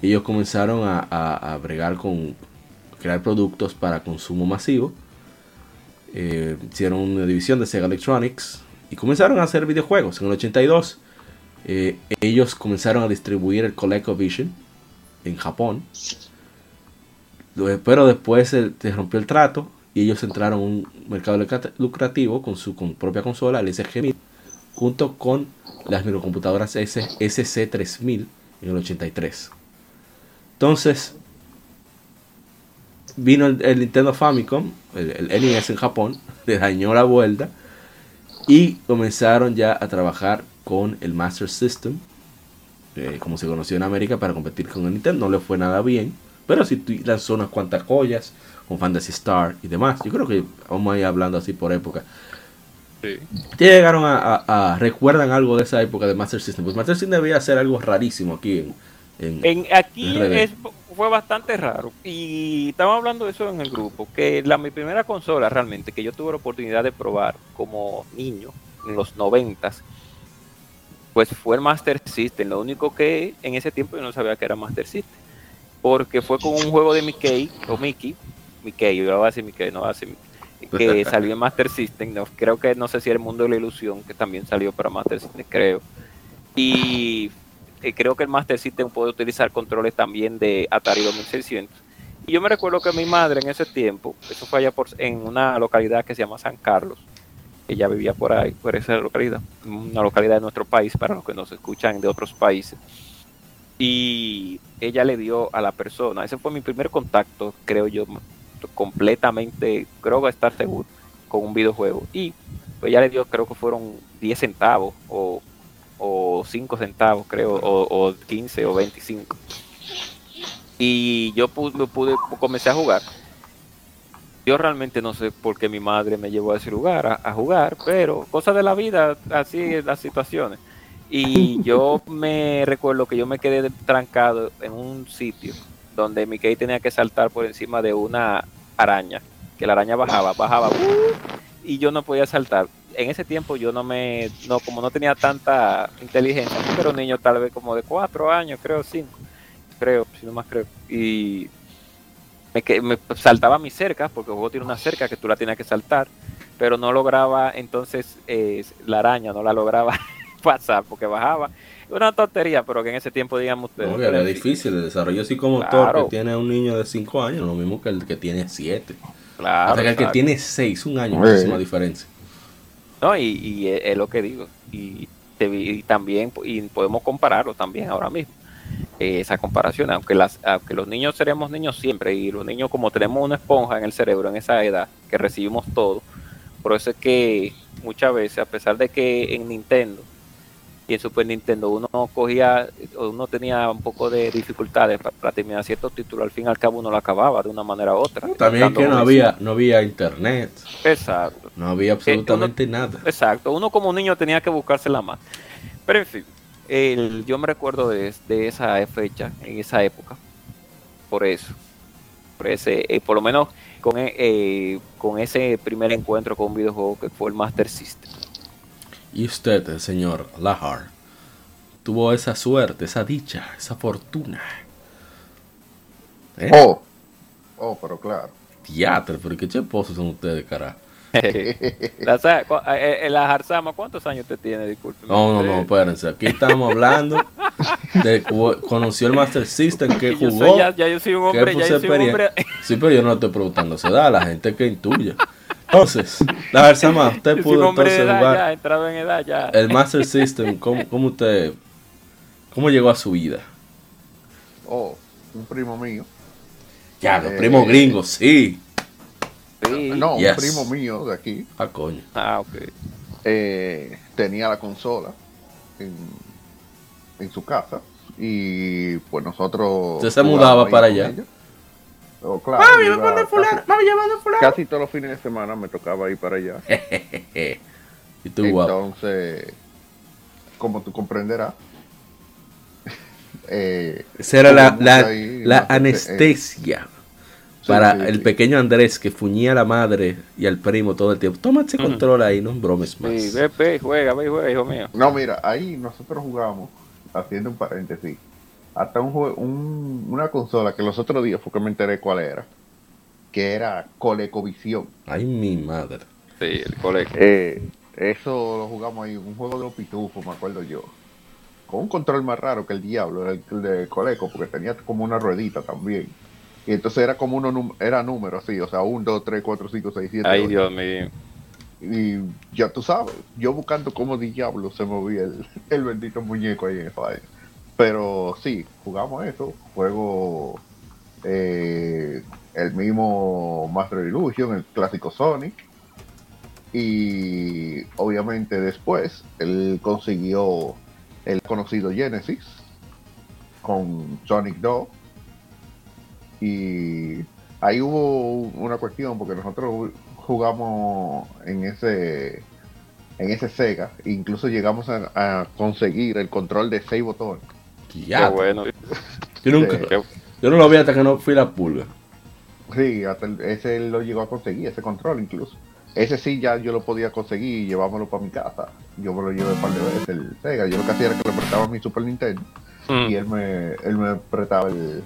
ellos comenzaron a, bregar con crear productos para consumo masivo. Eh, hicieron una división de Sega Electronics y comenzaron a hacer videojuegos. En el 82, eh, ellos comenzaron a distribuir el ColecoVision en Japón. Pero después se rompió el trato y ellos entraron a un mercado lucrat- lucrativo con su con propia consola, el SG-1000, junto con las microcomputadoras S- SC-3000 en el 83. Entonces, vino el, Nintendo Famicom, el, el NES en Japón, le dañó la vuelta y comenzaron ya a trabajar con el Master System, eh, como se conoció en América, para competir con el Nintendo. No le fue nada bien, pero sí lanzó unas cuantas joyas con Fantasy Star y demás. Yo creo que vamos a ir hablando así por época. ¿Ustedes llegaron a, a- a- recuerdan algo de esa época de Master System? Pues Master System debía ser algo rarísimo aquí en, en- En, aquí es- fue bastante raro. Y estamos hablando de eso en el grupo. Que la, mi primera consola realmente que yo tuve la oportunidad de probar como niño en los noventas. Pues fue el Master System. Lo único que en ese tiempo yo no sabía que era Master System. Porque fue con un juego de Mickey o Mickey. Mickey, yo voy a decir Mickey, no voy a decir Que salió en Master System. No, creo que no sé si el mundo de la ilusión, que también salió para Master System, creo. Y eh, creo que el Master System puede utilizar controles también de Atari 2600. Y yo me recuerdo que mi madre en ese tiempo, eso fue allá por, en una localidad que se llama San Carlos, ella vivía por ahí, por esa localidad, una localidad de nuestro país para los que nos escuchan de otros países. Y ella le dio a la persona, ese fue mi primer contacto, creo yo, completamente, creo que estar seguro, con un videojuego. Y pues ella le dio, creo que fueron 10 centavos o o 5 centavos, creo, o, o 15 o 25. Y yo pude, pude, comencé a jugar. Yo realmente no sé por qué mi madre me llevó a ese lugar a, a jugar, pero cosas de la vida, así es las situaciones. Y yo me recuerdo que yo me quedé trancado en un sitio donde Mickey tenía que saltar por encima de una araña, que la araña bajaba, bajaba, ¡uh! y yo no podía saltar en ese tiempo yo no me, no, como no tenía tanta inteligencia, pero un niño tal vez como de cuatro años, creo, cinco, creo, si no más creo, y me, me saltaba mi cerca, porque el juego tiene una cerca que tú la tienes que saltar, pero no lograba, entonces eh, la araña no la lograba pasar, porque bajaba, una tontería, pero que en ese tiempo, digamos ustedes, No, que era difícil el desarrollo psicomotor Claro. que tiene un niño de 5 años, lo mismo que el que tiene 7. claro, Hasta que el que tiene 6, un año, Sí. muchísima diferencia. No, y, y es, es lo que digo. Y, y también y podemos compararlo también ahora mismo. eh, esa comparación, aunque las aunque los niños seremos niños siempre y los niños como tenemos una esponja en el cerebro en esa edad que recibimos todo, por eso es que muchas veces a pesar de que en Nintendo y en Super Nintendo uno cogía uno tenía un poco de dificultades para, para terminar ciertos títulos, al fin y al cabo uno lo acababa de una manera u otra. También que no había, no había internet. Exacto. no había absolutamente nada. Exacto, uno como niño tenía que buscarse la más. Pero en fin, el- yo me recuerdo de, de esa fecha, en esa época, por eso. siempre ese, eh, por lo menos con, eh, eh, con ese primer encuentro con un videojuego que fue el Master System. Y usted, el señor Lahar, tuvo esa suerte, esa dicha, esa fortuna. ¿Eh? Oh, oh, pero claro. Teatro, pero qué cheposos son ustedes, carajo. la, cu- eh, eh, ¿cuántos años te tiene? Disculpe. No, no, no, espérense. Aquí estamos hablando de conoció el Master System, que Yo jugó. soy, ya, ya yo soy un que hombre, ya puso yo soy un experiencia. hombre. Sí, pero yo no estoy preguntando se da, la gente que intuye. Entonces, la verdad más, usted pudo entonces edad jugar ya, entrado en edad ya. el Master System, ¿cómo, cómo usted, cómo llegó a su vida? Oh, un primo mío. Ya, los Eh, primos gringos, sí. Sí. No, Yes. un primo mío de aquí. Ah, coño. Ah, ok. eh, tenía la consola en, en su casa y pues nosotros Usted se mudaba para allá. ella. Oh, claro, yo iba casi, casi todos los fines de semana me tocaba ir para allá. y tú, guapo. Entonces, como tú comprenderás, eh, Esa era la, ahí, eh, anestesia sí, para sí, el sí. pequeño Andrés que fuñía a la madre y al primo todo el tiempo. Toma ese Ujú. control ahí, no bromes más. Sí, ve, ve, juega, ve, juega, hijo mío. No, mira, ahí nosotros jugamos, haciendo un paréntesis, hasta un, jue- un- una consola que los otros días fue que me enteré cuál era, que era ColecoVision. Ay, mi madre. Sí, el colegio. Eh, eso lo jugamos ahí, un juego de los pitufos, me acuerdo yo. Con un control más raro que el diablo, el, el de Coleco, porque tenía como una ruedita también. Y entonces era como uno num- era número así, o sea, 1, 2, 3, 4, 5, 6, 7. Ay, Dios mío. Y ya tú sabes, yo buscando cómo diablo se movía el, el bendito muñeco ahí en esa vaina. Pero sí, jugamos eso, juego eh, el mismo Master Illusion, el clásico Sonic. Y obviamente después él consiguió el conocido Genesis con Sonic 2. Y ahí hubo una cuestión porque nosotros jugamos en ese en ese Sega incluso llegamos a, conseguir el control de 6 botones Qué bueno. yo, nunca, Sí. Qué- yo no lo vi hasta que no fui la pulga. sí hasta el- ese lo llegó a conseguir ese control incluso ese sí ya yo lo podía conseguir y llevármelo para mi casa yo me lo llevé un par de veces el Sega yo lo que hacía era que le prestaba mi Super Nintendo Mm, y él me él me prestaba el,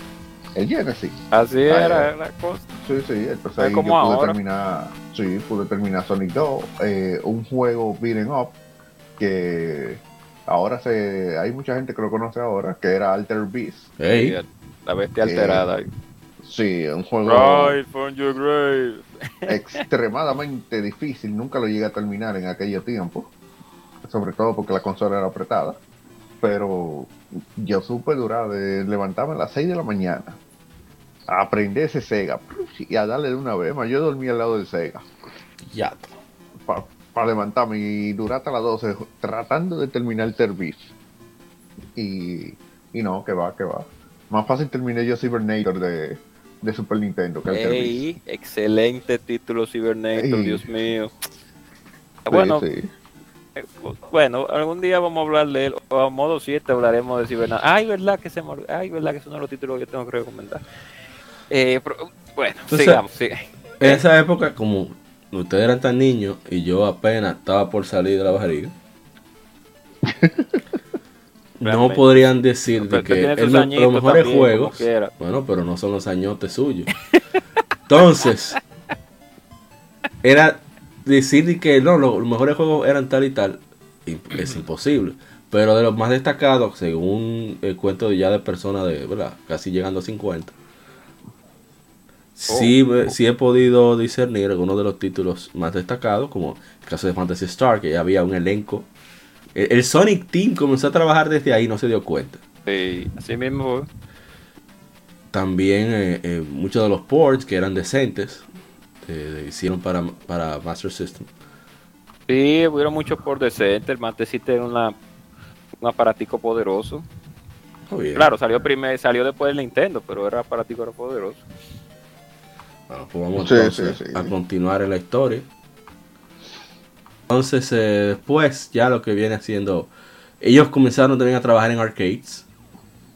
el Genesis Así Ah, era la cosa. Sí, sí, entonces Es ahí yo pude ahora. terminar, sí, pude terminar Sonic 2, eh, un juego beating up que ahora se, hay mucha gente que lo conoce ahora, que era Alter Beast. Ey, Sí, La bestia Eh, alterada. Sí, un juego Right from your grave. extremadamente difícil, nunca lo llegué a terminar en aquellos tiempos, sobre todo porque la consola era apretada, pero yo supe durar de levantarme a las 6 de la mañana, a aprender ese Sega y a darle de una vez, más yo dormía al lado del Sega. ya. Para levantarme y durar hasta las 12 tratando de terminar el service. Y, y no, que va, que va. Más fácil terminé yo Cybernator de, de Super Nintendo que el service. Ey, excelente título Cybernator, Ey. Dios mío. Sí, bueno, sí. eh, bueno, algún día vamos a hablar de él. O a modo 7 hablaremos de Cybernator. Ay, verdad que se me Ay, verdad que es uno de los títulos que tengo que recomendar. Eh, pero, bueno, Entonces- sigamos, sigue. En esa época, como ustedes eran tan niños y yo apenas estaba por salir de la barriga, no podrían decir de que el los mejores también, juegos, bueno, pero no son los añotes suyos. Entonces, era decir de que no, los, mejores juegos eran tal y tal, es imposible. Pero de los más destacados, según el cuento ya de personas de, ¿verdad? Casi llegando a 50. Sí, ve- sí he podido discernir algunos de los títulos más destacados, como el caso de Fantasy Star, que ya había un elenco. El, el Sonic Team comenzó a trabajar desde ahí, no se dio cuenta. Sí, así mismo. También eh, eh, muchos de los ports que eran decentes, eh, hicieron para, para Master System. Sí, hubieron muchos por decente. El Mantecito era una, un aparatico poderoso. Oh. Claro, salió primero, salió después del Nintendo, pero era aparatico era poderoso. Bueno, pues vamos Sí, entonces sí, sí, a continuar en la historia. Entonces, eh, después, ya lo que viene haciendo. Ellos comenzaron también a trabajar en arcades.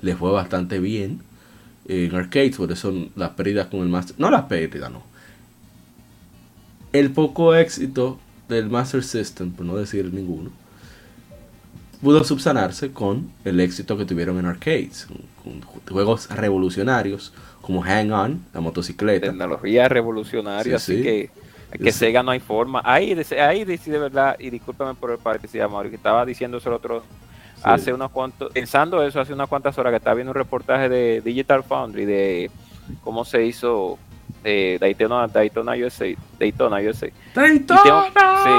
Les fue bastante bien. en arcades, por eso las pérdidas con el Master. No las pérdidas, no. El poco éxito del Master System, por no decir ninguno, pudo subsanarse con el éxito que tuvieron en arcades, con, con juegos revolucionarios como Hang On, la motocicleta. Tecnología revolucionaria, Sí, así sí. que que Sí. Sega no hay forma. Ahí, ahí de, sí, de verdad, y discúlpame por el paréntesis, Mauri, que estaba diciendo eso el otro Sí. hace unos cuantos, pensando eso hace unas cuantas horas que estaba viendo un reportaje de Digital Foundry de cómo se hizo eh, Daytona, Daytona USA, Daytona USA. Y tengo- sí,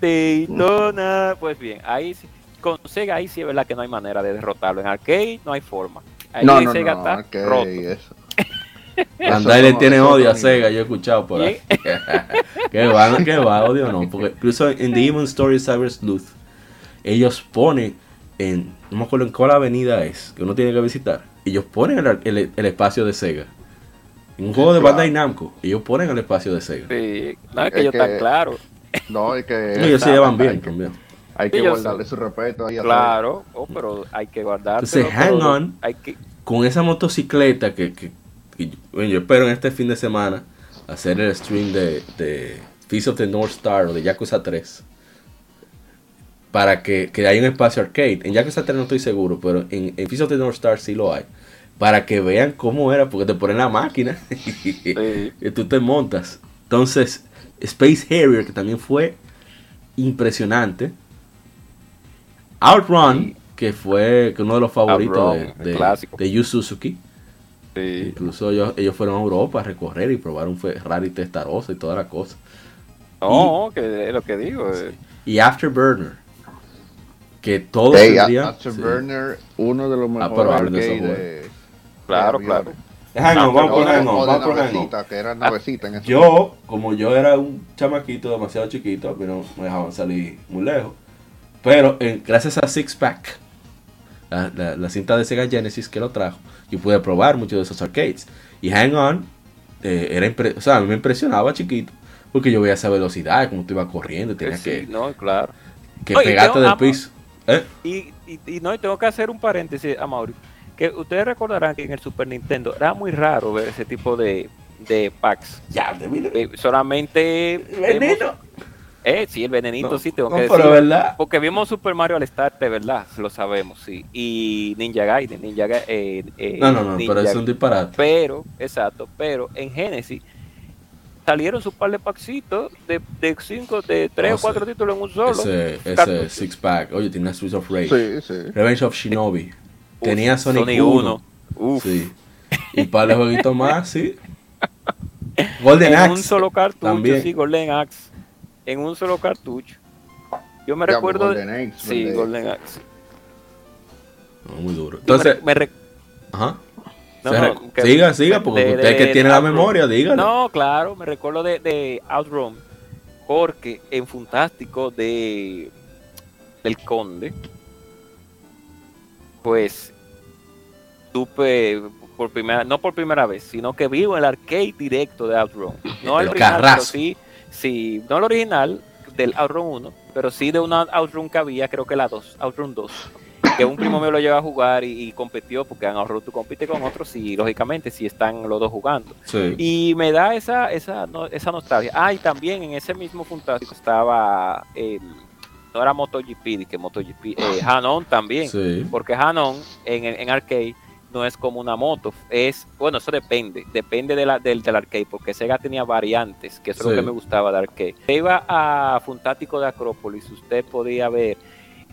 Day- Daytona. Pues bien, ahí sí, con Sega ahí sí es verdad que no hay manera de derrotarlo. En arcade no hay forma. Ahí No, no, Sega no, está roto. eso. Bandai le tiene odio a Sega, yo he escuchado por ahí. que va, que va, odio no. Porque incluso en Demon Story Cyber Sleuth, ellos ponen en, no me acuerdo en cuál avenida es, que uno tiene que visitar. Ellos ponen el, el- el espacio de Sega. En un juego de Claro. Bandai Namco, ellos ponen el espacio de Sega. Sí, no es que claro. No, es que. ellos se llevan hay bien que- también. Hay que guardarle su respeto ahí a Claro, oh, pero hay que guardar. Entonces, hang on. Hay que, Con esa motocicleta que, que- bueno, yo espero en este fin de semana hacer el stream de, de Feast of the North Star o de Yakuza 3. Para que, que haya un espacio arcade. En Yakuza 3 no estoy seguro, pero en, en Feast of the North Star sí lo hay. Para que vean cómo era, porque te ponen la máquina y tú te montas. Entonces, Space Harrier, que también fue impresionante. Outrun, que fue uno de los favoritos Outrun, de, de Yu Suzuki. Sí. Incluso ellos, ellos fueron a Europa a recorrer y probar un Ferrari Testarossa y toda la cosa. No, que es lo que digo. eh. Y Afterburner, que todos Hey, tendrían- Afterburner, uno de los Ah, mejores pero hablen de arcade esos de- Claro, de claro. No, vamos o de vamos era navecita en Yo, como yo era un chamaquito demasiado chiquito, a mí no me dejaban salir muy lejos. Pero eh, gracias a Six Pack, la, la- la cinta de Sega Genesis que lo trajo, yo pude probar muchos de esos arcades. Y Hang On, eh, era o sea, a mí me impresionaba chiquito, porque yo veía esa velocidad, como tú ibas corriendo, y tenías Sí, que, no, claro. que Oye, pegarte del piso. ¿Eh? Y, y, y no, y tengo que hacer un paréntesis a Mauri. Que ustedes recordarán que en el Super Nintendo era muy raro ver ese tipo de, de packs. Ya, de Eh, solamente. Veneno. Eh, sí, el venenito, No, sí, tengo no, que pero decir. verdad. Porque vimos Super Mario al Star, de verdad, lo sabemos, sí. Y Ninja Gaiden, Ninja Ga- eh, eh, No, no, no, Ninja- pero es un disparate. Pero, exacto, pero en Genesis salieron su par de packsitos de, de cinco, de tres o cuatro títulos en un solo. Ese, ese. Six Pack. Oye, tenía Streets of Rage. Sí, sí. Revenge of Shinobi. Uf, tenía Sonic, Sonic 1. uno. Uf. Sí. Y para de jueguitos más, sí. Golden en Axe. un solo cartucho, también. sí, Golden Axe. En un solo cartucho. Yo me Ya, recuerdo de... Golden Axe, sí. Golden Axe. No, muy duro. Entonces, me re- ajá. No, Se no, recu- que- siga, siga, porque de- usted de- que de tiene la Outrun. memoria, dígalo. No, claro, me recuerdo de, de Outrun. Porque en Fantástico de del Conde, pues supe por primera, no por primera vez, sino que vivo el arcade directo de Outrun. No el, El pero sí, sí, no el original del Outrun 1, pero sí de una Outrun que había, creo que la 2, Outrun 2. Que un primo mío lo lleva a jugar y, y competió, porque en Outrun tú compites con otros y lógicamente si están los dos jugando. Sí. Y me da esa, esa, no- esa nostalgia. Ah, y también en ese mismo Fantástico estaba, el, no era MotoGP, que MotoGP, eh, Hanon también. Sí. Porque Hanon en, en arcade no es como una moto, es, bueno, eso depende, depende de la, del, del arcade, porque Sega tenía variantes, que eso es lo que me gustaba de arcade. Usted iba a Fantástico de Acrópolis, usted podía ver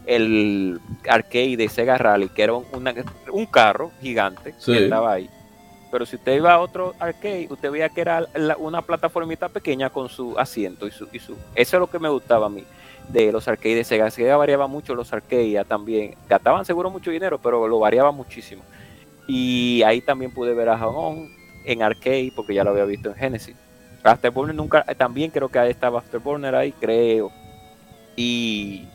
el arcade de Sega Rally, que era un, una- un carro gigante Sí. que estaba ahí. Pero si usted iba a otro arcade, usted veía que era la- una plataformita pequeña con su asiento y su, y su. Eso es lo que me gustaba a mí de los arcades de Sega. Sega variaba mucho los arcades también. Gastaban seguro mucho dinero, pero lo variaba muchísimo. Y ahí también pude ver a Jamón en arcade, porque ya lo había visto en Genesis. Afterburner nunca, también creo que estaba Afterburner ahí, creo. Y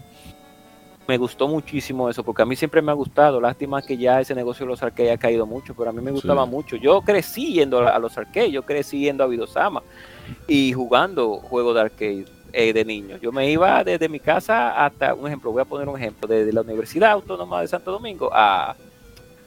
me gustó muchísimo eso, porque a mí siempre me ha gustado. Lástima que ya ese negocio de los arcades ha caído mucho, pero a mí me gustaba Sí. mucho. Yo crecí yendo a a los arcades, yo crecí yendo a Vidosama y jugando juegos de arcade eh, de niño. Yo me iba desde mi casa hasta, un ejemplo, voy a poner un ejemplo, desde la Universidad Autónoma de Santo Domingo a,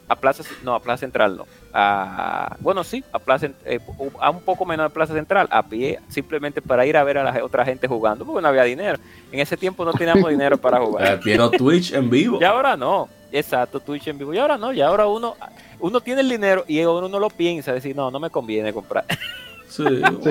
a Plaza, no, a Plaza Central no. A, bueno, sí, a Plaza, eh, a un poco menos de Plaza Central, a pie, simplemente para ir a ver a la otra gente jugando, porque no había dinero. En ese tiempo no teníamos dinero para jugar. Pero Twitch en vivo. Y ahora no, exacto, Twitch en vivo. Y ahora no, y ahora uno, uno tiene el dinero y uno no lo piensa, decir, no, no me conviene comprar. Sí, Sí,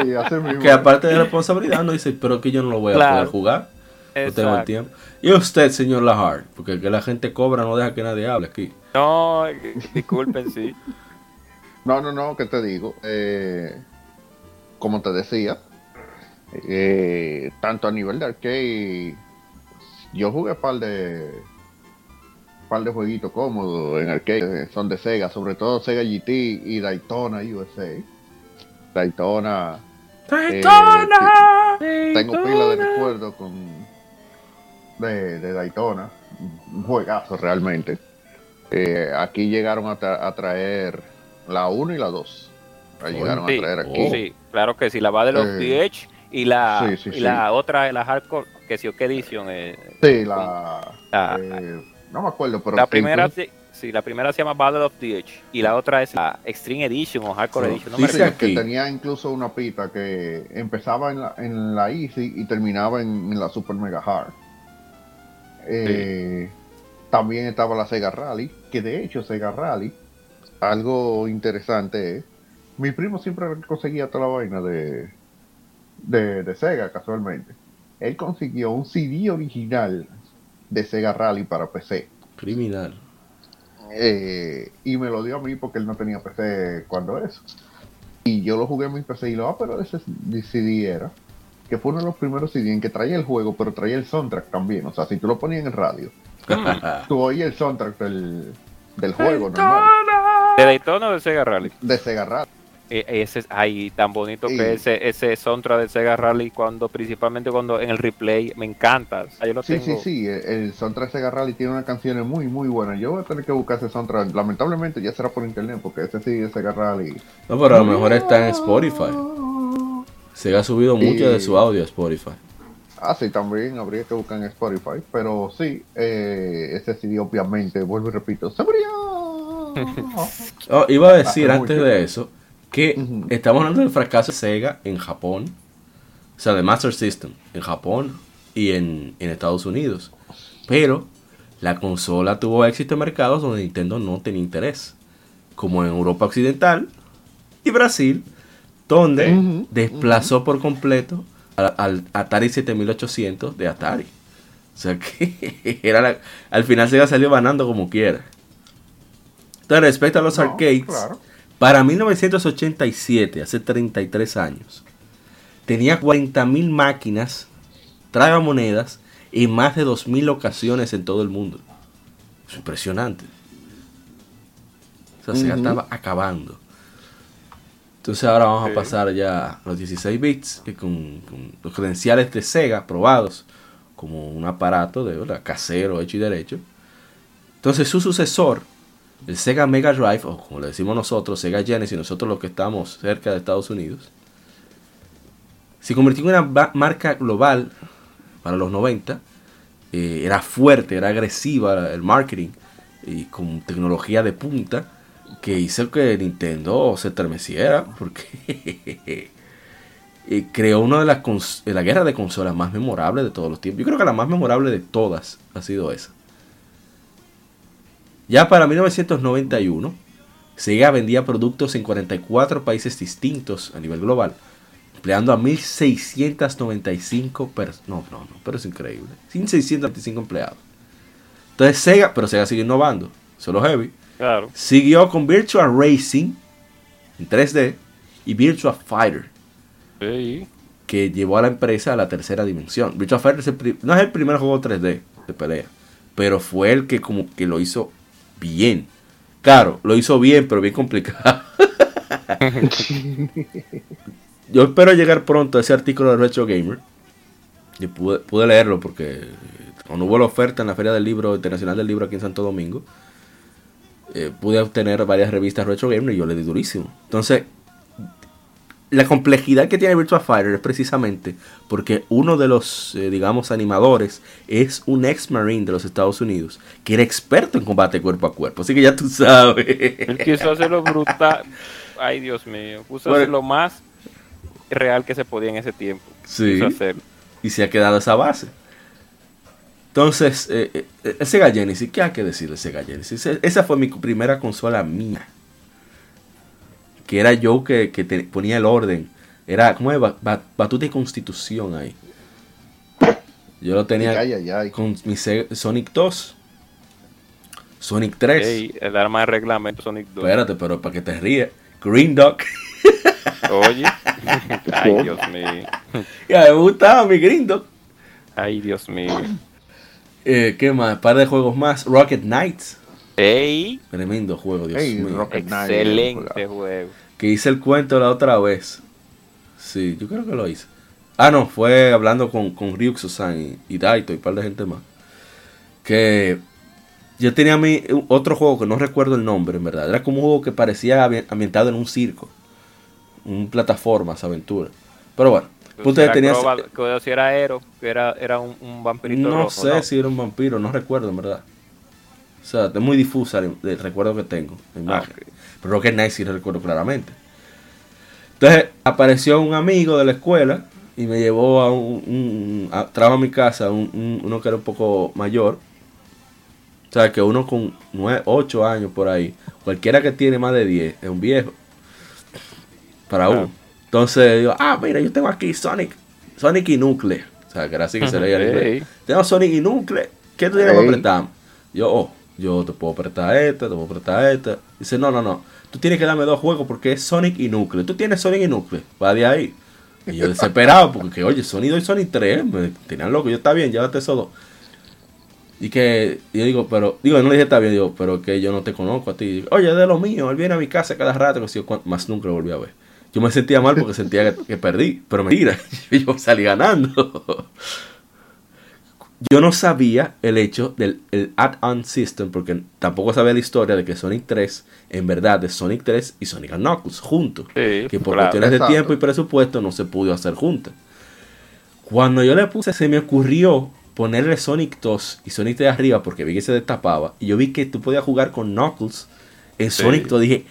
que aparte de responsabilidad, no dice, pero que yo no lo voy a Claro. poder jugar. No tengo el tiempo. Y usted, señor Lahard, porque que la gente cobra no deja que nadie hable aquí. No, disculpen, sí. No, no, no, ¿qué te digo? Eh, como te decía, eh, tanto a nivel de arcade, yo jugué un par de par de jueguitos cómodos en arcade, son de Sega, sobre todo Sega GT y Daytona USA. Daytona, eh, sí, tengo pila de recuerdos con de, de Daytona, un juegazo realmente. Eh, aquí llegaron a, tra- a traer la 1 y la 2. La llegaron Sí, a traer aquí. sí, claro que sí, la Battle of Eh, the Edge y la, sí, sí, y sí. la otra, la Hardcore, que sí, ¿qué edición? Eh, Sí, la. la, eh, no me acuerdo, pero. la sí, primera, sí, sí, la primera se llama Battle of the Edge y la otra es la Extreme Edition o Hardcore Edition. No me dice recuerdo. que tenía incluso una pista que empezaba en la, en la Easy y terminaba en, en la Super Mega Hard. Eh, También estaba la Sega Rally, que de hecho Sega Rally, algo interesante es, mi primo siempre conseguía toda la vaina de, de, de Sega casualmente. Él consiguió un CD original de Sega Rally para PC. Criminal. Eh, y me lo dio a mí porque él no tenía PC cuando eso. Y yo lo jugué en mi PC y lo, ah, pero ese CD era. Que fue uno de los primeros CD en que traía el juego, pero traía el soundtrack también. O sea, si tú lo ponías en el radio, tú oías el soundtrack del, del juego normal. ¿De Daytona o de Sega Rally? De Sega Rally. Eh, ese es ay, tan bonito Sí. que ese ese soundtrack de Sega Rally cuando principalmente cuando en el replay me encanta. O sea, yo lo Sí, tengo. sí, sí. El, el soundtrack de Sega Rally tiene unas canciones muy, muy buenas. Yo voy a tener que buscar ese soundtrack. Lamentablemente ya será por internet, porque ese sí de Sega Rally. No, pero a lo mejor está en Spotify. Se ha subido mucho de su audio a Spotify. Ah, sí, también habría que buscar en Spotify. Pero sí, eh, ese CD obviamente, vuelvo y repito, se. Oh, iba a decir antes de eso que estamos hablando del fracaso de Sega en Japón, o sea, de Master System en Japón y en, en Estados Unidos. Pero la consola tuvo éxito en mercados donde Nintendo no tenía interés, como en Europa Occidental y Brasil, donde desplazó por completo al, Atari 7800 de Atari. O sea que era la- al final Sega salió ganando como quiera. Entonces, respecto a los No, arcades, claro. para 1987, hace 33 años, tenía 40.000 máquinas, tragamonedas y más de 2.000 locaciones en todo el mundo. Es impresionante. O sea, Ujú. estaba acabando. Entonces ahora vamos a pasar ya a los 16 bits que con, con los credenciales de Sega probados como un aparato de ¿verdad? casero hecho y derecho. Entonces su sucesor, el Sega Mega Drive, o como le decimos nosotros, Sega Genesis, nosotros los que estamos cerca de Estados Unidos, se convirtió en una marca global para los 90. eh, era fuerte, era agresiva el marketing y con tecnología de punta que hizo que Nintendo se estremeciera porque eh, creó una de las la guerra de consolas más memorables de todos los tiempos. Yo creo que la más memorable de todas ha sido esa. Ya para 1991, Sega vendía productos en 44 países distintos a nivel global, empleando a 1695 personas. No, no, no, pero es increíble. 1695 empleados. Entonces Sega, pero Sega sigue innovando, solo heavy. Claro. Siguió con Virtua Racing en 3D y Virtua Fighter, Sí. que llevó a la empresa a la tercera dimensión. Virtua Fighter es el pri- no es el primer juego 3D de pelea, pero fue el que como que lo hizo bien. Claro, lo hizo bien, pero bien complicado. Yo espero llegar pronto a ese artículo de Retro Gamer. Y pude, pude leerlo porque cuando hubo la oferta en la Feria del Libro Internacional del Libro aquí en Santo Domingo, eh, pude obtener varias revistas Retro Gamer y yo le di durísimo. Entonces, la complejidad que tiene Virtua Fighter es precisamente porque uno de los, eh, digamos, animadores es un ex marine de los Estados Unidos que era experto en combate cuerpo a cuerpo. Así que ya tú sabes. Él quiso hacerlo brutal. Ay, Dios mío. Puso Bueno. lo más real que se podía en ese tiempo. Sí. Quiso hacerlo. y se ha quedado esa base. Entonces, eh, eh, el Sega Genesis, ¿qué hay que decir del Sega Genesis? E- Esa fue mi primera consola mía. Que era yo que, que te- ponía el orden. Era como de ba- ba- batuta y constitución ahí. Yo lo tenía Ay, ay, ay. con mi Sega- Sonic 2, Sonic 3. Ey, el arma de reglamento Sonic 2. Espérate, pero para que te ríes. Green Dog. Oye. Ay, Dios mío. ya me gustaba mi Green Dog. Ay, Dios mío. Eh, ¿Qué más? Un par de juegos más. Rocket Knights. Ey, Tremendo juego, Dios Ey, mío. Rocket excelente juego. Que hice el cuento la otra vez. Sí, yo creo que lo hice. Ah, no, fue hablando con, con Ryuxo-san y, y Daito y un par de gente más. Que yo tenía mi, otro juego que no recuerdo el nombre, en verdad. Era como un juego que parecía ambi- ambientado en un circo. Un plataformas, aventura. Pero bueno, punto Era tenía... acroba- que si era Aero, que era, era un, un vampirito No rojo, sé ¿no? si era un vampiro, no recuerdo, en verdad. O sea, es muy difusa el, el recuerdo que tengo, la imagen. Ah, ok. Pero Rocket Knight sí lo recuerdo claramente. Entonces apareció un amigo de la escuela y me llevó a un. un- a- trajo a mi casa un- un- uno que era un poco mayor. O sea, que uno con 8 años por ahí, cualquiera que tiene más de 10, es un viejo. Para uno. Entonces digo, ah, mira, yo tengo aquí Sonic, Sonic y Nucle. O sea, que era así que se leía en inglés. Ey. Tengo Sonic y Nucle. ¿Qué tú tienes Ey. apretar? Yo, oh, yo te puedo apretar esta, te puedo apretar esta. Dice, no, no, no. Tú tienes que darme dos juegos porque es Sonic y Nucle. Tú tienes Sonic y Nucle. Va de ahí. Y yo desesperado porque, que, oye, Sonic 2 y Sonic 3. Me tenían loco. Yo, está bien, llévate esos dos. Y que y yo digo, pero, digo, no le dije está bien, digo, pero que yo no te conozco a ti. Digo, Oye, es de lo mío, él viene a mi casa cada rato, que si yo, más nunca lo volví a ver. Yo me sentía mal porque sentía que, que perdí, pero mentira, yo salí ganando. Yo no sabía el hecho del el add-on system, porque tampoco sabía la historia de que Sonic 3, en verdad, es Sonic 3 y Sonic Knuckles juntos. Sí, que por claro. cuestiones de Exacto. tiempo y presupuesto no se pudo hacer juntas. Cuando yo le puse, se me ocurrió ponerle Sonic 2 y Sonic 3 arriba porque vi que se destapaba. Y yo vi que tú podías jugar con Knuckles en Sí. Sonic 2. Dije,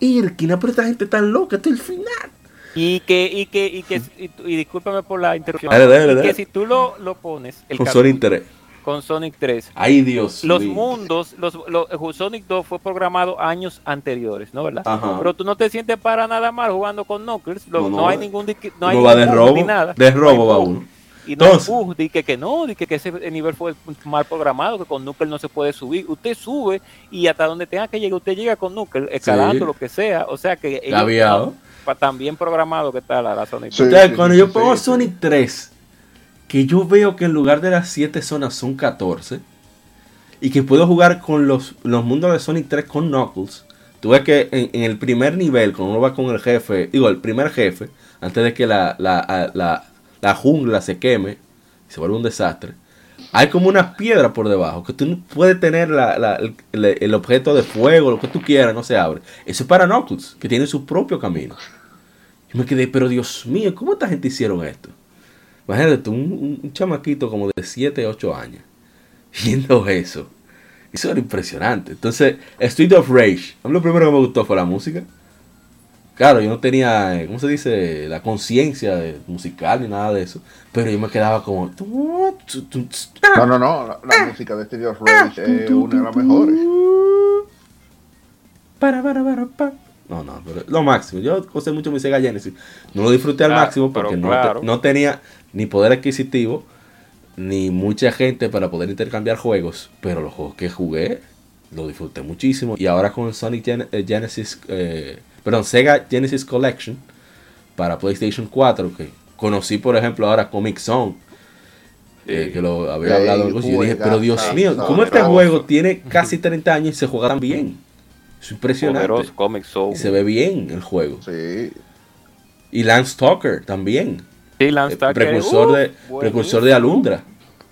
Irkina, pero esta gente tan loca, esto es el final. Y que, y que, y que, y, y discúlpame por la interrupción. Dale, dale, y dale. que si tú lo, lo pones, el Con Sonic 3. con Sonic 3, Ay, Dios los mundos, los, los- el Sonic 2 fue programado años anteriores, ¿no verdad? Ajá. Pero tú no te sientes para nada mal jugando con Knuckles, lo- No, no, no, hay eh. ningún no hay Uno va de robo, ni nada. de No robo va uno. Y no Entonces- hay bug, di que, que no, di que, que ese nivel fue mal programado, que con Knuckles no se puede subir. Usted sube y hasta donde tenga que llegar, usted llega con Knuckles, escalando Sí. lo que sea. O sea que ellos bien programado que está la, la Sonic Sí. 2. Entonces, cuando yo sí, pongo sí. Sonic 3, que yo veo que en lugar de las 7 zonas son 14, y que puedo jugar con los, los mundos de Sonic 3 con Knuckles, tú ves que en, en el primer nivel, cuando uno va con el jefe, digo, el primer jefe, antes de que la, la, a- la- la jungla se queme y se vuelva un desastre, hay como una piedra por debajo, que tú puedes tener la- el, objeto de fuego, lo que tú quieras, no se abre. Eso es para que tiene su propio camino. Yo me quedé, pero Dios mío, ¿cómo esta gente hicieron esto? Imagínate tú, un- un chamaquito como de 7, 8 años, viendo eso. Eso era impresionante. Entonces, Street of Rage, a mí lo primero que me gustó fue la música. Claro, yo no tenía, eh, ¿cómo se dice? La conciencia musical ni nada de eso. Pero yo me quedaba como... No, no, no. La, la música de Studio Rage es una de las mejores. Para, para, para, pa. No, no, pero lo máximo. Yo gocé mucho mi Sega Genesis. No lo disfruté al Ah, máximo porque no, te- no tenía ni poder adquisitivo ni mucha gente para poder intercambiar juegos. Pero los juegos que jugué lo disfruté muchísimo. Y ahora con el Sonic Gen- eh, Genesis, eh, perdón, Sega Genesis Collection para PlayStation 4, que conocí por ejemplo ahora Comic Zone. eh, que lo había hablado algo así. Yo dije, pero Dios mío, ¿cómo este juego tiene casi 30 años y se juega tan bien? Es impresionante. Poderoso Comic Soul. Y se ve bien el juego. Sí. Y Lance Tucker también. Sí, Lance eh, Tucker, precursor, uh, de, precursor de. Alundra.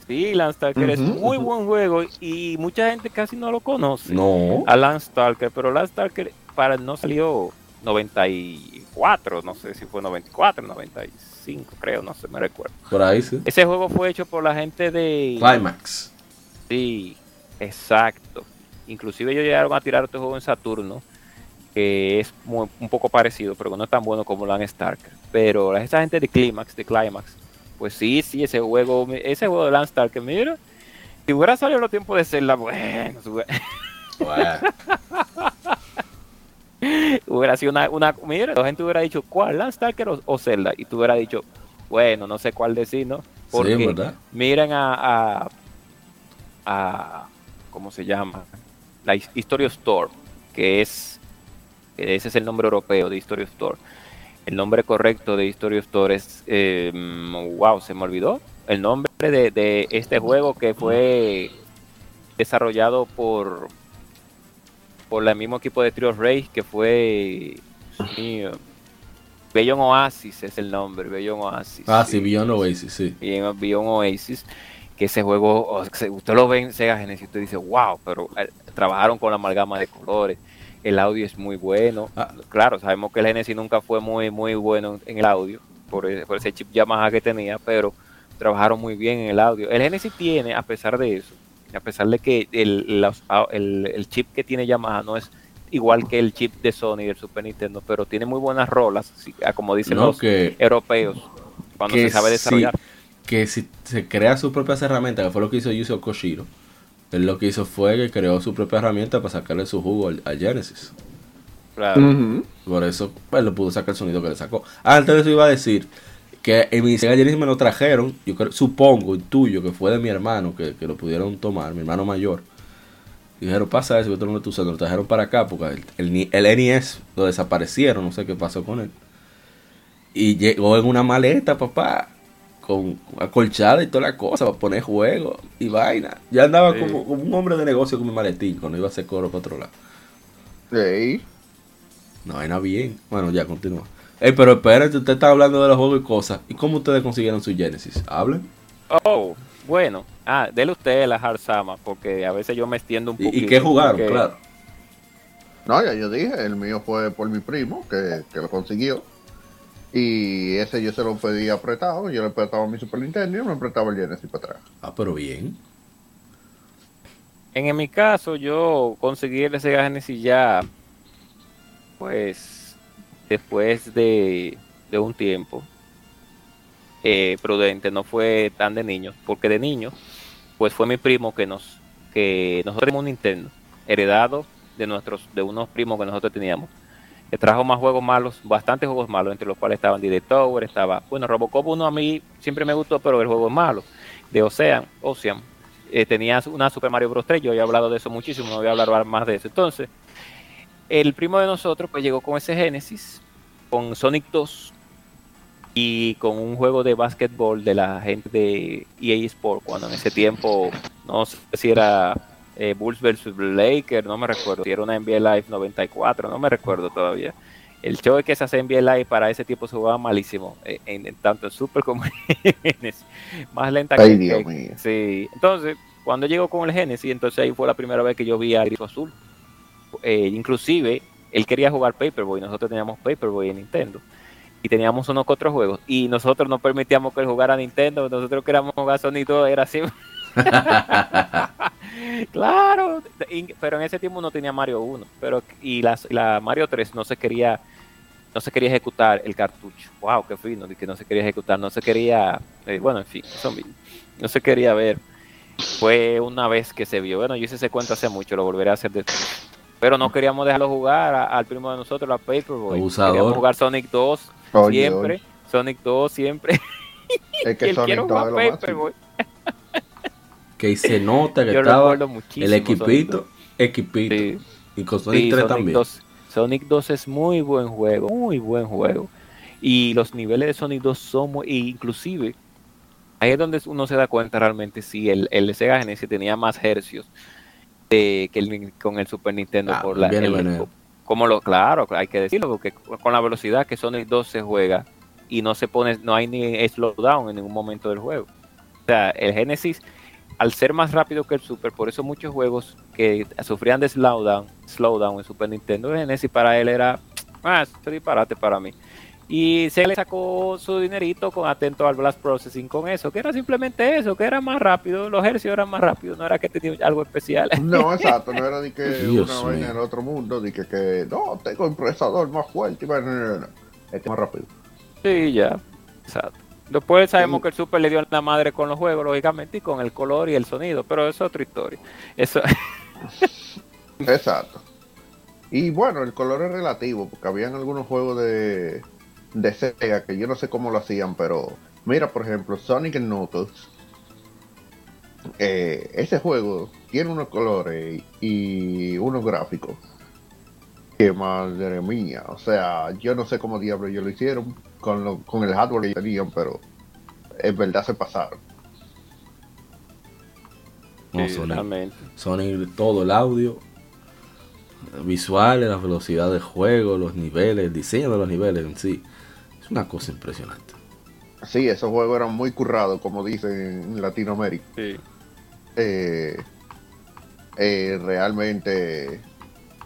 Sí, Lance Tucker es Ujú, muy buen juego y mucha gente casi no lo conoce. No. A Lance Tucker, pero Lance Tucker para no salió 90 y 94, no sé si fue 94, 95, creo, no sé, me recuerdo. Por ahí sí. Ese juego fue hecho por la gente de... Climax. Sí, exacto. Inclusive ellos llegaron a tirar otro juego en Saturno, que es muy- un poco parecido, pero no es tan bueno como Land Starker. Pero esa gente de Climax, de Climax, pues sí, sí, ese juego, ese juego de Land Starker, mira, si hubiera salido los tiempos de Zelda, bueno, Bueno, hubiera sido una, una mira, la gente hubiera dicho, ¿cuál? Land Starker o, o Zelda? Y tú hubieras dicho, bueno, no sé cuál decir, ¿no? Porque sí, ¿verdad? miren a, a, a- ¿cómo se llama? La His- History Store, que es, ese es el nombre europeo de History Store. El nombre correcto de History Store es, eh, wow, se me olvidó. El nombre de, de este juego que fue desarrollado por por el mismo equipo de Trio Race que fue mío, Beyond Oasis es el nombre, Beyond Oasis. Ah, sí, Beyond Oasis, sí. y en Beyond Oasis, que ese juego, usted lo ve en Sega Genesis y usted dice, wow, pero eh, trabajaron con la amalgama de colores, el audio es muy bueno. Ah. Claro, sabemos que el Genesis nunca fue muy, muy bueno en el audio, por, e- por ese chip Yamaha que tenía, pero trabajaron muy bien en el audio. El Genesis tiene, a pesar de eso, a pesar de que el, los- ah, el- el chip que tiene Yamaha no es igual que el chip de Sony del Super Nintendo, pero tiene muy buenas rolas, ah, como dicen No, los que, europeos, cuando que se sabe desarrollar. que si se crea sus propias herramientas, que fue lo que hizo Yuzo Koshiro, él lo que hizo fue que creó su propia herramienta para sacarle su jugo al, al Genesis. Claro. Por eso, pues, le pudo sacar el sonido que le sacó. Ah, Antes de eso iba a decir que en mi Sega Genesis me lo trajeron, yo creo, supongo, intuyo que fue de mi hermano, que, que lo pudieron tomar, mi hermano mayor. Dijeron, pasa eso, que tú no lo estás usando, lo trajeron para acá, porque el, el, el NES lo desaparecieron, no sé qué pasó con él. Y llegó en una maleta, papá, con acolchada y toda la cosa, para poner juego y vaina. Ya andaba Sí. como, como un hombre de negocio con mi maletín, cuando iba a hacer coro para otro lado. Sí. No, vaina bien. Bueno, ya continúa. Ey, pero espérate, usted está hablando de los juegos y cosas. ¿Y cómo ustedes consiguieron su Genesis? Hablen. Oh, bueno. Ah, dele usted la Harsama, porque a veces yo me extiendo un ¿Y, poquito. y qué jugaron? porque- Claro. No, ya yo dije, el mío fue por mi primo, que, que lo consiguió. Y ese yo se lo pedí apretado, yo le apretaba mi Super Nintendo y me apretaba el Genesis para atrás. Ah, pero bien. En, en mi caso, yo conseguí el Sega Genesis ya, pues, después de, de un tiempo eh, prudente, no fue tan de niño, porque de niño, pues fue mi primo que nos, que nosotros tenemos un Nintendo, heredado de nuestros, de unos primos que nosotros teníamos, que trajo más juegos malos, bastantes juegos malos, entre los cuales estaban The Tower, estaba, bueno, Robocop 1 a mí siempre me gustó, pero el juego es malo, de Ocean, Ocean, eh, tenía una Super Mario Bros. 3, yo había hablado de eso muchísimo, no voy a hablar más de eso. Entonces, el primo de nosotros pues llegó con ese Genesis, con Sonic 2 y con un juego de básquetbol de la gente de EA Sport, cuando en ese tiempo, no sé si era eh, Bulls vs Lakers, no me recuerdo, si era una NBA Live 94, no me recuerdo todavía. El show es que se hace NBA Live para ese tiempo se jugaba malísimo, eh, en, en tanto en Super como en Genesis. Más lenta Ay, que, Dios mío. Sí, entonces, cuando llegó con el Genesis, entonces ahí fue la primera vez que yo vi a Grifo Azul. Eh, inclusive, él quería jugar Paperboy, nosotros teníamos Paperboy en Nintendo. Y teníamos unos otros juegos. Y nosotros no permitíamos que él jugara a Nintendo, nosotros queríamos jugar Sonic 2, era así. claro, pero en ese tiempo no tenía Mario 1, pero y las- la Mario 3 no se quería no se quería ejecutar el cartucho. Wow, qué fino, que no se quería ejecutar, no se quería, eh, bueno, en fin, mismo. no se quería ver. Fue una vez que se vio, bueno, yo hice ese cuento hace mucho, lo volveré a hacer después. Pero no queríamos dejarlo jugar a- al primo de nosotros, la Paperboy. Abusador. Queríamos jugar Sonic 2 Oye, siempre, oye, Sonic 2 siempre. es que él Sonic quiere 2 jugar es lo máximo. Paperboy. Que se nota que Yo estaba recuerdo muchísimo el equipito, equipito. Sí. Y con Sonic Sí, 3 Sonic también. 2. Sonic 2 es muy buen juego, muy buen juego. Y los niveles de Sonic 2 son muy, y inclusive, ahí es donde uno se da cuenta realmente si el, el Sega Genesis tenía más hercios de, que el, con el Super Nintendo Ah, por la el- como lo claro, hay que decirlo, porque con la velocidad que Sonic 2 se juega y no se pone, no hay ni slowdown en ningún momento del juego. O sea, el Genesis, al ser más rápido que el Super, por eso muchos juegos que sufrían de slowdown, slowdown en Super Nintendo, el Genesis para él era Ah, es disparate para mí. Y se le sacó su dinerito con atento al Blast Processing con eso, que era simplemente eso, que era más rápido, los hercios eran más rápidos, no era que tenía algo especial. No, exacto, no era de que Dios una vaina en el otro mundo, de que, que no, tengo el procesador más fuerte, no, no, no, es que más rápido. Sí, ya, exacto. Después sabemos Sí. que el Super le dio la madre con los juegos, lógicamente, y con el color y el sonido, pero eso es otra historia. Eso, Exacto. Y bueno, el color es relativo, porque habían algunos juegos de, de Sega que yo no sé cómo lo hacían, pero mira, por ejemplo, Sonic and Knuckles. eh, ese juego tiene unos colores y unos gráficos. Que madre mía, o sea, yo no sé cómo diablos ellos lo hicieron con, lo- con el hardware que tenían, pero en verdad se pasaron. No, sí, Sonic. Sonic, todo el audio, visuales, la velocidad de juego, los niveles, el diseño de los niveles en sí. Una cosa impresionante. Sí, esos juegos eran muy currados, como dicen en Latinoamérica. Sí. eh, eh, realmente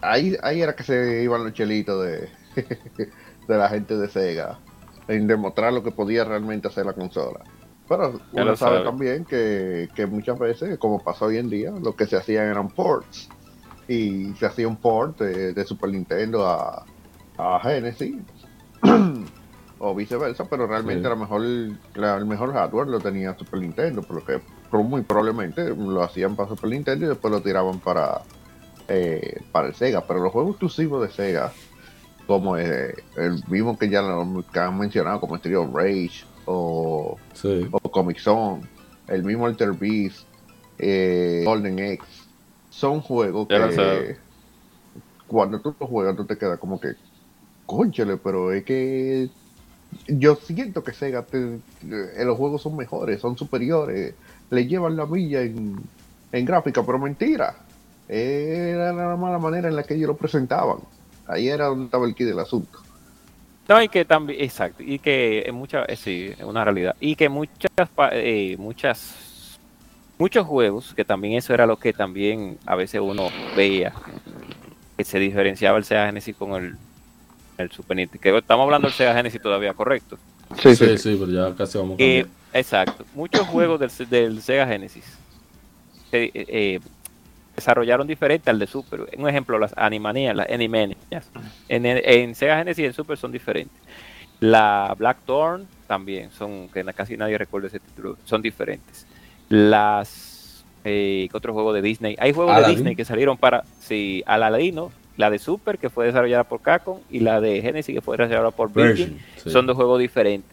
ahí, ahí era que se iban los chelitos de, de la gente de Sega en demostrar lo que podía realmente hacer la consola. Pero Ya uno sabe. también que, que muchas veces, como pasa hoy en día, lo que se hacían eran ports. Y se hacía un port de, de Super Nintendo a, a Genesis. o viceversa, pero realmente Sí. mejor, la- el mejor hardware lo tenía Super Nintendo, por lo que muy probablemente lo hacían para Super Nintendo y después lo tiraban para, eh, para el Sega. Pero los juegos exclusivos de Sega, como eh, el mismo que ya lo que han mencionado, como Street of Rage o, Sí. o Comic Zone, el mismo Alter Beast, eh, Golden X, son juegos que cuando tú los juegas tú te quedas como que, conchale, pero es que yo siento que Sega, te- eh, los juegos son mejores, son superiores, le llevan la milla en, en gráfica, pero mentira. Era la mala manera en la que ellos lo presentaban. Ahí era donde estaba el key del asunto. No, y que también, exacto, y que en muchas, eh, sí, es una realidad, y que muchas, eh, muchas, muchos juegos, que también eso era lo que también a veces uno veía, que se diferenciaba el Sega Genesis con el, el Super Nintendo, que estamos hablando del Sega Genesis todavía, correcto. Sí, sí, pero ya casi vamos a cambiar. exacto, muchos juegos del, del Sega Genesis se, eh, eh, desarrollaron diferente al de Super. Un ejemplo, las Animanias, las Animanias. En, en Sega Genesis y en Super son diferentes. La Blackthorn también son, que casi nadie recuerda ese título, son diferentes. Las, eh, ¿qué otro juego de Disney? Hay juegos Aladdin. de Disney que salieron para, sí, Aladino, la de Super que fue desarrollada por Capcom y la de Genesis que fue desarrollada por Virgin sí. son dos juegos diferentes.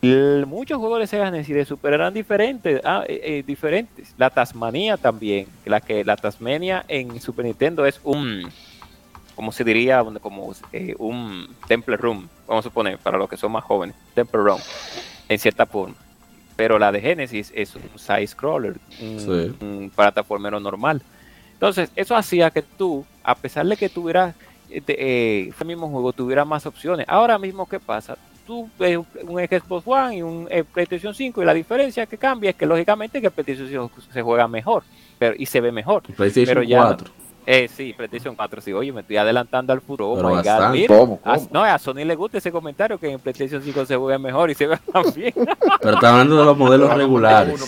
El- muchos juegos de Sega Genesis y de Super eran diferentes, ah, eh, eh, diferentes. La Tasmania también, la que la Tasmania en Super Nintendo es un, como se diría, Un- como eh, un Temple Room, vamos a suponer, para los que son más jóvenes, Temple Room, en cierta forma. Pero la de Genesis es un side scroller, un, Sí. un plataformero normal. Entonces, eso hacía que tú, a pesar de que tuvieras eh, eh, ese mismo juego tuviera más opciones. Ahora mismo, ¿qué pasa? Tú ves un Xbox One y un eh, PlayStation 5 y la diferencia que cambia es que lógicamente que el PlayStation 5 se juega mejor pero, y se ve mejor. PlayStation pero ya- 4. Eh, sí, PlayStation 4, sí. Oye, me estoy adelantando al futuro. Oh Pero my God, mira. ¿Cómo? A- ¿Cómo? no, a Sony le gusta ese comentario que en PlayStation 5 se juega mejor y se ve más bien. Pero está hablando de los modelos regulares. Si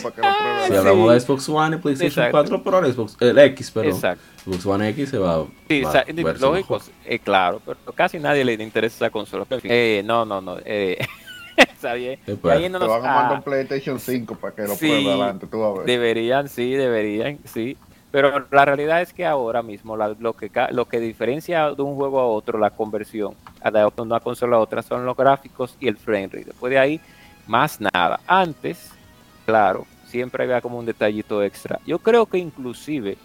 sí. hablamos de Xbox One y PlayStation Exacto. 4, pero el Xbox, el X, perdón. Exacto. Xbox One X se va, Sí, va o sea, a verse lógico, mejor. eh, claro, pero casi nadie le interesa esa consola. Pero, eh, no, no, no. Eh, está bien. Sí, pues. ahí Te yéndonos van a mandar a- un PlayStation 5 para que lo Sí. pruebe adelante, tú vas a ver. Deberían, sí, deberían, sí. Pero la realidad es que ahora mismo la- lo, que, lo que diferencia de un juego a otro, la conversión de una consola a otra, son los gráficos y el frame rate. Después de ahí, más nada. Antes, claro, siempre había como un detallito extra. Yo creo que inclusive,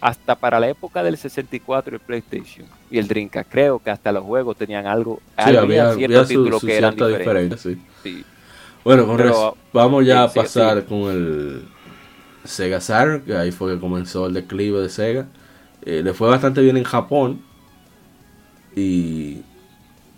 hasta para la época del 64 y el PlayStation y el Dreamcast, creo que hasta los juegos tenían algo, Sí, había había, ciertos títulos que eran diferentes. diferencia, sí. Sí. Bueno, con Pero, vamos ya a pasar con el Sega Saturn, que ahí fue que comenzó el declive de Sega. Eh, le fue bastante bien en Japón y,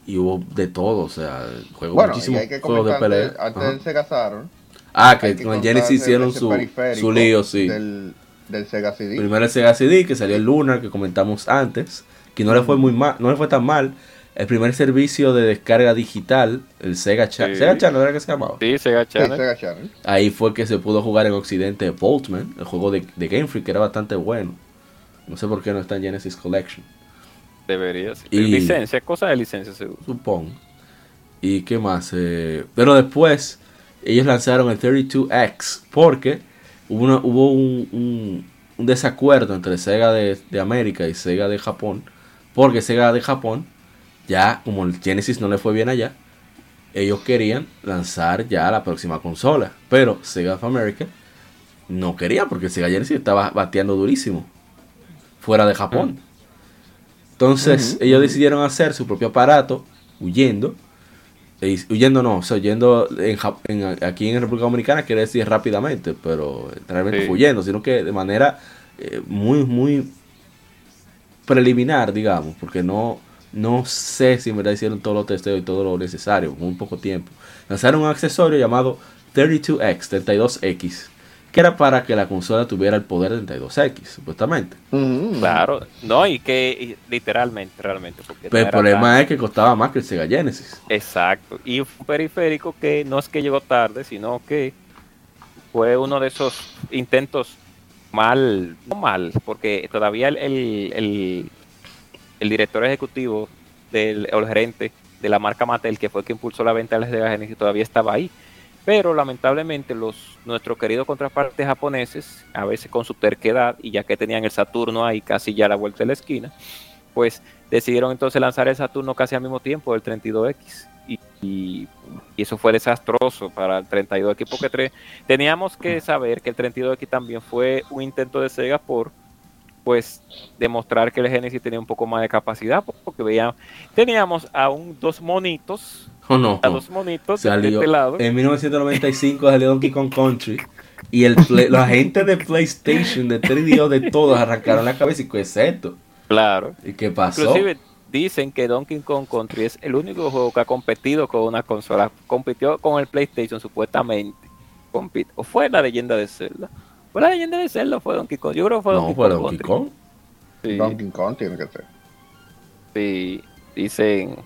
y hubo de todo, o sea, juegos, Bueno, y muchísimos hay que juegos de pelea. antes, del Sega Saturn. Ah, que que con Genesis hicieron su, su lío, sí. Del, del Sega CD. Primero el Sega CD, que salió el Lunar, que comentamos antes, que no le fue muy mal, no le fue tan mal. El primer servicio de descarga digital, el Sega Channel. Sí. ¿Sega Channel era que se llamaba? Sí, Sega Sí, Channel. Sega Channel. Ahí fue que se pudo jugar en Occidente Boltman, el juego de, de Game Freak, que era bastante bueno. No sé por qué no está en Genesis Collection, Debería ser. Y- Licencia, cosa de licencia seguro. supongo. ¿Y qué más? Eh, pero después, ellos lanzaron el 32X, porque hubo, una- hubo un, un- un desacuerdo entre Sega de, de América y Sega de Japón, porque Sega de Japón, ya como el Genesis no le fue bien allá, ellos querían lanzar ya la próxima consola, pero Sega of America no quería porque Sega Genesis estaba bateando durísimo fuera de Japón. Entonces ellos decidieron hacer su propio aparato huyendo. E- huyendo no, o sea, huyendo en, en- aquí en República Dominicana quiere decir rápidamente, pero realmente Sí. huyendo, sino que de manera eh, muy, muy preliminar, digamos, porque no, no sé si en verdad hicieron todos los testeos y todo lo necesario, con muy poco tiempo. Lanzaron un accesorio llamado 32X, 32X, que era para que la consola tuviera el poder de 32X, supuestamente. Ujú. Claro. No, y que y- literalmente, realmente. Porque Pero no el problema tan- es que costaba más que el Sega Genesis. Exacto. Y fue un periférico que no es que llegó tarde, sino que fue uno de esos intentos mal, no mal, porque todavía el, el, el- el director ejecutivo del, o el gerente de la marca Mattel, que fue que impulsó la venta de la Genesis, todavía estaba ahí. Pero lamentablemente los nuestros queridos contrapartes japoneses, a veces con su terquedad, y ya que tenían el Saturno ahí casi ya a la vuelta de la esquina, pues decidieron entonces lanzar el Saturno casi al mismo tiempo, el 32X. Y, y- y eso fue desastroso para el 32X, porque teníamos que saber que el 32X también fue un intento de Sega por pues demostrar que el Genesis tenía un poco más de capacidad, porque veían, teníamos a un, dos monitos, ¿O no? a dos monitos de Salió, este lado. en 1995 salió Donkey Kong Country y el play- los agentes de PlayStation, de 3DO, de todos arrancaron la cabeza y qué es esto. Claro. ¿Y qué pasó? Inclusive dicen que Donkey Kong Country es el único juego que ha competido con una consola. Compitió con el PlayStation supuestamente. Compit- ¿O fue la leyenda de Zelda? ¿Fue la leyenda de Zelda fue Donkey Kong? Yo creo que fue no, Donkey fue Kong Donkey Country. Kong. Sí, Donkey Kong tiene que ser. sí, dicen.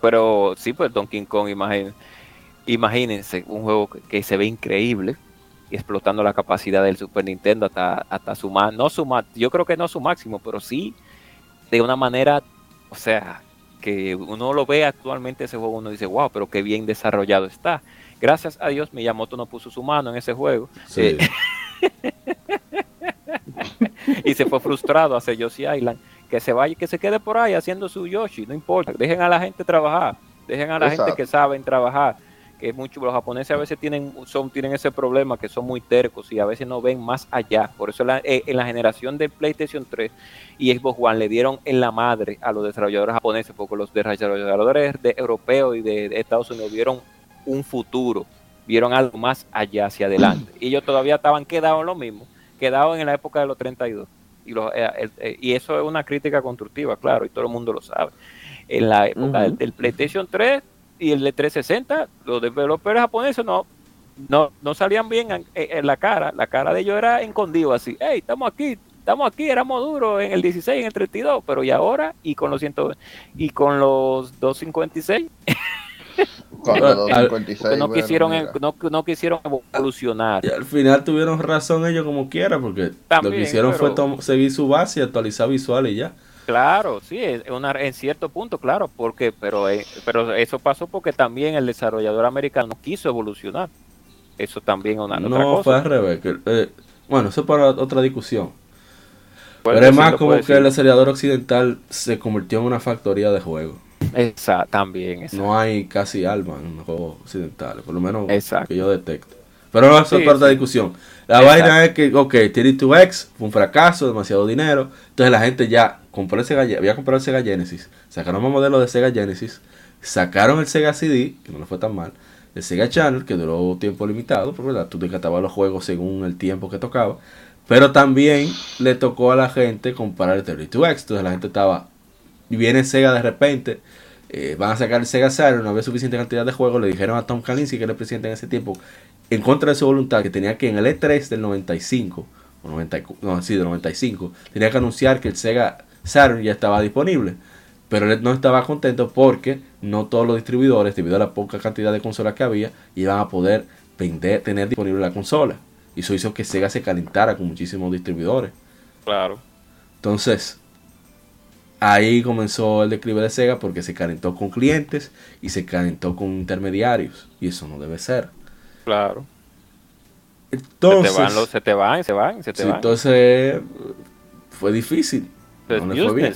Pero sí, pues Donkey Kong, imagín- imagínense, un juego que, que se ve increíble. y explotando la capacidad del Super Nintendo hasta, hasta su ma- no su yo creo que no su máximo, pero sí de una manera, o sea, que uno lo ve actualmente ese juego, uno dice, wow, pero qué bien desarrollado está. Gracias a Dios, Miyamoto no puso su mano en ese juego Sí. y se fue frustrado hacia Yoshi Island. Que se vaya, que se quede por ahí haciendo su Yoshi, no importa. Dejen a la gente trabajar, dejen a la gente que saben trabajar. Que muchos los japoneses a veces tienen, son, tienen ese problema que son muy tercos y a veces no ven más allá. Por eso la- eh, en la generación del PlayStation 3 y Xbox One le dieron en la madre a los desarrolladores japoneses porque los desarrolladores de europeos y de, de Estados Unidos vieron un futuro, vieron algo más allá hacia adelante. Y ellos todavía estaban quedados en lo mismo, quedados en la época de los 32. Y, los, eh, el- eh, y eso es una crítica constructiva, claro, y todo el mundo lo sabe. En la época del, del PlayStation 3 y el de 360, los developers japoneses no, no, no salían bien en, en la cara. La cara de ellos era escondido así. Hey, estamos aquí, estamos aquí, éramos duros en el 16, en el 32, pero y ahora, y con los 100, y con los 256, Con Bueno, los al- 256. porque no bueno, quisieron, no, no quisieron evolucionar. Y al final tuvieron razón ellos como quiera, porque lo que hicieron fue pero- tom- seguir su base y actualizar visual y ya. Claro, sí, una, en cierto punto, claro, porque, pero, eh, pero eso pasó porque también el desarrollador americano quiso evolucionar. Eso también es una otra No, fue al revés. que, eh, bueno, eso es para otra discusión. Pero es más como que el decirlo. acelerador occidental se convirtió en una factoría de juegos. Exacto, también. exacto. No hay casi alma en los juegos occidentales, por lo menos Exacto. que yo detecto. Pero no, eso Sí, es para otra sí. discusión. La Exacto. vaina es que, ok, TD2X fue un fracaso, demasiado dinero. Entonces la gente ya compró el Sega, había comprado el Sega Genesis, sacaron más modelos de Sega Genesis, sacaron el Sega CD, que no le fue tan mal, el Sega Channel, que duró tiempo limitado, porque ¿verdad? tú te catabas los juegos según el tiempo que tocaba. Pero también le tocó a la gente comprar el 32X. Entonces la gente estaba. Y viene Sega de repente. Eh, van a sacar el Sega Saturn. No había suficiente cantidad de juegos. Le dijeron a Tom Kalinske, que era el presidente en ese tiempo, en contra de su voluntad, que tenía que en el E3 del 95, o 94, no, sí, del 95, tenía que anunciar que el Sega Saturn ya estaba disponible. Pero él no estaba contento porque no todos los distribuidores, debido a la poca cantidad de consolas que había, iban a poder vender, tener disponible la consola. Y eso hizo que Sega se calentara con muchísimos distribuidores. Claro. Entonces, ahí comenzó el declive de Sega porque se calentó con clientes y se calentó con intermediarios. Y eso no debe ser. Claro. Entonces, se, te van los- se te van, se van, se te sí, van. entonces fue difícil. Entonces, no le fue bien.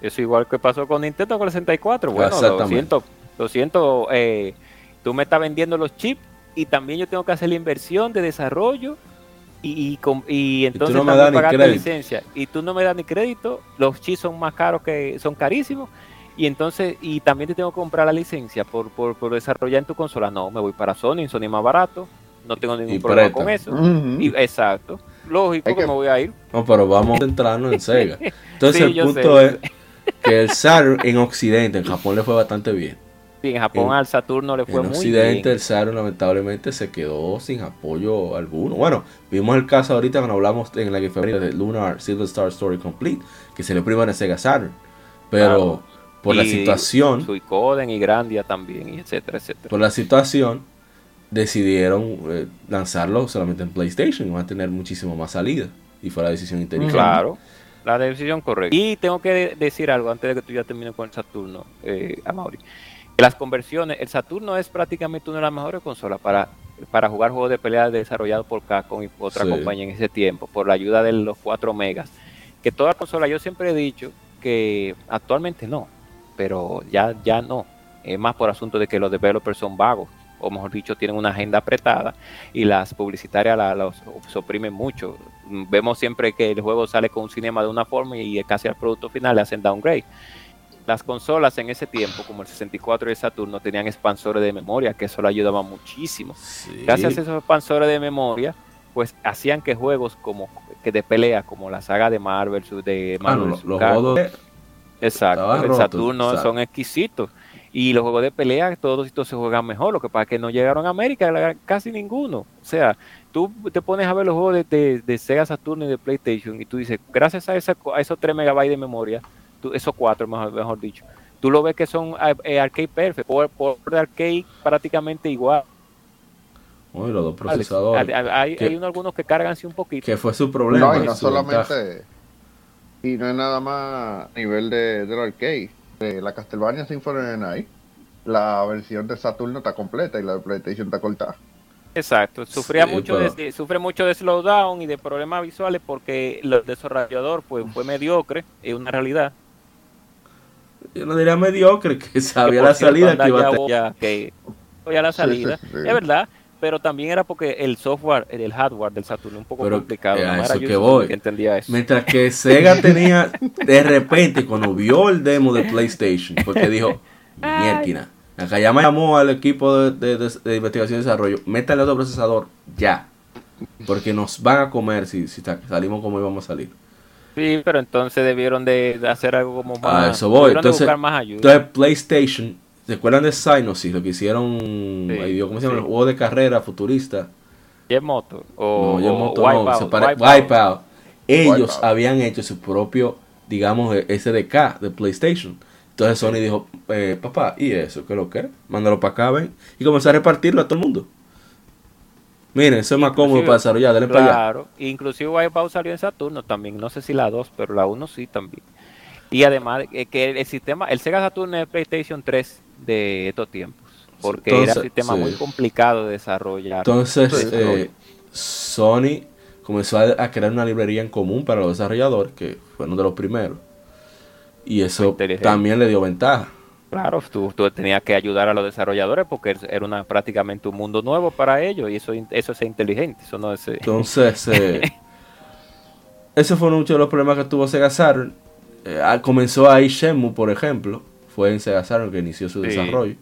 Eso igual que pasó con Nintendo con el 64. Bueno, lo siento, lo siento. eh, tú me estás vendiendo los chips y también yo tengo que hacer la inversión de desarrollo y, y, y entonces no me crédito. licencia y tú no me das ni crédito. Los chips son más caros que son carísimos y entonces y también te tengo que comprar la licencia por, por, por desarrollar en tu consola. No, me voy para Sony, Sony es más barato. No tengo ningún Y problema con eso. Ujú. Y, exacto. Lógico que que- me voy a ir. No, pero vamos a centrarnos en Sega. Entonces Sí, el punto sé. es que el Saturn en Occidente, en Japón le fue bastante bien. Sí, en Japón En- al Saturno le fue En muy Occidente bien. el Saturn lamentablemente se quedó sin apoyo alguno. Bueno, vimos el caso ahorita cuando hablamos en la que fue de Lunar Silver Star Story Complete, que se le priva en Sega Saturn. Pero Claro. por la situación, Suicoden y Grandia también, y etcétera, etcétera. por la situación, decidieron eh, lanzarlo solamente en PlayStation y van a tener muchísimo más salida. Y fue la decisión inteligente. Claro, la decisión correcta. Y tengo que de- decir algo antes de que tú ya termines con el Saturno, eh, Amaury. Que Las conversiones, el Saturno es prácticamente una de las mejores consolas para, para jugar juegos de pelea desarrollados por Capcom y otra Sí. compañía en ese tiempo, por la ayuda de los 4 megas. Que toda consola, yo siempre he dicho que actualmente no, pero ya, ya no. Es más por asunto de que los developers son vagos, o mejor dicho, tienen una agenda apretada y las publicitarias la, los oprimen mucho. Vemos siempre que el juego sale con un cinema de una forma y casi al producto final le hacen downgrade. Las consolas en ese tiempo, como el 64 y el Saturno, tenían expansores de memoria, que eso le ayudaba muchísimo. Sí. Gracias a esos expansores de memoria, pues hacían que juegos como que de pelea, como la saga de Marvel, de Ah, Marvel los juegos Exacto, el rotos, Saturno exacto. son exquisitos. Y los juegos de pelea, todos estos se juegan mejor. Lo que pasa es que no llegaron a América, casi ninguno. O sea, tú te pones a ver los juegos de, de- de Sega Saturno y de PlayStation y tú dices, gracias a, esa, a esos 3 megabytes de memoria, tú- esos 4 mejor, mejor dicho, tú lo ves que son eh, eh, arcade perfect, por, por de arcade prácticamente igual. Uy, los dos procesadores. Hay, hay- unos algunos que cargan así un poquito. Que fue su problema. No, y no ventaja. solamente. Y no es nada más a nivel de, del arcade. De la Castlevania Symphony Night, la versión de Saturno está completa y la de PlayStation está cortada. Exacto, sufría Sí, mucho pero- de, sufre mucho de slowdown y de problemas visuales porque el desarrollador pues, fue mediocre, es una realidad. Yo no diría mediocre, que sabía la salida que iba a ya tener. voy a- que voy a la salida, sí, sí. es verdad, pero también era porque el software, el hardware del Saturn un poco Pero, complicado, eh, a eso que voy. que entendía eso. Mientras que Sega tenía, de repente, cuando vio el demo de PlayStation, fue que dijo, mierda, acá ya me llamó al equipo de, de- de- de investigación y desarrollo, métale otro procesador ya, porque nos van a comer si, si sa- salimos como íbamos a salir. Sí, pero entonces debieron de, de hacer algo como más, A eso voy. Entonces, buscar más ayuda. entonces PlayStation, ¿se acuerdan de Psygnosis? Lo que hicieron, Dios, ¿cómo se llama? sí. El juego de carrera futurista. Jet-Moto o, No, yo o moto no, Wipeout, pare- Wipeout. Ellos Wipeout. habían hecho su propio, digamos, SDK de PlayStation. Entonces Sony dijo, eh, papá, ¿y eso? ¿Qué es lo que? Mándalo para acá, ven. Y comenzó a repartirlo a todo el mundo. Miren, eso es más cómodo para desarrollar, denle para allá. Claro, inclusive Wipeout salió en Saturno también, no sé si la 2, pero la 1 sí también. Y además eh, que el sistema, el Sega Saturn es PlayStation 3 de estos tiempos, porque era un sistema sí. muy complicado de desarrollar. Entonces, eh, Sony comenzó a, a crear una librería en común para los desarrolladores, que fue uno de los primeros. Y eso también le dio ventaja. Claro, tú, tú tenías que ayudar a los desarrolladores porque era una, prácticamente un mundo nuevo para ellos y eso, eso es inteligente, eso no es... eh, Entonces, eh, ese fue muchos de los problemas que tuvo Sega Saturn. Eh, comenzó ahí Shenmue, por ejemplo. Fue en Sega Saturn que inició su Sí. desarrollo.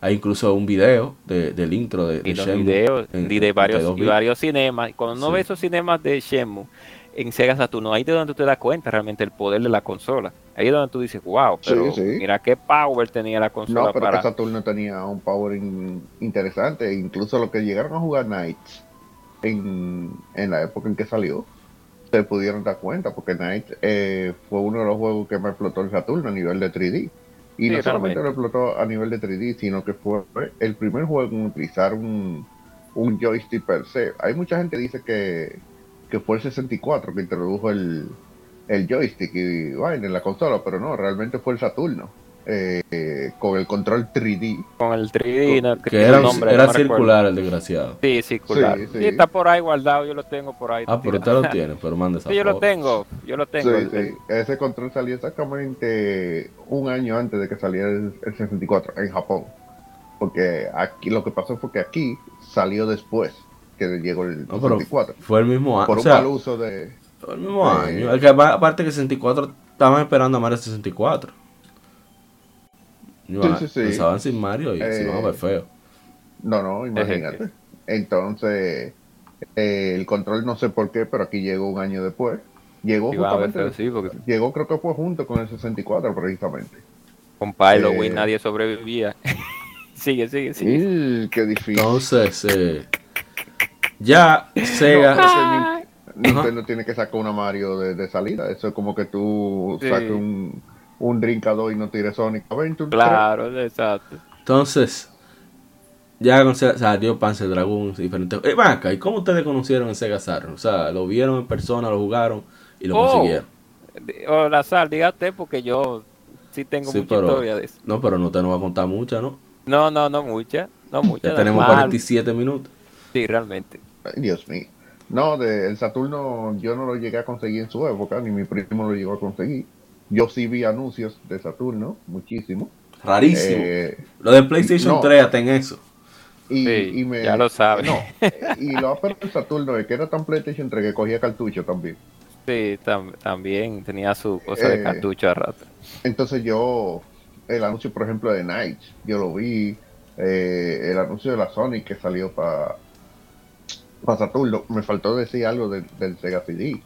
Hay incluso un video de- del intro de, de y los Shenmue videos en- y de varios, 32 y varios cinemas. Y cuando uno Sí. ve esos cinemas de Shenmue en Sega Saturno, ahí es donde tú te das cuenta realmente el poder de la consola. Ahí es donde tú dices, wow, pero sí. mira qué power tenía la consola No, pero para... que Saturno tenía un power in- interesante. Incluso los que llegaron a jugar Knights en, en la época en que salió, se pudieron dar cuenta, porque Night eh, fue uno de los juegos que me explotó el Saturno a nivel de 3D. Y Sí, no solamente lo explotó a nivel de 3D, sino que fue el primer juego en utilizar un, un joystick per se. Hay mucha gente que dice que, que fue el 64 que introdujo el, el joystick y vaina en la consola, pero no, realmente fue el Saturno. eh, con el control 3D. Con el 3D, no, Que era, un nombre, era no me recuerdo. circular el desgraciado. Sí, circular. Sí, Sí, sí. está por ahí guardado, yo lo tengo por ahí. Ah, pero usted lo tiene, pero manda esa Sí, yo lo tengo, yo lo tengo. Sí, sí. Ese control salió exactamente un año antes de que saliera el, el 64 en Japón. Porque aquí lo que pasó fue que aquí salió después que llegó el No, pero 64. fue el mismo año. por O un sea, mal uso de... fue el mismo Eh. año. El que, aparte que 64 estaban esperando a Mario 64. Iban- Sí, sí, sí. Pensaban sin Mario y se iban a ver Eh, feo. No, no, imagínate. Entonces, eh, el control no sé por qué, pero aquí llegó un año después. Llegó justamente, feo, sí, porque llegó creo que fue junto con el 64 precisamente. con Pylo Eh. Nadie sobrevivía. sigue, sigue, sigue. Y qué difícil. Entonces, eh, ya Sega. Nintendo tiene que sacar una Mario de, de salida. Eso es como que tú Sí. saques un, un Drinkador y no tires Sonic Adventure. Claro, exacto. Entonces, ya con Sega salió Panzer Dragoon, diferentes. Eh, acá, ¿y cómo ustedes conocieron en Sega Saturn? O sea, lo vieron en persona, lo jugaron y lo Oh. consiguieron. De- O la sal, dígate, porque yo sí tengo Sí, mucha pero- historia de eso. No, pero no te nos va a contar mucha, ¿no? No, no, no mucha. No mucha. Ya tenemos normal. 47 minutos. Sí, realmente. Ay, Dios mío. No, de, el Saturno yo no lo llegué a conseguir en su época, ni mi primo lo llegó a conseguir. Yo sí vi anuncios de Saturno, muchísimo. Rarísimo. Eh, lo de PlayStation no. 3 hasta en eso. y, Sí, y me, ya lo sabes. No, y lo pero el Saturno es que era tan PlayStation 3 que cogía cartucho también. Sí, tam- también tenía su cosa de Eh. cartucho a rato. Entonces yo, el anuncio por ejemplo de Night, yo lo vi, eh, el anuncio de la Sonic que salió para Saturno, me faltó decir algo del, del Sega CD,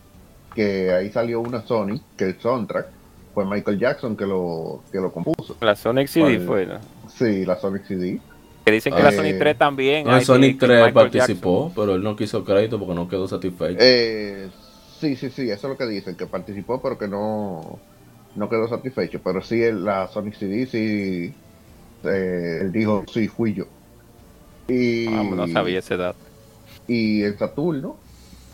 que ahí salió una Sonic, que el soundtrack fue Michael Jackson que lo, que lo compuso. La Sonic CD fue, ¿no? Sí, la Sonic CD. Que dicen que la Eh, Sonic 3 también. No, el hay Sonic que- que 3 Michael participó, pero él no quiso crédito porque no quedó satisfecho. Eh, sí, sí, sí, eso es lo que dicen, que participó pero que no, no quedó satisfecho. Pero sí, el- la Sonic CD, sí, eh, él dijo, sí, fui yo. Y. Ah, no sabía ese dato. Y el Saturno,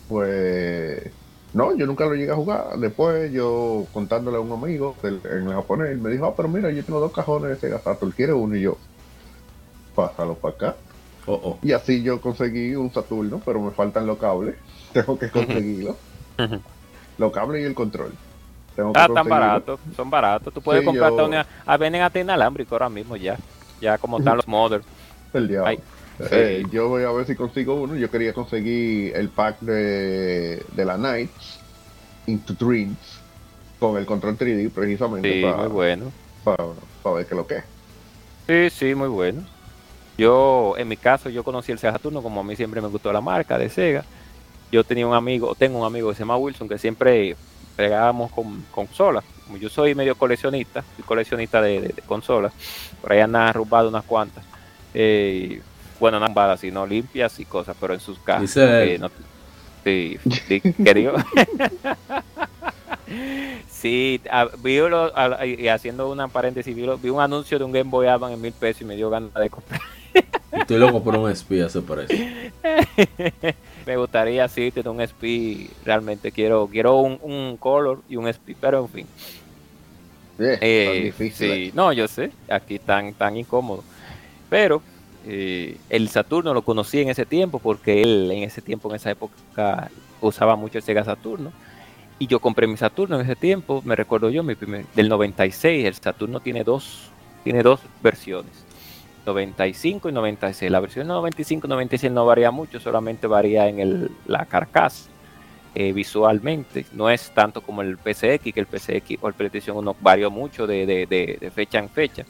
pues, no, yo nunca lo llegué a jugar. Después yo contándole a un amigo del- en el japonés, él me dijo, ah, pero mira, yo tengo dos cajones de Sega Saturn, ¿quieres uno? Y yo, pásalo para acá. Oh, oh. Y así yo conseguí un Saturno, pero me faltan los cables. Tengo que conseguirlo. Los cables y el control. Tengo Ah, conseguirlo. baratos, son baratos. Tú puedes Sí, comprarte yo- una. Ah, venden hasta inalámbrico ahora mismo ya. Ya como están los models. El diablo. Eh, yo voy a ver si consigo uno. Yo quería conseguir el pack de, de la Nights Into Dreams con el control 3D precisamente Sí, para muy bueno. ver qué lo que es. Sí, sí, muy bueno. Yo, en mi caso, yo conocí el Sega Saturno, como a mí siempre me gustó la marca de Sega. Yo tenía un amigo, tengo un amigo que se llama Wilson, que siempre pegábamos con consolas. Como yo soy medio coleccionista, soy coleccionista de, de- de consolas, por ahí anda arrumbado unas cuantas. Eh, bueno, no arrumbadas, sino limpias y cosas, pero en sus cajas. Dice él. no- sí, sí, ¿qué digo? Sí, a- vi lo- a- y haciendo una paréntesis, vi, lo- vi un anuncio de un Game Boy Advance en mil pesos y me dio ganas de comprar. Estoy loco por un espía, se parece. me gustaría sí tener un SP, realmente quiero quiero un, un Color y un SP, pero en fin. Eh, Eh, difícil. sí, no, yo sé, aquí tan, tan incómodo. Pero eh, el Saturno lo conocí en ese tiempo porque él en ese tiempo, en esa época, usaba mucho el Sega Saturno. Y yo compré mi Saturno en ese tiempo, me recuerdo yo, mi primer, del 96. El Saturno tiene dos, tiene dos versiones. 95 y 96. La versión 95 y 96 no varía mucho, solamente varía en el, la carcasa eh, visualmente. No es tanto como el PCX, que el PCX o el PlayStation 1 varió mucho de, de- de- de fecha en fecha.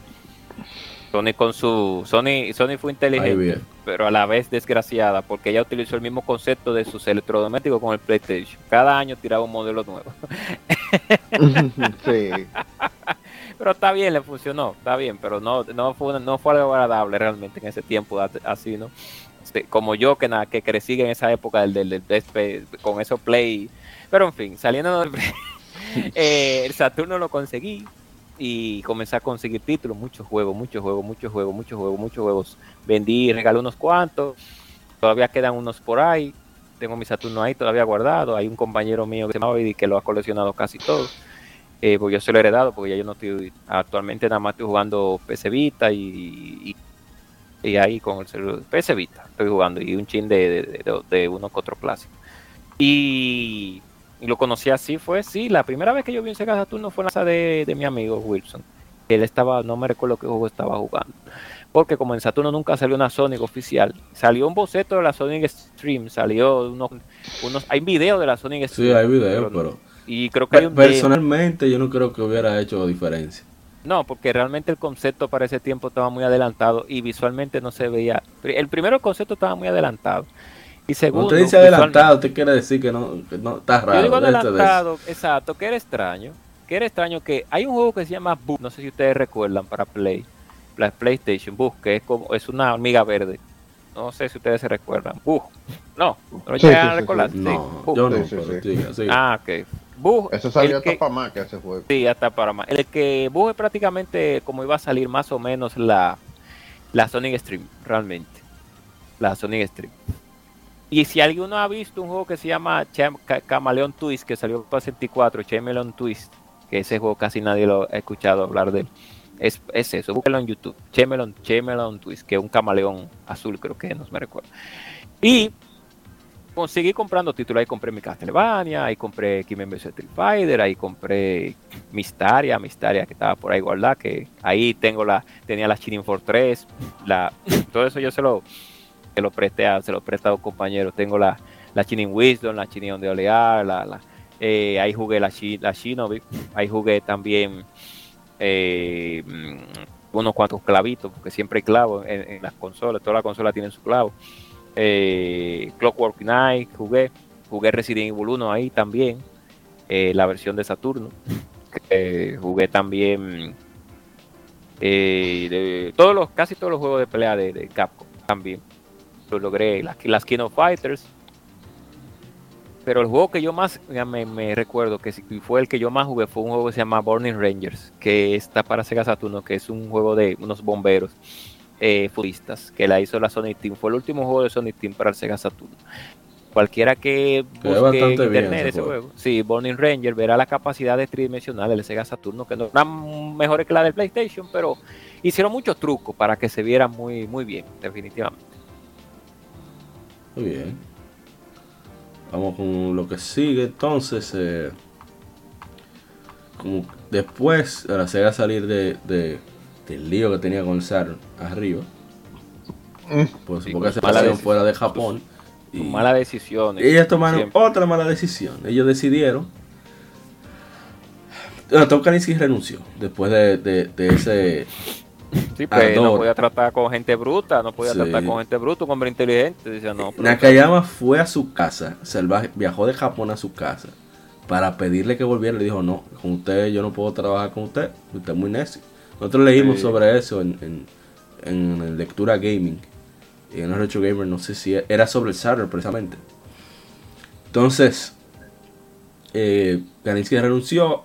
Sony con su Sony Sony fue inteligente, pero a la vez desgraciada, porque ella utilizó el mismo concepto de sus electrodomésticos con el PlayStation. Cada año tiraba un modelo nuevo. sí. Pero está bien, le funcionó, está bien, pero no, no fue no fue algo agradable realmente en ese tiempo así, ¿no? te- como yo que nada, que crecí en esa época del, del, del PSP, con esos play. Pero en fin, saliendo del eh, el Saturno lo conseguí y comencé a conseguir títulos, muchos juegos, muchos juegos, muchos juegos, muchos juegos, muchos juegos. Vendí, regalé unos cuantos, todavía quedan unos por ahí. Tengo mi Saturno ahí todavía guardado. Hay un compañero mío que se llama que lo ha coleccionado casi todo. Eh, porque yo se lo he heredado, porque ya yo no estoy, actualmente nada más estoy jugando PC Vita y, y, ahí con el celular, PC Vita estoy jugando y un chin de, de, de, de. Y, y lo conocí así fue, sí, la primera vez que yo vi un Sega Saturno fue en la casa de, de mi amigo Wilson. Él estaba, no me recuerdo qué juego estaba jugando. Porque como en Saturno nunca salió una Sonic oficial, salió un boceto de la Sonic Stream, salió unos, unos hay videos de la Sonic Stream. Sí, hay videos, pero y creo que hay un demo. personalmente yo no creo que hubiera hecho diferencia. No, porque realmente el concepto para ese tiempo estaba muy adelantado y visualmente no se veía. El primero el concepto estaba muy adelantado. Y segundo, Cuando usted dice adelantado, usted quiere decir que no, que no está raro. Yo digo eso. adelantado, exacto, que era extraño. Que era extraño que hay un juego que se llama Bug, no sé si ustedes recuerdan para Play, la PlayStation Bug, que es como es una hormiga verde. No sé si ustedes se recuerdan. Bug. No, no Sí, llegan sí, a sí, recordar. No, yo no, pero. Ah, ok. Bug. Eso salió el hasta que- para más que ese juego. Sí, hasta para más. El que Bug es prácticamente como iba a salir más o menos la, la Sonic Stream, realmente. La Sonic Stream. Y si alguno ha visto un juego que se llama Cham- Ca- Camaleon Twist, que salió para 64, Chameleon Twist, que ese juego casi nadie lo ha escuchado hablar de él. Es, es eso, búsquelo en YouTube. Chameleon, Chameleon Twist, que es un camaleón azul, creo que no me recuerdo. Y conseguí comprando títulos. Ahí compré mi Castlevania, ahí compré Kimi vs Street Fighter, ahí compré Mistaria, Mistaria que estaba por ahí guardada, que ahí tengo la, tenía la Shining Fortress, la, todo eso yo se lo, se lo presté a, se lo presté a dos compañeros. Tengo la, la Wisdom, la Shining de Olear, la, la, eh, ahí jugué la, la Shinobi, ahí jugué también eh, mm, unos cuantos clavitos, porque siempre hay clavos en, las consolas, todas las consolas tienen su clavo. Eh, Clockwork Knight jugué, jugué Resident Evil 1 ahí también, la versión de Saturno. Jugué también todos los, casi todos los juegos de pelea de Capcom también. Lo logré, las, las King of Fighters. Pero el juego que yo más ya me, recuerdo que fue el que yo más jugué fue un juego que se llama Burning Rangers, que está para Sega Saturno, que es un juego de unos bomberos eh, que la hizo la Sonic Team. Fue el último juego de Sonic Team para el Sega Saturno. Cualquiera que busque en internet ese juego, sí, Burning Ranger verá la capacidad de tridimensional del Sega Saturno, que no eran mejores que la del PlayStation, pero hicieron muchos trucos para que se viera muy, muy bien, definitivamente. Muy bien. Vamos con lo que sigue. Entonces, eh, como después, ahora se va a salir de, de- del lío que tenía con el SAR arriba. Por su Sí, poca pues, mala separación decisión. fuera de Japón. Y Malas decisiones. ellos tomaron siempre. otra mala decisión. Ellos decidieron. Bueno, Tom renunció después de, de- de ese. Sí, pues no podía tratar con gente bruta, no podía Sí. tratar con gente bruta, con hombre inteligente. No, Nakayama fue a su casa, salvaje, viajó de Japón a su casa para pedirle que volviera. Le dijo, no, con usted yo no puedo trabajar con usted, usted es muy necio. Nosotros leímos Sí. sobre eso en, en, en Lectura Gaming. Y en el Retro Gamer, no sé si era sobre el Saturn precisamente. Entonces, eh, Kaninsky renunció,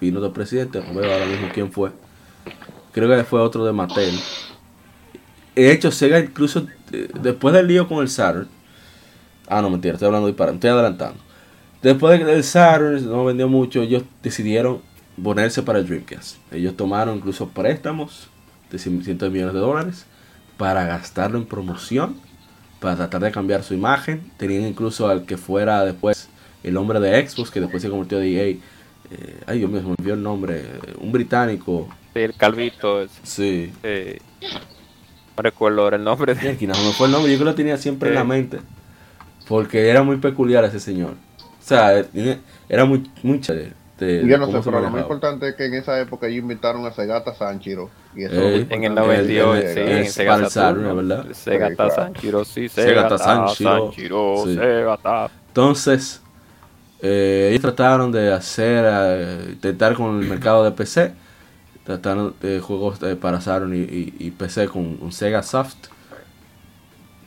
vino del presidente, no veo ahora mismo quién fue. Creo que fue otro de Mattel. De hecho, Sega incluso eh, después del lío con el Saturn. Ah, no, mentira, estoy hablando de disparate, estoy adelantando. Después de que el Saturn no vendió mucho, ellos decidieron ponerse para el Dreamcast. Ellos tomaron incluso préstamos de cien- cientos de millones de dólares para gastarlo en promoción, para tratar de cambiar su imagen. Tenían incluso al que fuera después el hombre de Xbox, que después se convirtió de EA. Eh, ay, Dios mío, se me olvidó el nombre. eh, Un británico. Sí, el calvito, ese, Sí. eh, no recuerdo ahora el nombre de no me fue el nombre, yo que lo tenía siempre en la mente. Porque era muy peculiar ese señor. O sea, eh, era muy, muy chévere. de- Yo no sé, pero lo más importante es que en esa época ellos invitaron a Segata Sanchiro. Y eso Eh, en el importante. 98, el- sí, en el Sega para el Saturn, Saturn, ¿verdad? Sega Sí, claro. Sanchiro, sí, Sega Sega Sanchiro, Sanchiro, sí. Sega Ta- Entonces, eh, ellos trataron de hacer, eh, intentar con el mercado de PC, trataron de juegos para Saturn y, PC con un Sega Soft.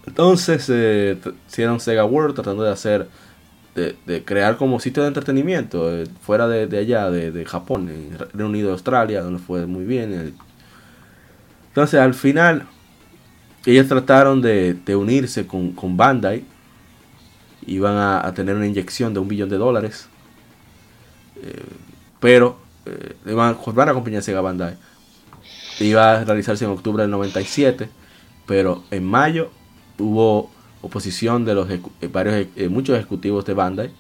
Entonces eh, hicieron Sega World tratando de hacer, de, crear como sitio de entretenimiento eh, fuera de, allá, de, Japón, en Reino Unido, Australia, donde fue muy bien. eh. Entonces al final ellos trataron de, unirse con, con Bandai. Iban a, a tener una inyección de un billón de dólares. Pero eh, iban a formar la compañía Sega Bandai. Iba a realizarse en octubre del 97. Pero en mayo hubo oposición de los eh, varios eh, muchos ejecutivos de Bandai.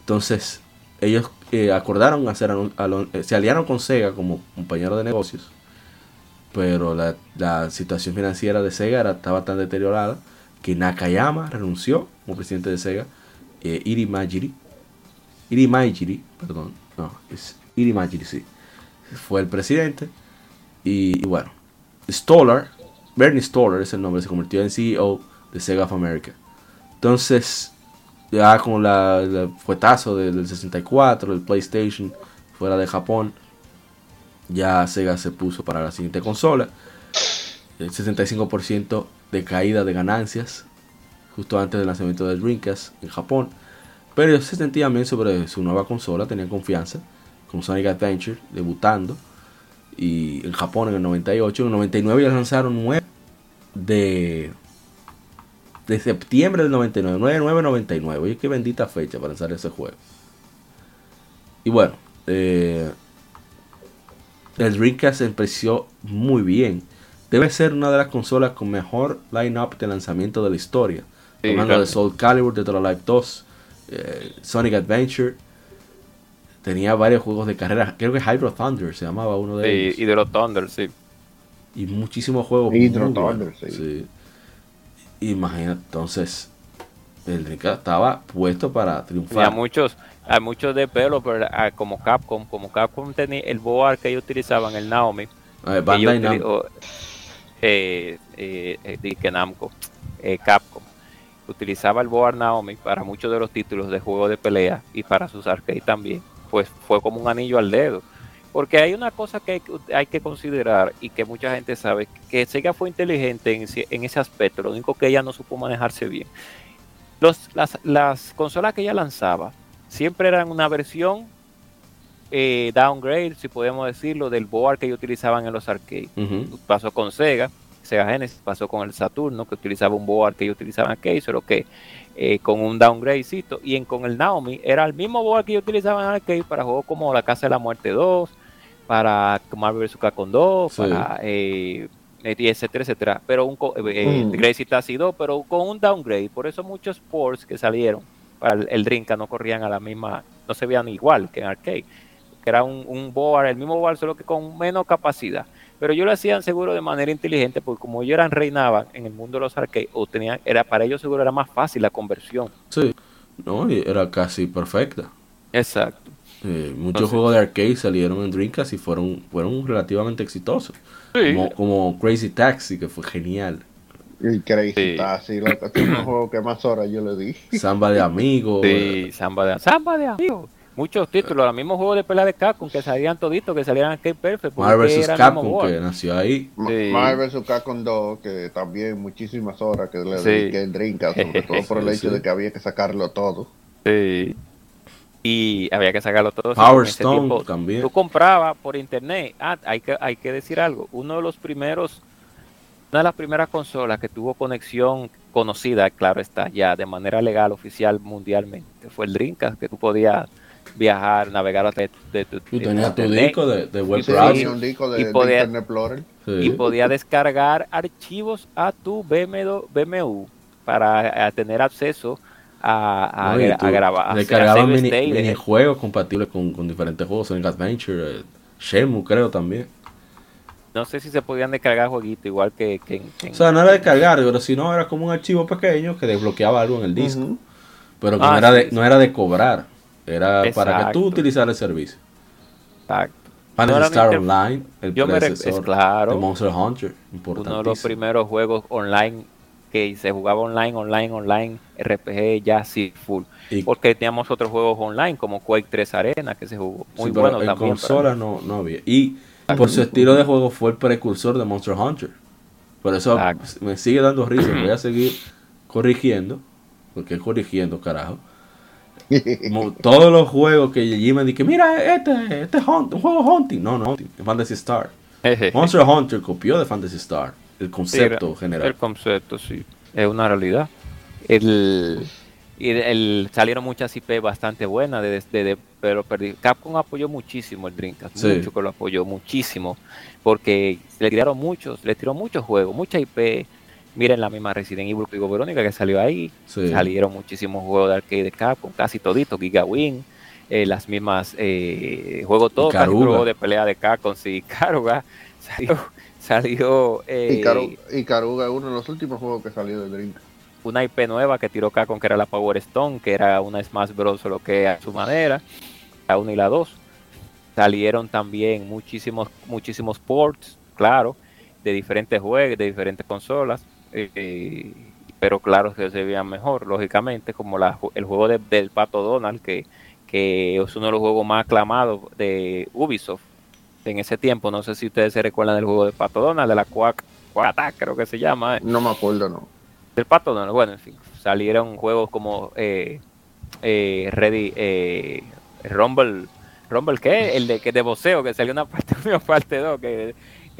Entonces ellos eh, acordaron hacer eh, se aliaron con Sega como compañero de negocios. Pero la, la situación financiera de Sega era, estaba tan deteriorada que Nakayama renunció como presidente de Sega. Eh, Iri Majiri, Iri Maijiri, perdón, no, es Iri Majiri, sí. Fue el presidente. Y, bueno, Stoller, Bernie Stoller es el nombre, se convirtió en CEO de Sega of America. Entonces, ya con la, el fuetazo del, del 64, del PlayStation, fuera de Japón, ya Sega se puso para la siguiente consola. El 65% de caída de ganancias, justo antes del lanzamiento del Dreamcast en Japón. Pero se sentían bien sobre su nueva consola, tenían confianza, con Sonic Adventure debutando. Y en Japón en el 98, en el 99 ya lanzaron 9 de, de septiembre del 99, 9999. Oye, qué bendita fecha para lanzar ese juego. Y bueno, eh, el Dreamcast empezó muy bien. Debe ser una de las consolas con mejor line-up de lanzamiento de la historia. Sí, Hablando de. Soul Calibur, or Alive 2, eh, Sonic Adventure. Tenía varios juegos de carrera. Creo que Hydro Thunder se llamaba uno de ellos. Sí, y de los Thunder, sí. Y muchísimos juegos. Hydro Thunder, sí. sí. Imagínate, entonces. El Dreamcast estaba puesto para Había triunfar. muchos, hay muchos developers ah, como Capcom, como Capcom tenía el board que ellos utilizaban, el Naomi. Eh, Bandai ellos Namco. eh, eh, eh, di que Namco, eh, Capcom utilizaba el board Naomi para muchos de los títulos de juegos de pelea y para sus arcades también. Pues fue como un anillo al dedo. Porque hay una cosa que hay, que- hay que considerar y que mucha gente sabe, que Sega fue inteligente en ese, en ese aspecto, lo único que ella no supo manejarse bien. Los, las, las consolas que ella lanzaba siempre eran una versión eh, downgrade, si podemos decirlo, del board que ellos utilizaban en los arcades. Pasó con Sega, Sega Genesis, pasó con el Saturno, que utilizaba un board que ellos utilizaban aquí, solo que eh, con un downgradecito. Y en, con el Naomi era el mismo board que ellos utilizaban en arcade para juegos como La Casa de la Muerte 2, para Marvel vs. Capcom 2, Sí. para eh, y etcétera, etcétera. Pero un co- eh, Mm. Gracie Tassi 2, pero con un downgrade. Por eso muchos ports que salieron para el, el Dreamcast no corrían a la misma, no se veían igual que en arcade. Que era un, un board, el mismo board, solo que con menos capacidad. Pero ellos lo hacían seguro de manera inteligente, porque como ellos eran reinaban en el mundo de los arcades, o tenían, era para ellos seguro era más fácil la conversión. Sí. No, y era casi perfecta. Exacto. Eh, muchos Entonces- juegos de arcade salieron en Dreamcast y fueron, fueron relativamente exitosos. Como, como Crazy Taxi, que fue genial. Y Crazy Sí. Taxi, loco, ese es un juego que más horas yo le di. Samba de Amigos. Sí, Samba de, Samba de amigos. Muchos títulos, los mismos juegos de pelea de Capcom que salían toditos, que salían arcade perfect. Marvel vs. Capcom, que nació ahí. Sí. Marvel vs. Capcom 2, que también muchísimas horas que le Sí. dediqué en Dreamcast, sobre todo por el Sí, hecho sí. de que había que sacarlo todo. Sí. Y había que sacarlo todo. Power Stone tiempo también. Tú comprabas por internet. Ah, hay que, hay que decir algo. Uno de los primeros, una de las primeras consolas que tuvo conexión conocida, claro está, ya de manera legal, oficial, mundialmente, fue el Dreamcast, que tú podías viajar, navegar a través de tu Tú tenías tu disco de, de web Sí, Tenía browser. un disco de, y de podía- Internet Explorer. Sí. y podías descargar archivos a tu BMW, BMW para tener acceso a, a, No, grabar. Descargaban mini, minijuegos compatibles con, con diferentes juegos. Sonic Adventure, eh, Shenmue creo también. No sé si se podían descargar jueguitos igual que, que en- que en- O sea, no era descargar, pero si no era como un archivo pequeño que desbloqueaba algo en el disco. Pero que Ah, no, era sí, de, sí. no era de cobrar. Era para que tú utilizaras el servicio. Exacto. Phantasy No Star Online, el Yo me predecesor claro. de Monster Hunter, Uno de los primeros juegos online que se jugaba online, online, online, RPG ya sí full. Y- Porque teníamos otros juegos online como Quake 3 Arena que se jugó muy Sí, pero bueno en también. consola no, no había. Y por su estilo de juego fue el precursor de Monster Hunter. Por eso Exacto. me sigue dando risa. Voy a seguir corrigiendo, porque corrigiendo, carajo. Todos los juegos que Jimmy dice, mira, este, este hunt- un juego hunting. No, no, Fantasy Star. Monster Hunter copió de Fantasy Star, el concepto Sí, general. El concepto, sí. Es una realidad. El, y el, el- salieron muchas IP bastante buenas, de, de- de- pero perdí. Capcom apoyó muchísimo el Dreamcast, Sí. mucho que lo apoyó, muchísimo, porque le tiraron muchos, le tiró muchos juegos, mucha IP. Miren la misma Resident Evil Pico Verónica que salió ahí, Sí. salieron muchísimos juegos de arcade de Capcom, casi toditos, Giga Wing, eh, las mismas eh, juegos todos, casi juegos de pelea de Capcom, sí, Caruga, salió, salió eh, Y, Caru- y Caruga es uno de los últimos juegos que salió de Dreamcast. una IP nueva que tiró Capcom que era la Power Stone, que era una Smash Bros. solo que a su manera, la 1 y la 2. Salieron también muchísimos, muchísimos ports, claro, de diferentes juegos, de diferentes consolas, eh, pero claro que se veían mejor, lógicamente, como la, el juego de- del Pato Donald, que, que es uno de los juegos más aclamados de Ubisoft en ese tiempo. No sé si ustedes se recuerdan del juego de Pato Donald, de la Quack, Quack Attack, creo que se llama. No me acuerdo, no. del pato Donald. Bueno, en fin, salieron juegos como eh, eh, Ready, eh, Rumble, Rumble, ¿qué? El de que de boxeo, que salió una parte 1 y parte 2, que,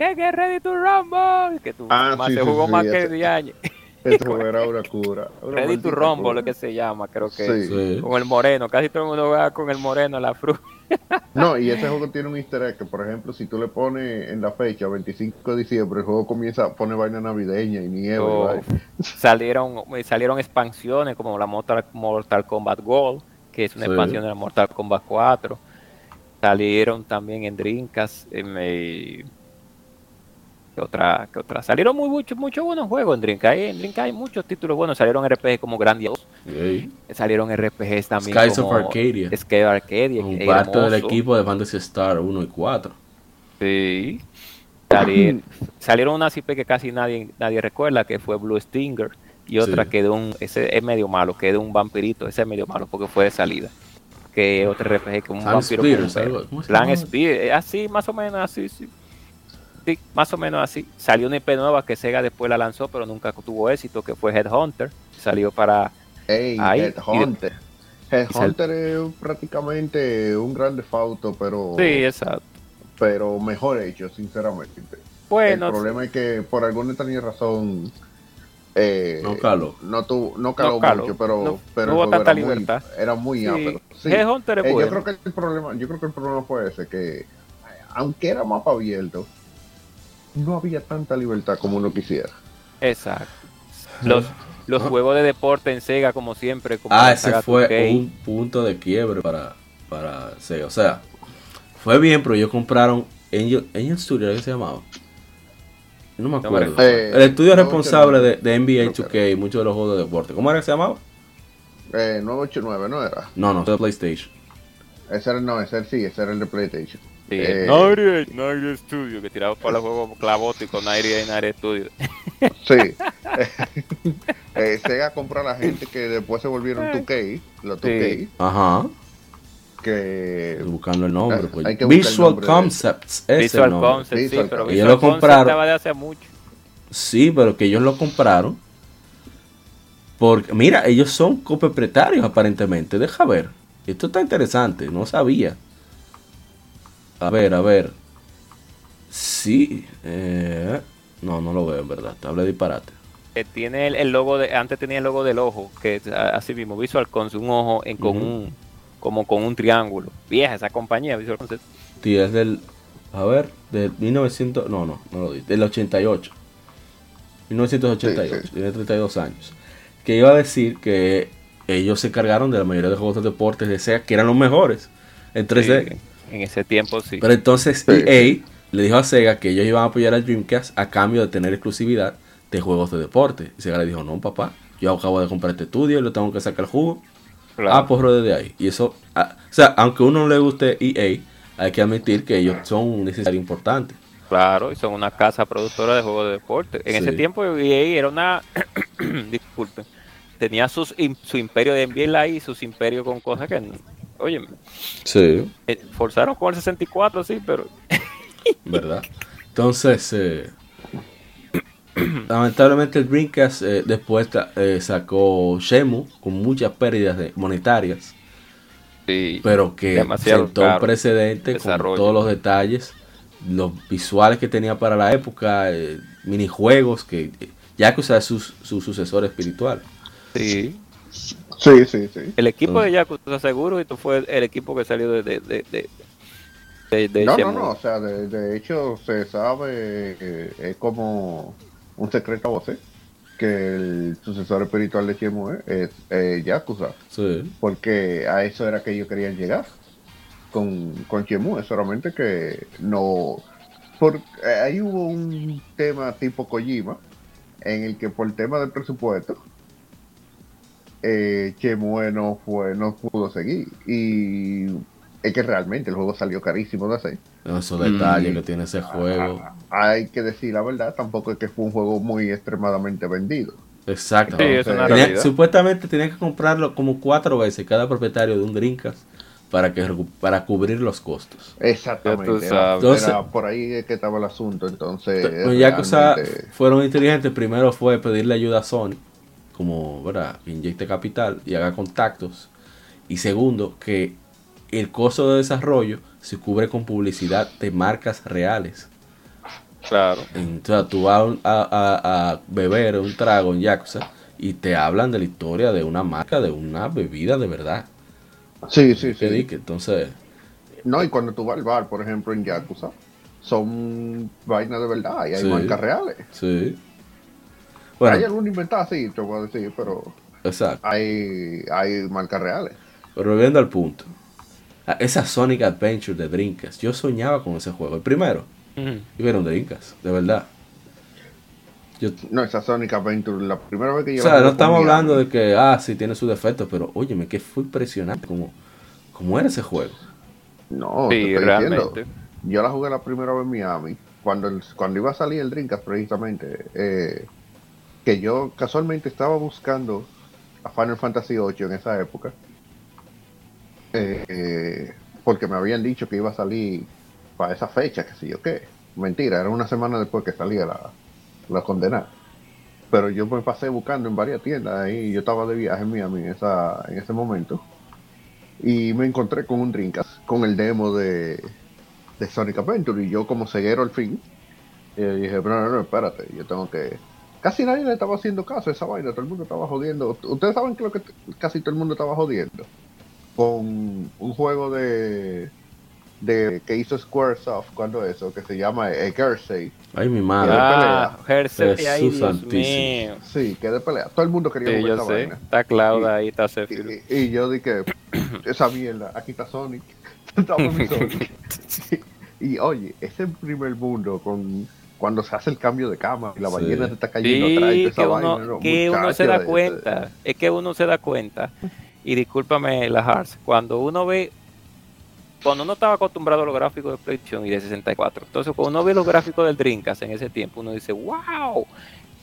que, que Ready to Rumble, que tú, Ah, más sí, se sí, jugó sí, más que ese- 10 años. Juego era una cura. una Ready to Rumble, cura. lo que se llama, creo que. Con el moreno, casi todo el mundo juega con el moreno, la fruta. No, y ese juego tiene un easter egg que, por ejemplo, si tú le pones en la fecha, 25 de diciembre, el juego comienza a poner vaina navideña y nieve. Oh, vaina. salieron salieron expansiones como la Mortal, Mortal Kombat Gold, que es una Sí. expansión de la Mortal Kombat 4. Salieron también en eh, ¿qué otra, qué otra? Salieron muy muchos muchos buenos juegos en Dreamcast. Hay- En Dreamcast hay muchos títulos buenos. Salieron RPG como Grandios. Salieron RPGs también Skies como of Arcadia. Sky Arcadia. Un que parte del equipo de Fantasy Star 1 y 4. Sí. Salir- salieron unas IP que casi nadie, nadie recuerda, que fue Blue Stinger. Y otra Sí. que de un, ese es medio malo, que de un vampirito, ese es medio malo porque fue de salida. Que otro RPG que un vampiro Splitters, con un algo- perro. ¿cómo se Plan llama? Speed, eh, así, más o menos así, sí. Sí, más o menos así. Salió una IP nueva que Sega después la lanzó, pero nunca tuvo éxito, que fue Headhunter. Salió para... Ey, Ahí, Headhunter. Headhunter es prácticamente un gran defauto, pero, Sí, exacto. pero mejor hecho, sinceramente. Bueno, el problema es que por alguna extraña razón eh, No caló. no, tuvo, no caló No caló. mucho, pero, No- pero hubo tanta era muy- libertad. era muy sí, ápero. Sí. Headhunter es Eh, bueno. yo creo que el problema, yo creo que el problema fue ese, que aunque era mapa abierto, no había tanta libertad como uno quisiera. Exacto. Los, los juegos de deporte en Sega, como siempre. Como Ah, ese fue 2K. un punto de quiebre para, para Sega. O sea, fue bien, pero ellos compraron Angel, Angel Studio, ¿qué se llamaba? No me acuerdo. Eh, el estudio responsable de, no. de NBA Creo que 2K y muchos de los juegos de deporte. ¿Cómo era que se llamaba? Eh, 989 no era. No, no, de PlayStation. Ese era, no, ese era, sí, ese era el de PlayStation. Sí, Eh, 98, 98 Studio, que tiraba para los juegos clavoticos, 98, 98 Studio. Sí. Eh, Sega compró a la gente que después se volvieron 2K, los 2K, Sí. Ajá. que Estoy buscando el nombre. Pues. hay que buscar el Visual nombre de- Concepts. ese Visual nombre. Concept, sí, Visual pero Concept. Visual Ellos lo Concept compraron. estaba de hace mucho. Sí, pero que ellos lo compraron. Porque, mira, ellos son copropietarios aparentemente. Deja ver. Esto está interesante, no sabía. A ver, a ver. Sí. eh, no, no lo veo en verdad. Te hablé disparate. Eh, tiene el, el logo de, antes tenía el logo del ojo, que así mismo, Visual Concept, un ojo en, con un, como con un triángulo. Vieja esa compañía, Visual Concept. Sí, es del. A ver, del 1900. No, no, no lo di. Del 88. 1988. Sí, sí. Tiene 32 años. Que iba a decir que ellos se encargaron de la mayoría de juegos de deportes de SEGA, que eran los mejores en 3D. Sí, en ese tiempo sí. Pero entonces Sí. EA le dijo a Sega que ellos iban a apoyar a Dreamcast a cambio de tener exclusividad de juegos de deporte. Y Sega le dijo, no, papá, yo acabo de comprar este estudio y lo tengo que sacar el jugo. Claro. Ah, pues desde ahí. Y eso, ah, o sea, aunque a uno no le guste EA, hay que admitir que ellos son un necesario importante. Claro, y son una casa productora de juegos de deporte. En Sí. ese tiempo EA era una, disculpen, tenía sus, su imperio de NBA y sus imperios con cosas que, oye, Sí. eh, forzaron con el 64, sí, pero ¿Verdad? Entonces, eh, lamentablemente el Dreamcast eh, después sacó Shemu con muchas pérdidas de- monetarias, Sí. pero que sentó un precedente Desarrollo. con todos los detalles, los visuales que tenía para la época, minijuegos que eh, Yakuza es su, su sucesor espiritual. sí. Sí, sí, sí. El equipo Entonces- de Yakuza seguro esto fue el equipo que salió de de de de, de, de No, no, no, o sea, de, de hecho se sabe, eh, es como un secreto a voces, que el sucesor espiritual de Shenmue es eh, Yakuza, Sí. porque a eso era que ellos querían llegar con, con Shenmue, solamente que no... Por, eh, ahí hubo un tema tipo Kojima, en el que por tema del presupuesto, eh, Shenmue no, fue, no pudo seguir, y es que realmente el juego salió carísimo de hacer. Esos detalles Mm. que tiene ese juego. Ah, hay que decir la verdad, tampoco es que fue un juego muy extremadamente vendido. Exacto. Sí, supuestamente tenía que comprarlo como cuatro veces cada propietario de un Dreamcast para que para cubrir los costos. Exactamente. Ya Era. Entonces- era por ahí es que estaba el asunto, entonces. Yakuza realmente- fueron inteligentes. Primero fue pedirle ayuda a Sony, como ¿verdad? inyecte capital y haga contactos. Y segundo, que el costo de desarrollo se cubre con publicidad de marcas reales. Claro. Entonces tú vas a, a- a- beber un trago en Yakuza y te hablan de la historia de una marca, de una bebida de verdad. Sí, sí, sí. entonces, No, y cuando tú vas al bar, por ejemplo, en Yakuza, son vainas de verdad y hay Sí. marcas reales. sí. Hay Bueno, algún inventado, sí, te decir, pero exacto. hay, hay marcas reales. Pero volviendo al punto. Esa Sonic Adventure de Dreamcast. Yo soñaba con ese juego. El primero. Y un Dreamcast, de verdad. Yo, No, esa Sonic Adventure, la primera vez que o yo sea, la jugué no estamos hablando de que, ah, sí tiene sus defectos, pero óyeme, que fue impresionante como, como era ese juego. No, te Sí, estoy realmente. diciendo. Yo la jugué la primera vez en Miami, cuando, el- cuando iba a salir el Dreamcast precisamente, eh, que yo casualmente estaba buscando a Final Fantasy VIII en esa época, eh, porque me habían dicho que iba a salir para esa fecha, que sé yo qué. Mentira, era una semana después que salía la, la condenada. Pero yo me pasé buscando en varias tiendas ahí, yo estaba de viaje en Miami en, esa, en ese momento y me encontré con un Dreamcast con el demo de, de Sonic Adventure y yo como ceguero al fin eh, dije pero no, no, espérate yo tengo que casi nadie le estaba haciendo caso a esa vaina todo el mundo estaba jodiendo ustedes saben que lo que casi todo el mundo estaba jodiendo con un juego de de que hizo Squaresoft cuando eso que se llama eh, Kersey Ay, mi madre. Ah, Hersey, Jesús ay, Dios santísimo. mío. sí que de pelea todo el mundo quería Sí, yo esa sé. vaina Está Claudia ahí, está Zephyr. Y, y yo dije, esa mierda, aquí está Sonic. Sonic. y oye, ese primer mundo con cuando se hace el cambio de cama y la Sí. ballena se está cayendo atrás y Sí, toda que esa uno, vaina, ¿no? que uno se da ese- cuenta. Es que uno se da cuenta. Y discúlpame la Hearts. Cuando uno ve. Cuando uno estaba acostumbrado a los gráficos de PlayStation y de 64. Entonces, cuando uno ve los gráficos del Dreamcast en ese tiempo, uno dice, wow,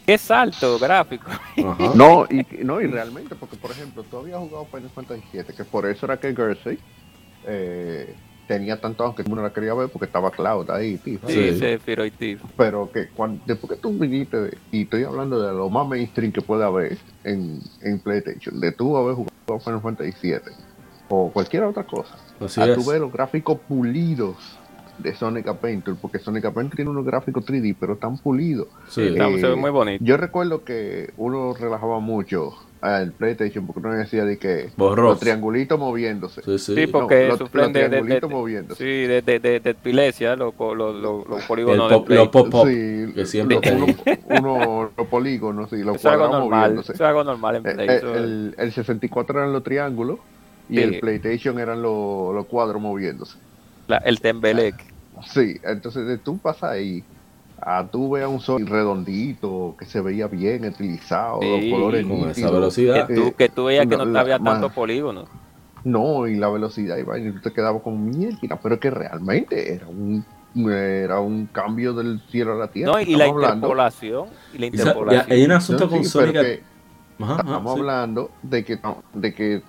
qué salto gráfico. Ajá. No, y, no, y realmente, porque por ejemplo, tú habías jugado Final Fantasy VII, que por eso era que Gersey eh, tenía tanto, aunque uno la quería ver, porque estaba Cloud ahí, tío. Sí, Sí. Y Tiff. pero que cuando, después que tú viniste, de- y estoy hablando de lo más mainstream que puede haber en, en PlayStation, de tú haber jugado Final Fantasy VII o cualquier otra cosa, Así a es. tú ver los gráficos pulidos de Sonic Adventure, porque Sonic Adventure tiene unos gráficos 3D, pero tan pulidos. Sí. Eh, se ve muy bonito. Yo recuerdo que uno relajaba mucho al PlayStation porque uno decía de que Borroso. los triangulitos moviéndose. Sí, sí. Sí, porque los- sufren los de, triangulitos de- moviéndose. sí, de, de, de, de epilepsia, los los- los- los El polígonos pop, los pop-up. Sí, que siempre uno, uno- los polígonos y los Eso es algo cuadrados normal. moviéndose. Eso es algo normal en Eh, Play. eh, eso- el, el 64 eran los triángulos y Sí. el PlayStation eran los, los cuadros moviéndose. la- el Tembelec. Sí, entonces de tú pasas ahí a tú veas un sol redondito que se veía bien utilizado, Sí, los colores Con esa nítidos. velocidad. Que tú, que tú veías que no, no, la- había tantos polígonos. No, y la velocidad, y vaina, y tú te quedabas con mierda, pero que realmente era un era un cambio del cielo a la tierra. No, y la Estamos hablando- interpolación. Y la interpolación. ya, hay un asunto No, con sí, Sonic. pero que Ajá, ajá, estamos sí. hablando de que no, de que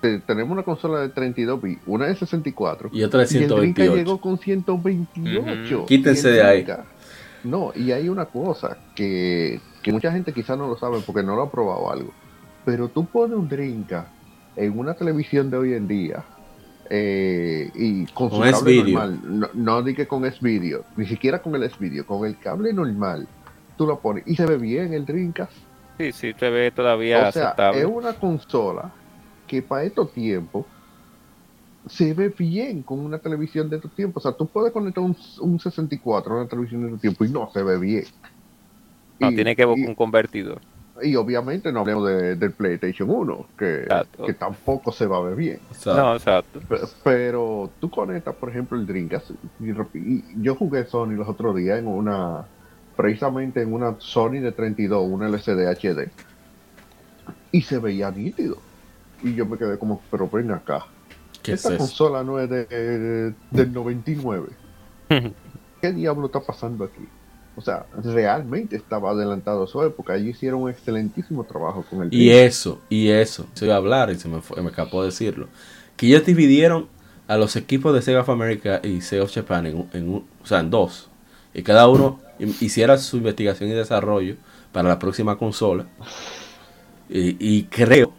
te- tenemos una consola de 32 bits, una de 64 Y otra de y el 128. llegó con 128. Ujú. Quítense Y el de ahí. No, y hay una cosa que, que mucha gente quizás no lo sabe porque no lo ha probado algo. Pero tú pones un Drinka en una televisión de hoy en día eh, y con su Con cable normal, no, no di que con S-Video, ni siquiera con el S-Video, con el cable normal, tú lo pones y se ve bien el Dreamcast. Sí, sí, se ve todavía o sea, aceptable. es una consola que para estos tiempos se ve bien con una televisión de estos tiempos. O sea, tú puedes conectar un, un 64 a una televisión de estos tiempos y no se ve bien. No, Y- tiene que buscar y- un convertidor. y obviamente no hablemos de- del PlayStation 1, que, que tampoco se va a ver bien. No, exacto. Pe- Pero tú conectas, por ejemplo, el Dreamcast. Y yo jugué Sony los otros días en una, precisamente en una Sony de 32, una LCD HD. Y se veía nítido. Y yo me quedé como, pero ven acá. ¿Qué es Esta consola no es de, de- del 99. ¿Qué diablo está pasando aquí? O sea, realmente estaba adelantado a su época. Ellos hicieron un excelentísimo trabajo con el Y eso, y eso, se iba a hablar y se me, fue- me escapó decirlo. Que ellos dividieron a los equipos de Sega of America y Sega of Japan en, en un- o sea, en dos. Y cada uno hi- hiciera su investigación y desarrollo para la próxima consola. Y, y creo,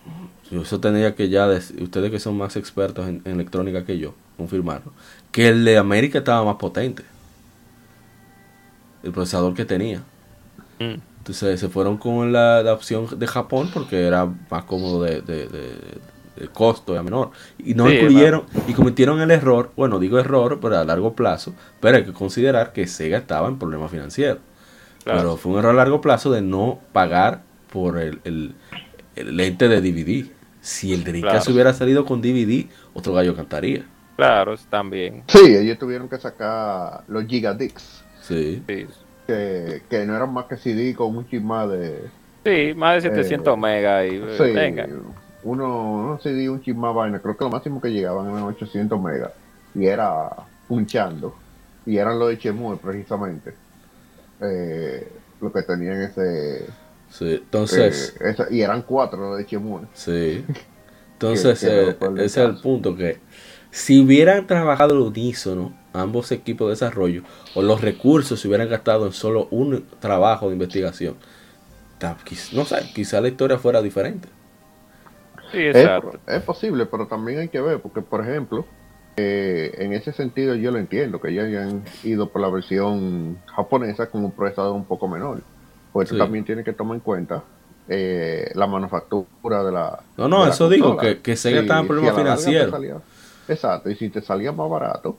eso tendría que ya, ustedes que son más expertos en, en electrónica que yo, confirmarlo, que el de América estaba más potente. El procesador que tenía. Mm. Entonces se fueron con la, la opción de Japón porque era más cómodo de, de- de- de costo, era menor. Y no Sí, incluyeron, y cometieron el error, bueno, digo error, pero a largo plazo, pero hay que considerar que Sega estaba en problemas financieros. Claro. Pero fue un error a largo plazo de no pagar por el, el, el lente de DVD. Si el Dreamcast Claro. hubiera salido con DVD, otro gallo cantaría. Claro, también. Sí, ellos tuvieron que sacar los Gigadix. Sí. Sí. que, que no eran más que CD con un chip más de. Sí, más de 700 Eh, megas y eh, sí, venga. uno, uno CD, un chip más vaina. Creo que lo máximo que llegaban eran 800 megas. Y era punchando. Y eran los de Chemue precisamente. Eh, lo que tenían ese. Sí. Entonces. eh, esa- y eran cuatro los de Chemue. Sí. Entonces, Que- que no eh, ese es el punto que si hubieran trabajado al unísono ambos equipos de desarrollo o los recursos se hubieran gastado en solo un trabajo de investigación, no sé, quizá la historia fuera diferente. Sí, Es, exacto. es posible, pero también hay que ver, porque por ejemplo, eh, en ese sentido yo lo entiendo, que ya hayan ido por la versión japonesa con un procesador un poco menor. Pues tú Sí. también tienes que tomar en cuenta eh, la manufactura de la. No, no, eso digo, que- que Sega estaba en problemas te financieros. salía- exacto, y si te salía más barato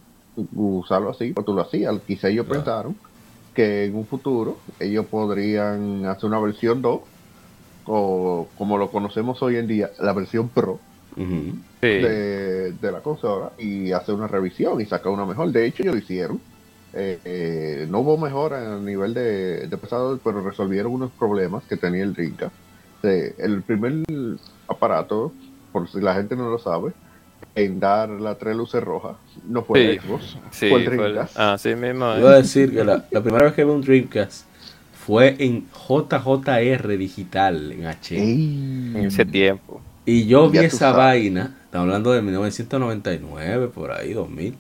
usarlo así, pues tú lo hacías. Quizá ellos Claro. pensaron que en un futuro ellos podrían hacer una versión 2, o como lo conocemos hoy en día, la versión Pro. Sí. de, de la consola y hacer una revisión y sacar una mejor. De hecho, ellos lo hicieron. Eh, eh, no hubo mejora a nivel de, de pero resolvieron unos problemas que tenía el Dreamcast. Eh, el primer aparato, por si la gente no lo sabe, en dar las tres luces rojas, no fue el Sí. Xbox, Sí, fue el fue el- Dreamcast. así mismo. Iba a decir que la, la primera vez que vi un Dreamcast fue en JJR digital, en H. Ey. En ese tiempo. Y yo vi Ya esa sabes. vaina, estamos hablando de 1999, por ahí, 2000.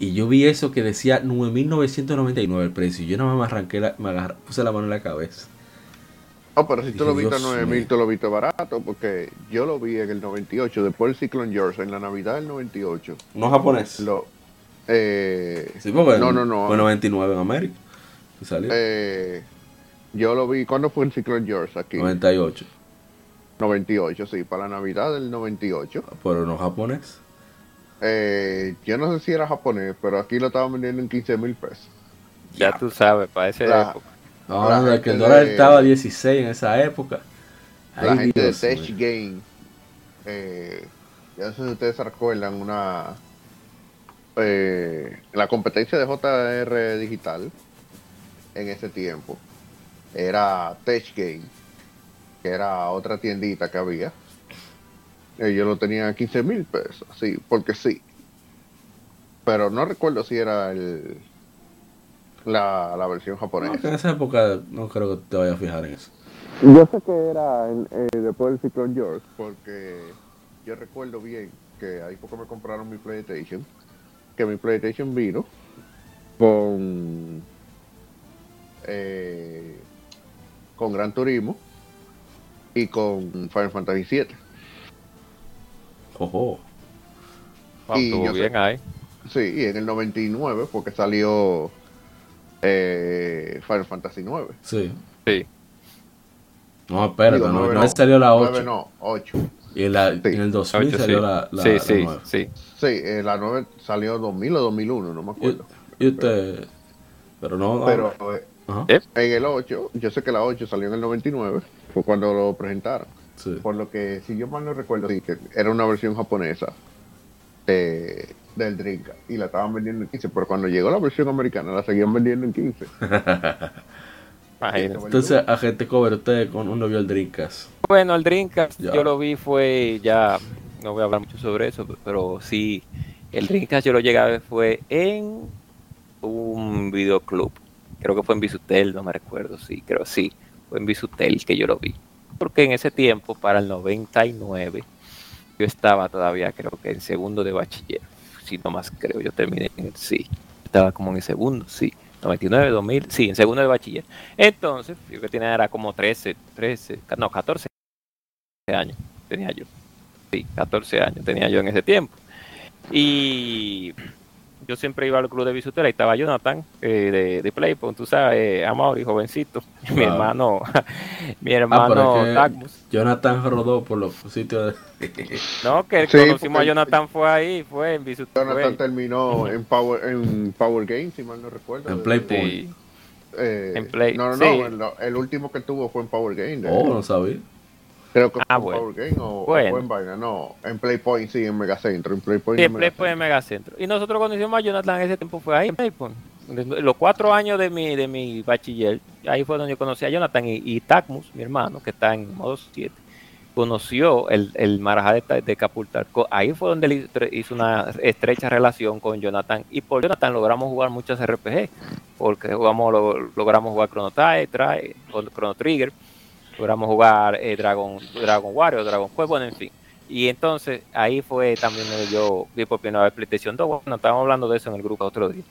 Y yo vi eso que decía 9.999 el precio. Y yo nada más me arranqué, la, me agarré- puse la mano en la cabeza. Oh, pero si tú lo viste a Dios 9000, mío. tú lo viste barato, porque yo lo vi en el 98, después del Cyclone George, en la Navidad del 98. No japonés. Lo, eh, Sí, porque no, no, no. Fue 99 en América. Salió. Eh, yo lo vi, ¿cuándo fue el Cyclone George aquí? 98. 98, sí, para la Navidad del 98. Pero no japonés. Eh, yo no sé si era japonés, pero aquí lo estaban vendiendo en 15 mil pesos. Ya tú sabes, para esa La- época. Ahora La de que el dólar de- estaba a 16 en esa época. La gente Dios de Tech. Game, eh, ya no sé si ustedes se recuerdan, una eh, la competencia de JR Digital en ese tiempo era Tech Game, que era otra tiendita que había. Ellos lo tenían a 15 mil pesos, sí, porque sí. Pero no recuerdo si era el la, la versión japonesa. No, que en esa época no creo que te vayas a fijar en eso. Yo sé que era en- eh, después del Cyclone George, porque yo recuerdo bien que ahí fue que me compraron mi PlayStation, que mi PlayStation vino con eh, con Gran Turismo y con Final Fantasy VII. Ojo. Wow, Y estuvo yo sé- bien ahí. Sí, y en el 99 porque salió eh, Final Fantasy 9. Sí. Sí. No, espérate, Digo, no, nueve no salió la 8. 9 no, 8. Y en, la, Sí. en el 2000 Ocho, salió sí. la, la, sí, la sí, nueva. sí. Sí, eh, la 9 salió 2000 o 2001, no me Y, acuerdo. y usted. Pero no. no. Pero eh, Ajá, ¿Eh? en el 8, yo sé que la 8 salió en el 99, fue cuando lo presentaron. Sí. Por lo que, si yo mal no recuerdo, sí, que era una versión japonesa de, del Drinka y la estaban vendiendo en 15, pero cuando llegó la versión americana la seguían vendiendo en 15. Imagínate. Entonces, agente Cover, usted con uno vio el Drinkas. Bueno, el Dreamcast Ya. yo lo vi fue ya, no voy a hablar mucho sobre eso, pero sí, el Dreamcast yo lo llegué a ver fue en un videoclub. Creo que fue en Bisutel, no me recuerdo, sí, creo sí, fue en Bisutel que yo lo vi. Porque en ese tiempo, para el 99, yo estaba todavía, creo que en segundo de bachiller, si no más creo, yo terminé en el sí, estaba como en el segundo, sí. 99, 2000, sí, en segundo de bachiller. Entonces, yo que tenía era como 13, 13, no, 14 años tenía yo. Sí, 14 años tenía yo en ese tiempo. Y yo siempre iba al club de Bisutera y estaba Jonathan eh, de, de Playpoint, tú sabes, eh, Amaury, jovencito. Mi Ah. hermano, mi Ah, hermano pero es que Tacmus. Jonathan rodó por los sitios de. No, que Sí, conocimos a Jonathan fue ahí, fue en Bisutera. Jonathan terminó en Power, en Power Game, si mal no recuerdo. En Playpoint. Eh, en Play- No, no, sí. no, el, el último que tuvo fue en Power Game. de- Oh, no sabía. Creo que Ah, fue en bueno. Power Game o, o Bueno. fue en vaina. No, en Playpoint sí, en Megacentro. En Playpoint Sí, en en Megacentro. en Megacentro. Y nosotros conocimos a Jonathan en ese tiempo fue ahí en Playpoint. Los cuatro años de mi, de mi bachiller, ahí fue donde yo conocí a Jonathan y, y Tacmus, mi hermano, que está en modo 7, conoció el, el Marajá de, de Capultar. Ahí fue donde él hizo- una estrecha relación con Jonathan. Y por Jonathan logramos jugar muchos RPG, porque jugamos, lo- logramos jugar Chrono Tri- Chrono Trigger, logramos jugar eh, Dragon, Dragon Warrior, Dragon Quest, bueno, en fin. Y entonces ahí fue también donde yo vi por primera vez PlayStation 2. Bueno, estábamos hablando de eso en el grupo otro día.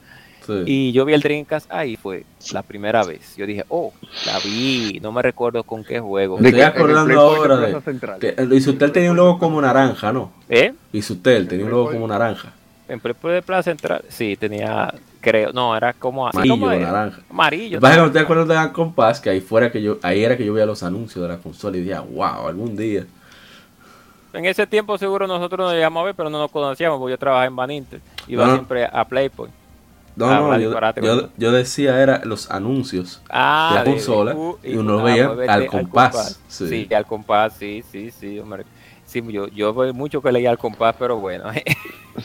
Sí. Y yo vi el Dreamcast ahí fue la primera vez. Yo dije, oh, la vi, no me recuerdo con qué juego. Me estoy acordando ahora de. Central. que el Isutel tenía un logo como naranja, ¿no? ¿Eh? Isutel tenía un logo como naranja. En Playpoint de Plaza Central, sí, tenía, creo, no, era como así. Amarillo naranja. Amarillo. Que no te acuerdas de la compás, que ahí fuera que yo, ahí era que yo veía los anuncios de la consola y dije, wow, algún día. En ese tiempo seguro nosotros nos llegamos a ver, pero no nos conocíamos, porque yo trabajaba en Van Inter. Iba No, no. siempre a Playpoint. No, no, yo, yo- decía era los anuncios Ah, de la consola uh, y uno ah, veía pues, al compás. Sí. Sí, al compás, sí, sí, sí, hombre. Sí, yo, yo veo mucho que leía al compás, pero bueno.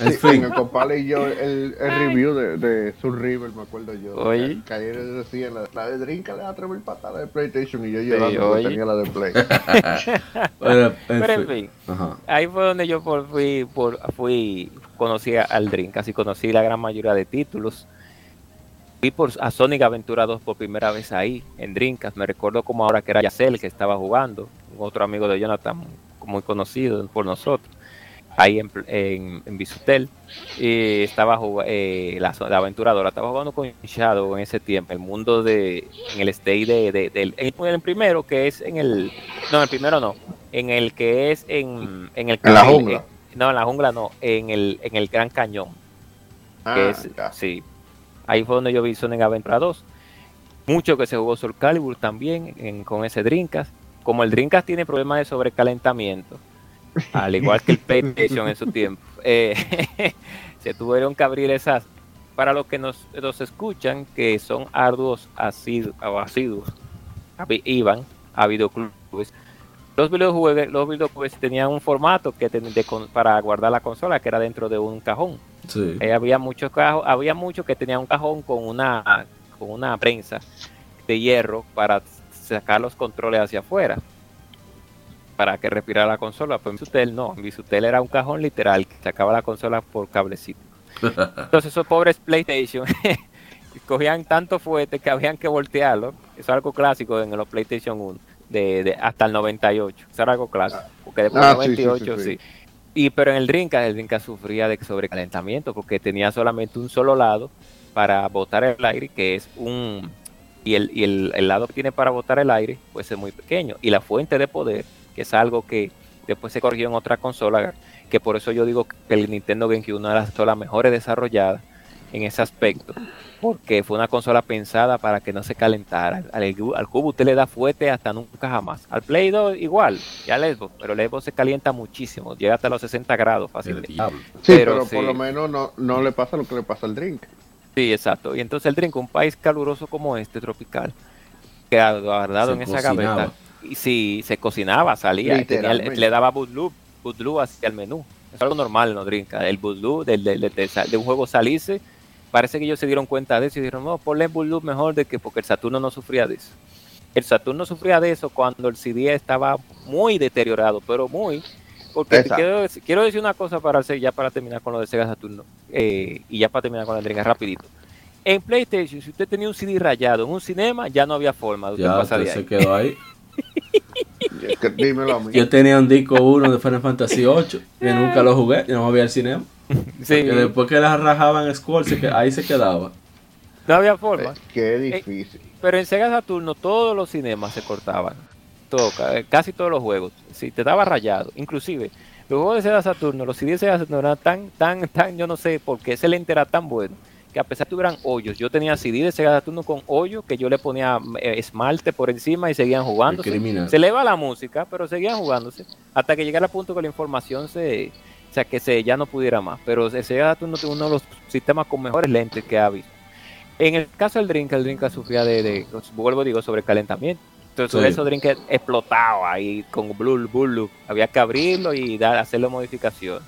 En Sí, fin. en el compale y yo el, el review de, de Soul River, me acuerdo yo. Oye. Que ayer decían, la, la de Drinka le da mil patadas de PlayStation y yo Sí, llorando oye. tenía la de Play. En Pero en fin. Ajá. ahí fue donde yo por, fui, por, fui, conocí al Dreamcast y conocí la gran mayoría de títulos. Fui por, a Sonic Aventura 2 por primera vez ahí, en Dreamcast. Me recuerdo como ahora que era Yacel que estaba jugando, otro amigo de Jonathan, muy conocido por nosotros, ahí en, en, en Bisutel. Y estaba jugando, la, la aventuradora, estaba jugando con Shadow en ese tiempo, el mundo de, en el stage de, en el primero que es en el, no, el primero no, en el que es en, en el En la jungla. eh, no, en la jungla no, en el, en el Gran Cañón. Ah, que es, ya. sí, ahí fue donde yo vi Sonic Aventura 2. Mucho que se jugó Soul Calibur también en- con ese Dreamcast. Como el Dreamcast tiene problemas de sobrecalentamiento, al igual que el PlayStation en su tiempo, eh, se tuvieron que abrir esas. Para los que nos, nos escuchan, que son arduos asidu- asiduos, abi- iban a videoclubes. Los videojuegos, los videoclubes tenían un formato que ten- de para guardar la consola que era dentro de un cajón. Sí. Eh, había muchos cajos, había muchos que tenían un cajón con una con una prensa de hierro para sacar los controles hacia afuera para que respirara la consola. Pues en Visutel no, en Visutel era un cajón literal que sacaba la consola por cablecito. Entonces esos pobres PlayStation cogían tanto fuerte que habían que voltearlo. Eso es algo clásico en los PlayStation 1 de, de- hasta el 98. Eso era algo clásico. Porque después Ah, del sí, sí, 98 sí, sí, sí. Y pero en el Dreamcast, el Dreamcast sufría de sobrecalentamiento porque tenía solamente un solo lado para botar el aire, que es un, y, el, y el, el lado que tiene para botar el aire pues es muy pequeño. Y la fuente de poder, que es algo que después se corrigió en otra consola, que por eso yo digo que el Nintendo GameCube es una de las consolas mejores desarrolladas en ese aspecto, porque fue una consola pensada para que no se calentara. Al, al cubo usted le da fuerte hasta nunca jamás. Al Play 2 igual, y al Xbox, pero el Xbox se calienta muchísimo, llega hasta los 60 grados fácilmente. Sí, Pero pero, sí. por lo menos no, no le pasa lo que le pasa al drink. Sí, exacto. Y entonces el drink, un país caluroso como este, tropical, que guardado Se en esa cocinaba. gaveta, y sí, se cocinaba, salía, y tenía- le daba bootloop, bootloop hacia el menú. Es algo normal en los drinks. El bootloop del- del- del- de, un juego salirse, parece que ellos se dieron cuenta de eso y dijeron, no, ponle bootloop mejor de que porque el Saturno no sufría de eso. El Saturno sufría de eso cuando el CD estaba muy deteriorado, pero muy. Porque quiero, quiero decir una cosa para hacer, ya para terminar con lo de Sega Saturno. eh, y ya para terminar con el drink rapidito. En PlayStation, si usted tenía un CD rayado en un cinema, ya no había forma de usted Ya pasar de usted ahí. se quedó ahí. Que Dímelo a mí. Yo tenía un disco 1 de Final Fantasy 8 y nunca lo jugué, yo no me vi al cinema. Sí, Que después que las rajaban en Squall, se que- ahí se quedaba. no había forma. Qué difícil. Pero en Sega Saturno todos los cinemas se cortaban. Todo, ca- casi todos los juegos. Si te daba rayado. Inclusive, los juegos de Sega Saturno, los CDs de Sega Saturno eran tan, tan, tan, yo no sé por qué ese lente era tan bueno. Que a pesar de que tuvieran hoyos, yo tenía CD de Sega Saturno con hoyo que yo le ponía eh, esmalte por encima y seguían jugando. Se eleva la música, pero seguían jugándose. Hasta que llegara al punto que la información se. O sea, que se, ya no pudiera más. Pero el Sega Saturno es uno de los sistemas con mejores lentes que ha visto. En el caso del drink, el drink sufría de, de vuelvo digo, sobrecalentamiento. Entonces Sí. esos drinks explotaban ahí con Blue Loop. Había que abrirlo y dar, hacerle modificación.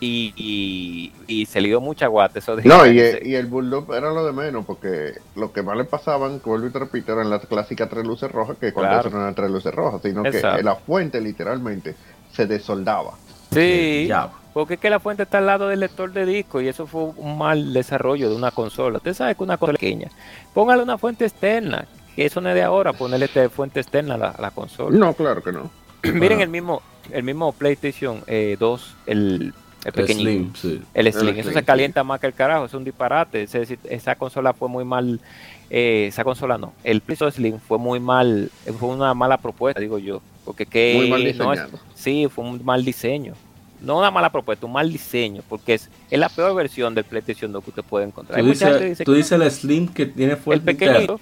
Y, y, y se le dio mucha guata eso de No, y, y el Bulldog era lo de menos, porque lo que más le pasaban, vuelvo y te repito, eran las clásicas tres luces rojas, que cuando Claro. eso no eran tres luces rojas, sino Exacto. que la fuente literalmente se desoldaba. Sí, Ya. porque es que la fuente está al lado del lector de disco y eso fue un mal desarrollo de una consola. Usted sabe que una cosa pequeña. Póngale una fuente externa, que eso no es de ahora, ponerle este fuente externa a la, a la consola. No, claro que no. Miren Ah. el mismo, el mismo PlayStation eh, 2, el, el El pequeñito. Slim, sí. El Slim, El eso Slim, se calienta más que el carajo, es un disparate. Es decir, esa consola fue muy mal, eh, esa consola no, el PlayStation Slim fue muy mal, fue una mala propuesta, digo yo, porque que Muy mal no es- sí, fue un mal diseño. No una mala propuesta, un mal diseño, porque es, es la peor versión del PlayStation 2 que usted puede encontrar. Tú dices, dice tú que dices el Slim que tiene el fuerte interna. pequeñito,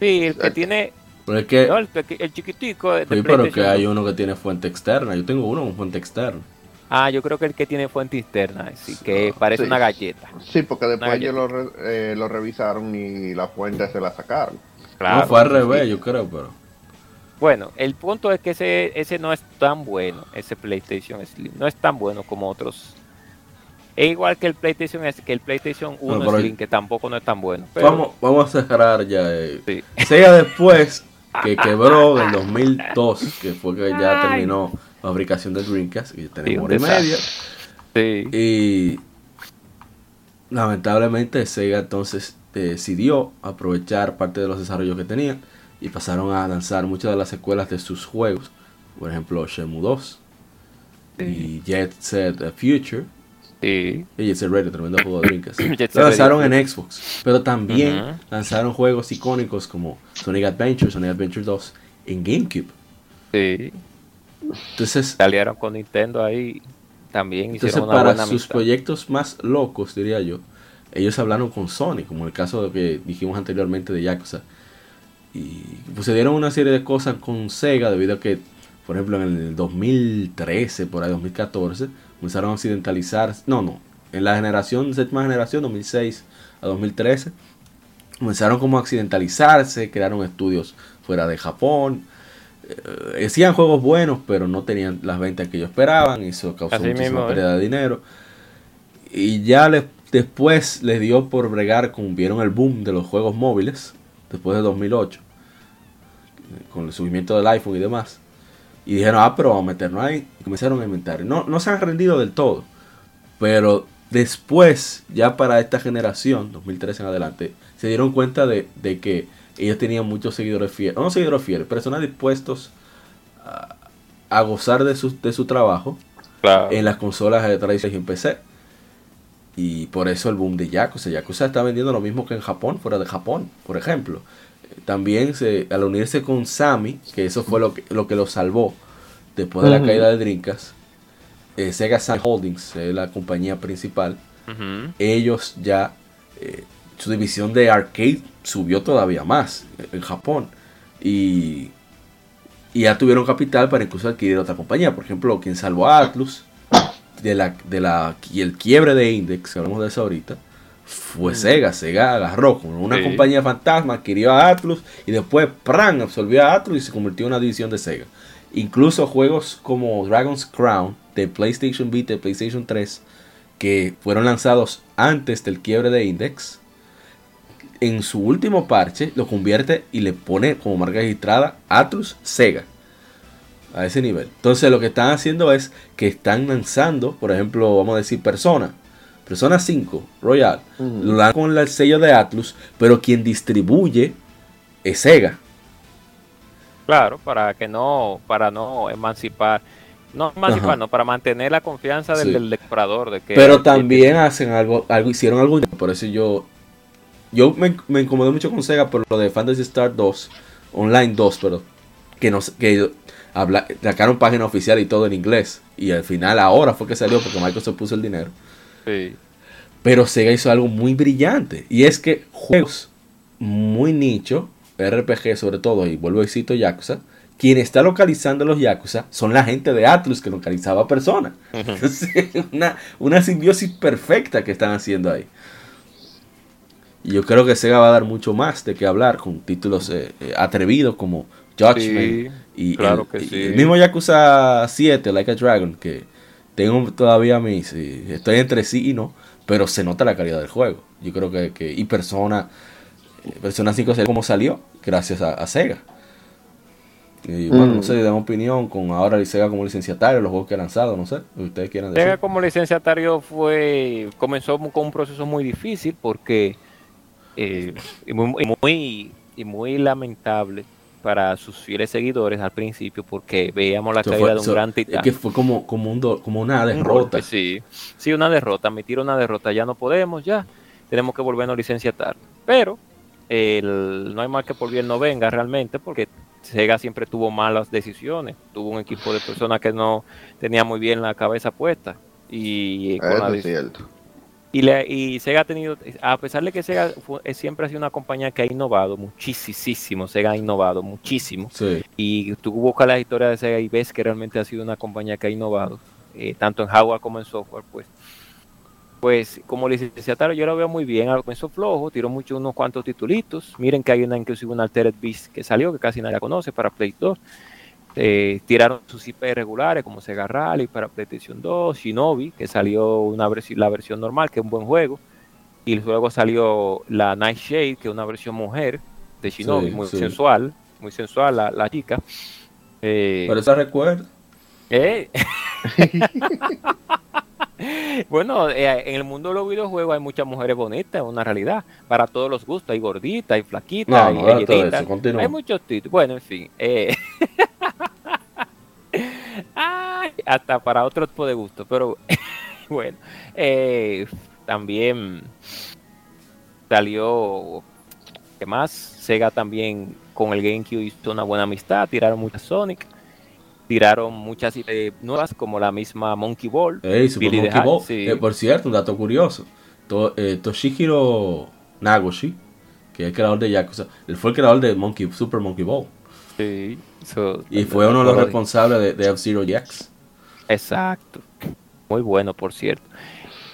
sí, el que Exacto. tiene, Pero es que, no, el, chiquitico de sí, pero que hay 2. uno que tiene fuente externa. Yo tengo uno con fuente externa. Ah, yo creo que el que tiene fuente externa, sí, que parece Sí. una galleta. Sí, porque después ellos lo, re- eh, lo revisaron y la fuente se la sacaron. no, fue al sí. revés, yo creo, pero. Bueno, el punto es que ese, ese no es tan bueno, ese PlayStation Slim. No es tan bueno como otros. Es igual que el PlayStation S- que el PlayStation 1 pero- Slim, que tampoco no es tan bueno. Pero, Vamos, vamos a cerrar ya. eh. Sí. Sega después que quebró en 2002, que fue que ya terminó la fabricación del Dreamcast, y Sí, tenemos un hora y media. sí. Y lamentablemente Sega entonces decidió aprovechar parte de los desarrollos que tenía y pasaron a lanzar muchas de las secuelas de sus juegos. Por ejemplo, Shenmue 2 y Jet Set Future. Sí. Y Jet Set Radio, tremendo juego de Dreamcast. Lo lanzaron Radio. en Xbox, pero también lanzaron juegos icónicos como Sonic Adventure, Sonic Adventure 2 en GameCube. sí. Entonces, Salieron con Nintendo ahí. También entonces una para buena sus amistad. proyectos más locos, diría yo, ellos hablaron con Sony, como el caso de que dijimos anteriormente de Yakuza. Y sucedieron una serie de cosas con Sega debido a que, por ejemplo, en el 2013, por ahí 2014, comenzaron a occidentalizar, no, no, en la generación, séptima generación, 2006 a 2013, comenzaron como a occidentalizarse, crearon estudios fuera de Japón, eh, hacían juegos buenos, pero no tenían las ventas que ellos esperaban, y eso causó Así muchísima mismo, ¿eh? pérdida de dinero. Y ya les, después les dio por bregar con, vieron el boom de los juegos móviles, después de 2008, eh, con el subimiento del iPhone y demás. Y dijeron, ah, pero vamos a meternos ahí. Y comenzaron a inventar. No, no se han rendido del todo. Pero después, ya para esta generación, 2013 en adelante, se dieron cuenta de, de que ellos tenían muchos seguidores fieles. No seguidores fieles, personas dispuestos a, a gozar de su, de su trabajo Claro. en las consolas de tradicionales y en PC. Y por eso el boom de Yakuza. Yakuza está vendiendo lo mismo que en Japón, fuera de Japón, por ejemplo. También se, al unirse con Sammy, que eso fue lo que lo, que lo salvó después de la caída de Dreamcast, eh, Sega Sammy Holdings, eh, la compañía principal, ellos ya, eh, su división de arcade subió todavía más en Japón. Y, y ya tuvieron capital para incluso adquirir otra compañía. Por ejemplo, quien salvó a Atlus de la, de la, y el quiebre de Index, que hablamos de eso ahorita, fue Sega. Sega agarró con una Sí. compañía fantasma, adquirió a Atlus y después, ¡pran! absorbió a Atlus y se convirtió en una división de Sega. Incluso juegos como Dragon's Crown de PlayStation Vita y PlayStation 3 que fueron lanzados antes del quiebre de Index, en su último parche lo convierte y le pone como marca registrada Atlus Sega. A ese nivel. Entonces lo que están haciendo es que están lanzando, por ejemplo, vamos a decir Persona. Persona 5, Royal. Ujú. Lo dan con el sello de Atlus, pero quien distribuye es Sega. Claro, para que no, para no emancipar, no emancipar, Ajá. no, para mantener la confianza del, Sí. del comprador de que Pero también hacen algo, algo, hicieron algo, por eso yo, yo me, me incomodé mucho con Sega por lo de Fantasy Star 2, Online 2, pero que no que habla, sacaron página oficial y todo en inglés, y al final ahora fue que salió porque Microsoft puso el dinero. Sí. Pero Sega hizo algo muy brillante, y es que juegos muy nicho, RPG sobre todo, y vuelvo y cito Yakuza, quien está localizando los Yakuza son la gente de Atlus que localizaba a personas. Entonces, una, una simbiosis perfecta que están haciendo ahí. Y yo creo que Sega va a dar mucho más de qué hablar con títulos eh, eh, atrevidos como Judgment Sí, y, claro el, que y sí. el mismo Yakuza 7, Like a Dragon, que tengo todavía mis... estoy entre sí y no, pero se nota la calidad del juego. Yo creo que... que y Persona, eh, Persona 5 salió como salió, gracias a, a Sega. Y bueno, Mm. no sé, dan opinión con ahora el Sega como licenciatario, los juegos que ha lanzado, no sé, ustedes quieran decir. Sega como licenciatario fue comenzó con un proceso muy difícil porque eh, y muy, y muy y muy lamentable para sus fieles seguidores al principio porque veíamos la Eso caída fue- de un eso- gran es titán. que fue como, como, un do- como una Un derrota. golpe, sí, sí, una derrota, admitir una derrota, ya no podemos, ya tenemos que volvernos a licenciatar. Pero el- no hay mal que por bien no venga realmente, porque Sega siempre tuvo malas decisiones, tuvo un equipo de personas que no tenía muy bien la cabeza puesta. Y, con la y, le- y Sega ha tenido, a pesar de que Sega fue- eh, siempre ha sido una compañía que ha innovado muchísimo, Sega ha innovado muchísimo, Sí. y tú buscas la historia de Sega y ves que realmente ha sido una compañía que ha innovado, eh, tanto en hardware como en software, pues. Pues como licenciatario yo lo veo muy bien, comenzó flojo, tiró mucho unos cuantos titulitos. Miren que hay una inclusive una Altered Beast que salió, que casi nadie la conoce, para Play 2. Eh, tiraron sus IP regulares como Sega Rally para PlayStation 2, Shinobi, que salió una versi- la versión normal, que es un buen juego. Y luego salió la Nightshade, que es una versión mujer de Shinobi, Sí, muy sí. sensual, muy sensual la, la chica. Eh, Pero eso recuerdo. eh. bueno, eh, en el mundo de los videojuegos hay muchas mujeres bonitas, es una realidad. Para todos los gustos, hay gorditas, hay flaquitas, No, hay no, galletitas, hay muchos títulos. Bueno, en fin. eh. Ay, hasta para otro tipo de gusto, pero bueno. eh, también salió, ¿qué más? Sega también con el GameCube hizo una buena amistad, tiraron muchas Sonic, tiraron muchas eh, nuevas como la misma Monkey Ball. Super Monkey Ball. sí. Eh, por cierto, un dato curioso. To- eh, Toshihiro Nagoshi, que es el creador de Yakuza, él fue el creador de Monkey, Super Monkey Ball. Sí, so- Y fue uno de los responsables de, de F-Zero X. Exacto. Muy bueno, por cierto.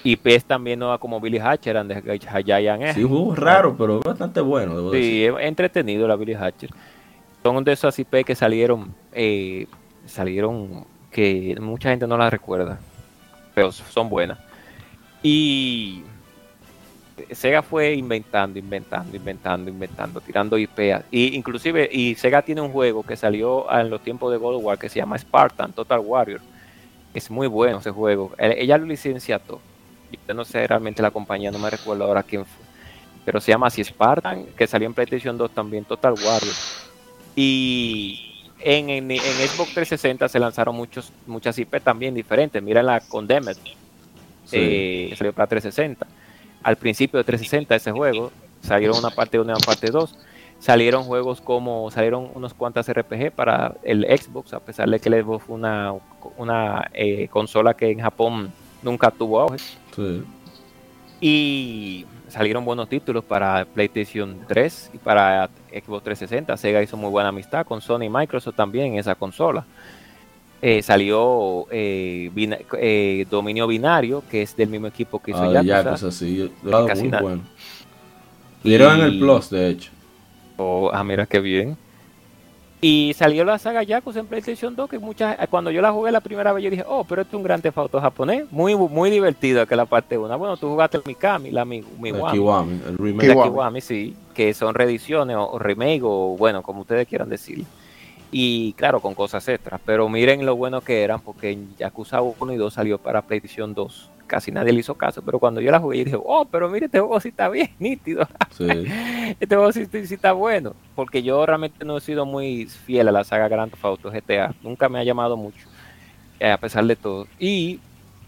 Y PES también no va como Billy Hatcher and the. Sí, juego raro, pero bastante bueno. debo decir. Sí, es entretenido la Billy Hatcher. Son de esas IP que salieron, eh, salieron que mucha gente no las recuerda, pero son buenas. Y Sega fue inventando, inventando, inventando, inventando, tirando IP. a- Y inclusive, y Sega tiene un juego que salió en los tiempos de God of War que se llama Spartan Total Warrior. Es muy bueno ese juego. Ella lo licenciató. Yo no sé realmente la compañía, no me recuerdo ahora quién fue pero se llama así Spartan, que salió en PlayStation 2 también, Total Warrior. Y en, en, en Xbox 360 se lanzaron muchos, muchas IP también diferentes. Mira la Condemned, Sí. eh, salió para 360. Al principio de 360 ese juego, salieron una parte 1 y una parte 2. salieron juegos como, salieron unos cuantas RPG para el Xbox, a pesar de que el Xbox fue una, una eh, consola que en Japón nunca tuvo auge. Sí. Y salieron buenos títulos para PlayStation 3 y para Xbox 360. Sega hizo muy buena amistad con Sony y Microsoft también en esa consola. Eh, salió eh, bina- eh, Dominio Binario, que es del mismo equipo que hizo Ah, Yakuza. Yakuza, sí. Casi muy nada. bueno. Dieron en el Y- Plus, de hecho. Oh, ah, mira qué bien. Y salió la saga Yakuza en PlayStation 2, que muchas, cuando yo la jugué la primera vez, yo dije, oh, pero esto es un gran Auto japonés, muy muy divertido que la parte 1. Bueno, tú jugaste el Mikami, la Mi- El Miwami, Kiwami, el remake. la Kiwami. Kiwami, sí, que son reediciones o, o remake o bueno, como ustedes quieran decir. Y claro, con cosas extras, pero miren lo bueno que eran, porque en Yakuza 1 y 2 salió para PlayStation 2. Casi nadie le hizo caso, pero cuando yo la jugué, yo dije, oh, pero mire, este juego sí está bien, nítido. Sí. Este juego sí, sí está bueno, porque yo realmente no he sido muy fiel a la saga Grand Theft Auto GTA, nunca me ha llamado mucho, eh, a pesar de todo. Y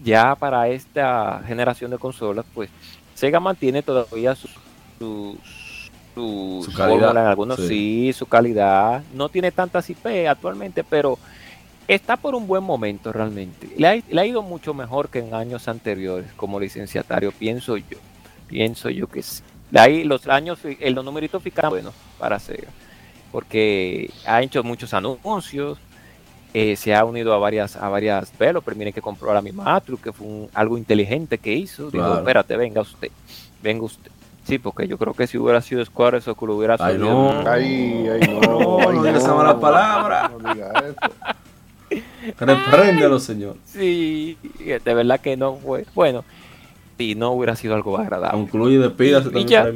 ya para esta generación de consolas, pues Sega mantiene todavía sus sus sus Su calidad, en algunos sí. sí, su calidad. No tiene tantas IP actualmente, pero está por un buen momento realmente. Le ha, le ha ido mucho mejor que en años anteriores como licenciatario, pienso yo. Pienso yo que sí. De ahí los años, los numeritos ficaron buenos para Sega, porque ha hecho muchos anuncios, eh, se ha unido a varias, a varias developers, miren que compró a la misma que fue un- algo inteligente que hizo. Dijo, Claro. espérate, venga usted, venga usted. Sí, porque yo creo que si hubiera sido Square, eso que lo hubiera Ay, subido. no. Ay, ay, no. No, ay, no diga esa mala palabra. No diga eso. Repréndelo, señor. Sí, de verdad que no fue. Bueno, si no hubiera sido algo agradable. Concluye y despídase Y también. ya.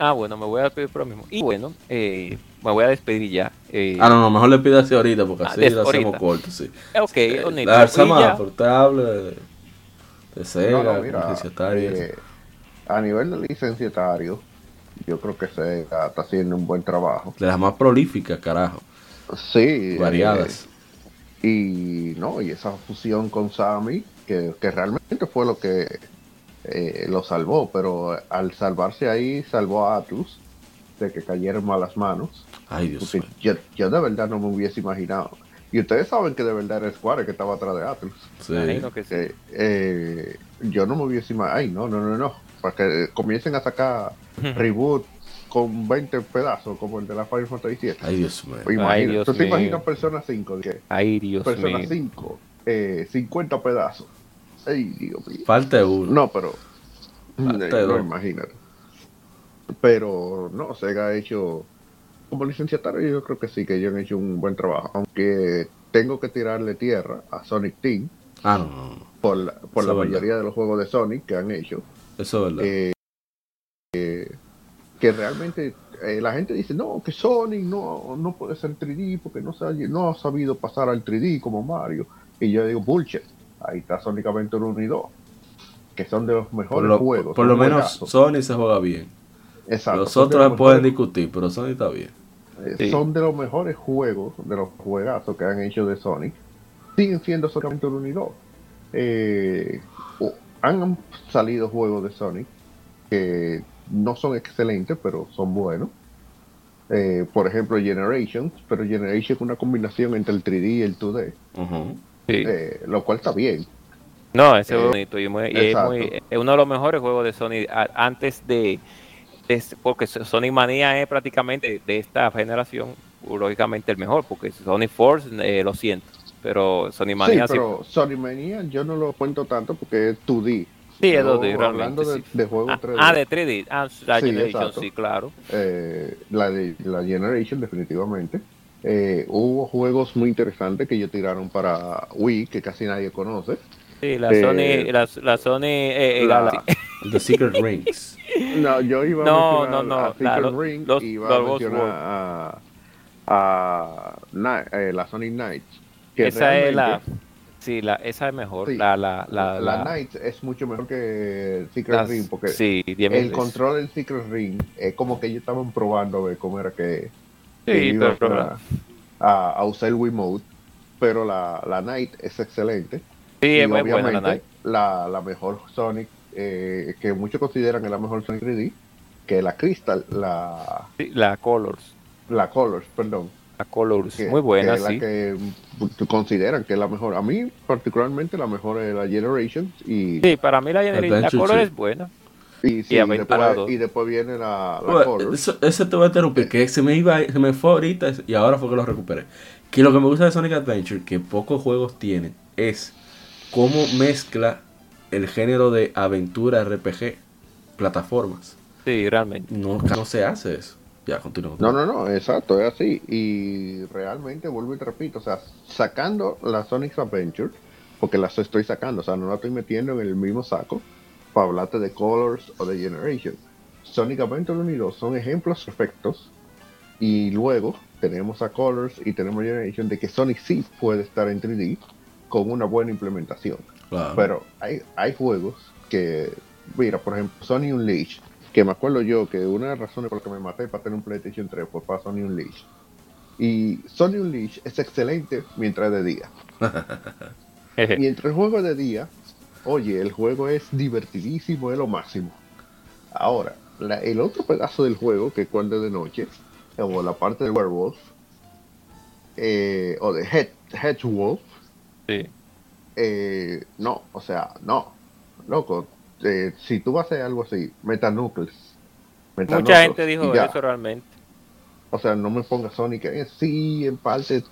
Ah, bueno, me voy a despedir por lo mismo. Y bueno, eh, me voy a despedir ya. Eh, Ah, no, no, mejor le pídase ahorita porque Ah, así lo hacemos corto, sí. Ok, Eh. La Y Alzama ya. portable de, de Sega, No, no, mira, licenciatario y eso. eh, a nivel de licenciatario, yo creo que Sega está haciendo un buen trabajo. de las más prolíficas, carajo. Sí. eh, Variadas. y no, y esa fusión con Sammy, que, que realmente fue lo que eh, lo salvó, pero al salvarse ahí, salvó a Atlus de que cayera en malas manos. Ay, Dios mío. yo, yo de verdad no me hubiese imaginado. Y ustedes saben que de verdad era Square que estaba atrás de Atlus. Sí. Imagino que sí. Eh, eh, yo no me hubiese imaginado. Ay, no, no, no, no. Para que comiencen a sacar reboot con 20 pedazos, como el de la Final Fantasy 7. Ay, Dios mío. Imagina, Ay, Dios ¿Tú te imaginas Persona 5? de que Ay, Dios Persona mío. 5, eh, 50 pedazos. Ay, Dios mío. Falta uno. No, pero. Falta eh, no, imagínate. Pero no, Sega ha hecho. Como licenciatario, yo creo que sí, que ellos han hecho un buen trabajo. Aunque tengo que tirarle tierra a Sonic Team Ah, no, por la, por la mayoría de los juegos de Sonic que han hecho. Eso es verdad. Eh, eh, que realmente eh, la gente dice, no, que Sonic no, no puede ser 3D porque no, sabe- no ha sabido pasar al 3D como Mario. Y yo digo, bullshit. Ahí está Sonic Adventure 1 y 2, que son de los por mejores lo, juegos. por lo menos juegazos. Sony se juega bien. Exacto, Los otros los pueden mejores- discutir, pero Sony está bien. eh, Sí. Son de los mejores juegos, de los juegazos que han hecho de Sonic. Siguen siendo Sonic Adventure 1 y 2. Eh, han salido juegos de Sonic que no son excelentes, pero son buenos. Eh, por ejemplo, Generations, pero Generations es una combinación entre el 3D y el 2D, Ujú. Sí. eh, lo cual está bien. No, ese Eh, es bonito y, muy- y es, muy- es uno de los mejores juegos de Sony a- antes de, de porque Sonic Mania es prácticamente de esta generación, lógicamente el mejor, porque Sonic Force eh, lo siento, pero Sonic Sí, Mania sí, pero Sonic Mania yo no lo cuento tanto porque es 2D. sí, es Yo, 2D realmente. Hablando de, sí. de juegos Ah, 3D. ah, de 3D, ah, la Sí, Generation, exacto. sí, claro. eh, la de la Generation definitivamente. Eh, hubo juegos muy interesantes que ellos tiraron para Wii que casi nadie conoce. Sí, la Eh, Sony, la, la Sony La-. The Secret Rings. No, yo iba No, a mencionar no, no, a Secret la- los- Ring los- y iba los a mencionar a, a eh, la Sonic Knights. Que Esa es la, sí, la, esa es mejor, Sí. la, la, la, la, Knights es mucho mejor que Secret las- Ring porque sí, 10 el control del Secret Ring es como que ellos estaban probando a ver cómo era que, que Sí, iban pero, a, a- a usar el Wiimote. Pero la, la Knight es excelente. sí, y es muy buena la obviamente Nike. la, la mejor Sonic, eh, que muchos consideran que es la mejor Sonic 3D, que la Crystal, la, Sí, la Colors. la Colors, perdón. La Colors, que- muy buena, que es sí. la que consideran que es la mejor. A mí, particularmente, la mejor es la Generations y, Sí, para mí la, la Adventure, Color sí. es buena. y, sí, Aventura después, y después viene la, la Bueno, Colors. eso, eso te voy a interrumpir, que se me iba, se me fue ahorita y ahora fue que lo recuperé. Que lo que me gusta de Sonic Adventure, que pocos juegos tienen, es cómo mezcla el género de aventura RPG, plataformas. Sí, realmente. No, no se hace eso. Ya, continúo. No, no, no, exacto, es así. Y realmente, vuelvo y te repito, o sea, sacando la Sonic Adventure, porque las estoy sacando, o sea, no la estoy metiendo en el mismo saco para hablarte de Colors o de Generation. Sonic Adventure 1 y 2 son ejemplos perfectos. Y luego tenemos a Colors y tenemos Generation de que Sonic sí puede estar en 3D con una buena implementación. Claro. Pero hay, hay juegos que, mira, por ejemplo, Sony Unleashed, que me acuerdo yo que una de las razones por las que me maté para tener un PlayStation 3 fue para Sony Unleashed. Y Sony Unleashed es excelente mientras de día. Mientras el juego de día, oye, el juego es divertidísimo, es lo máximo. Ahora, la- el otro pedazo del juego, que es cuando es de noche, o la parte del werewolf, eh, o de Hedge, Hedgewolf, sí. eh, no, o sea, no, loco, eh, si tú vas a hacer algo así, Metanucleus. Mucha Metanucleus, gente dijo eso realmente. O sea, no me ponga Sonic, eh, sí, en parte,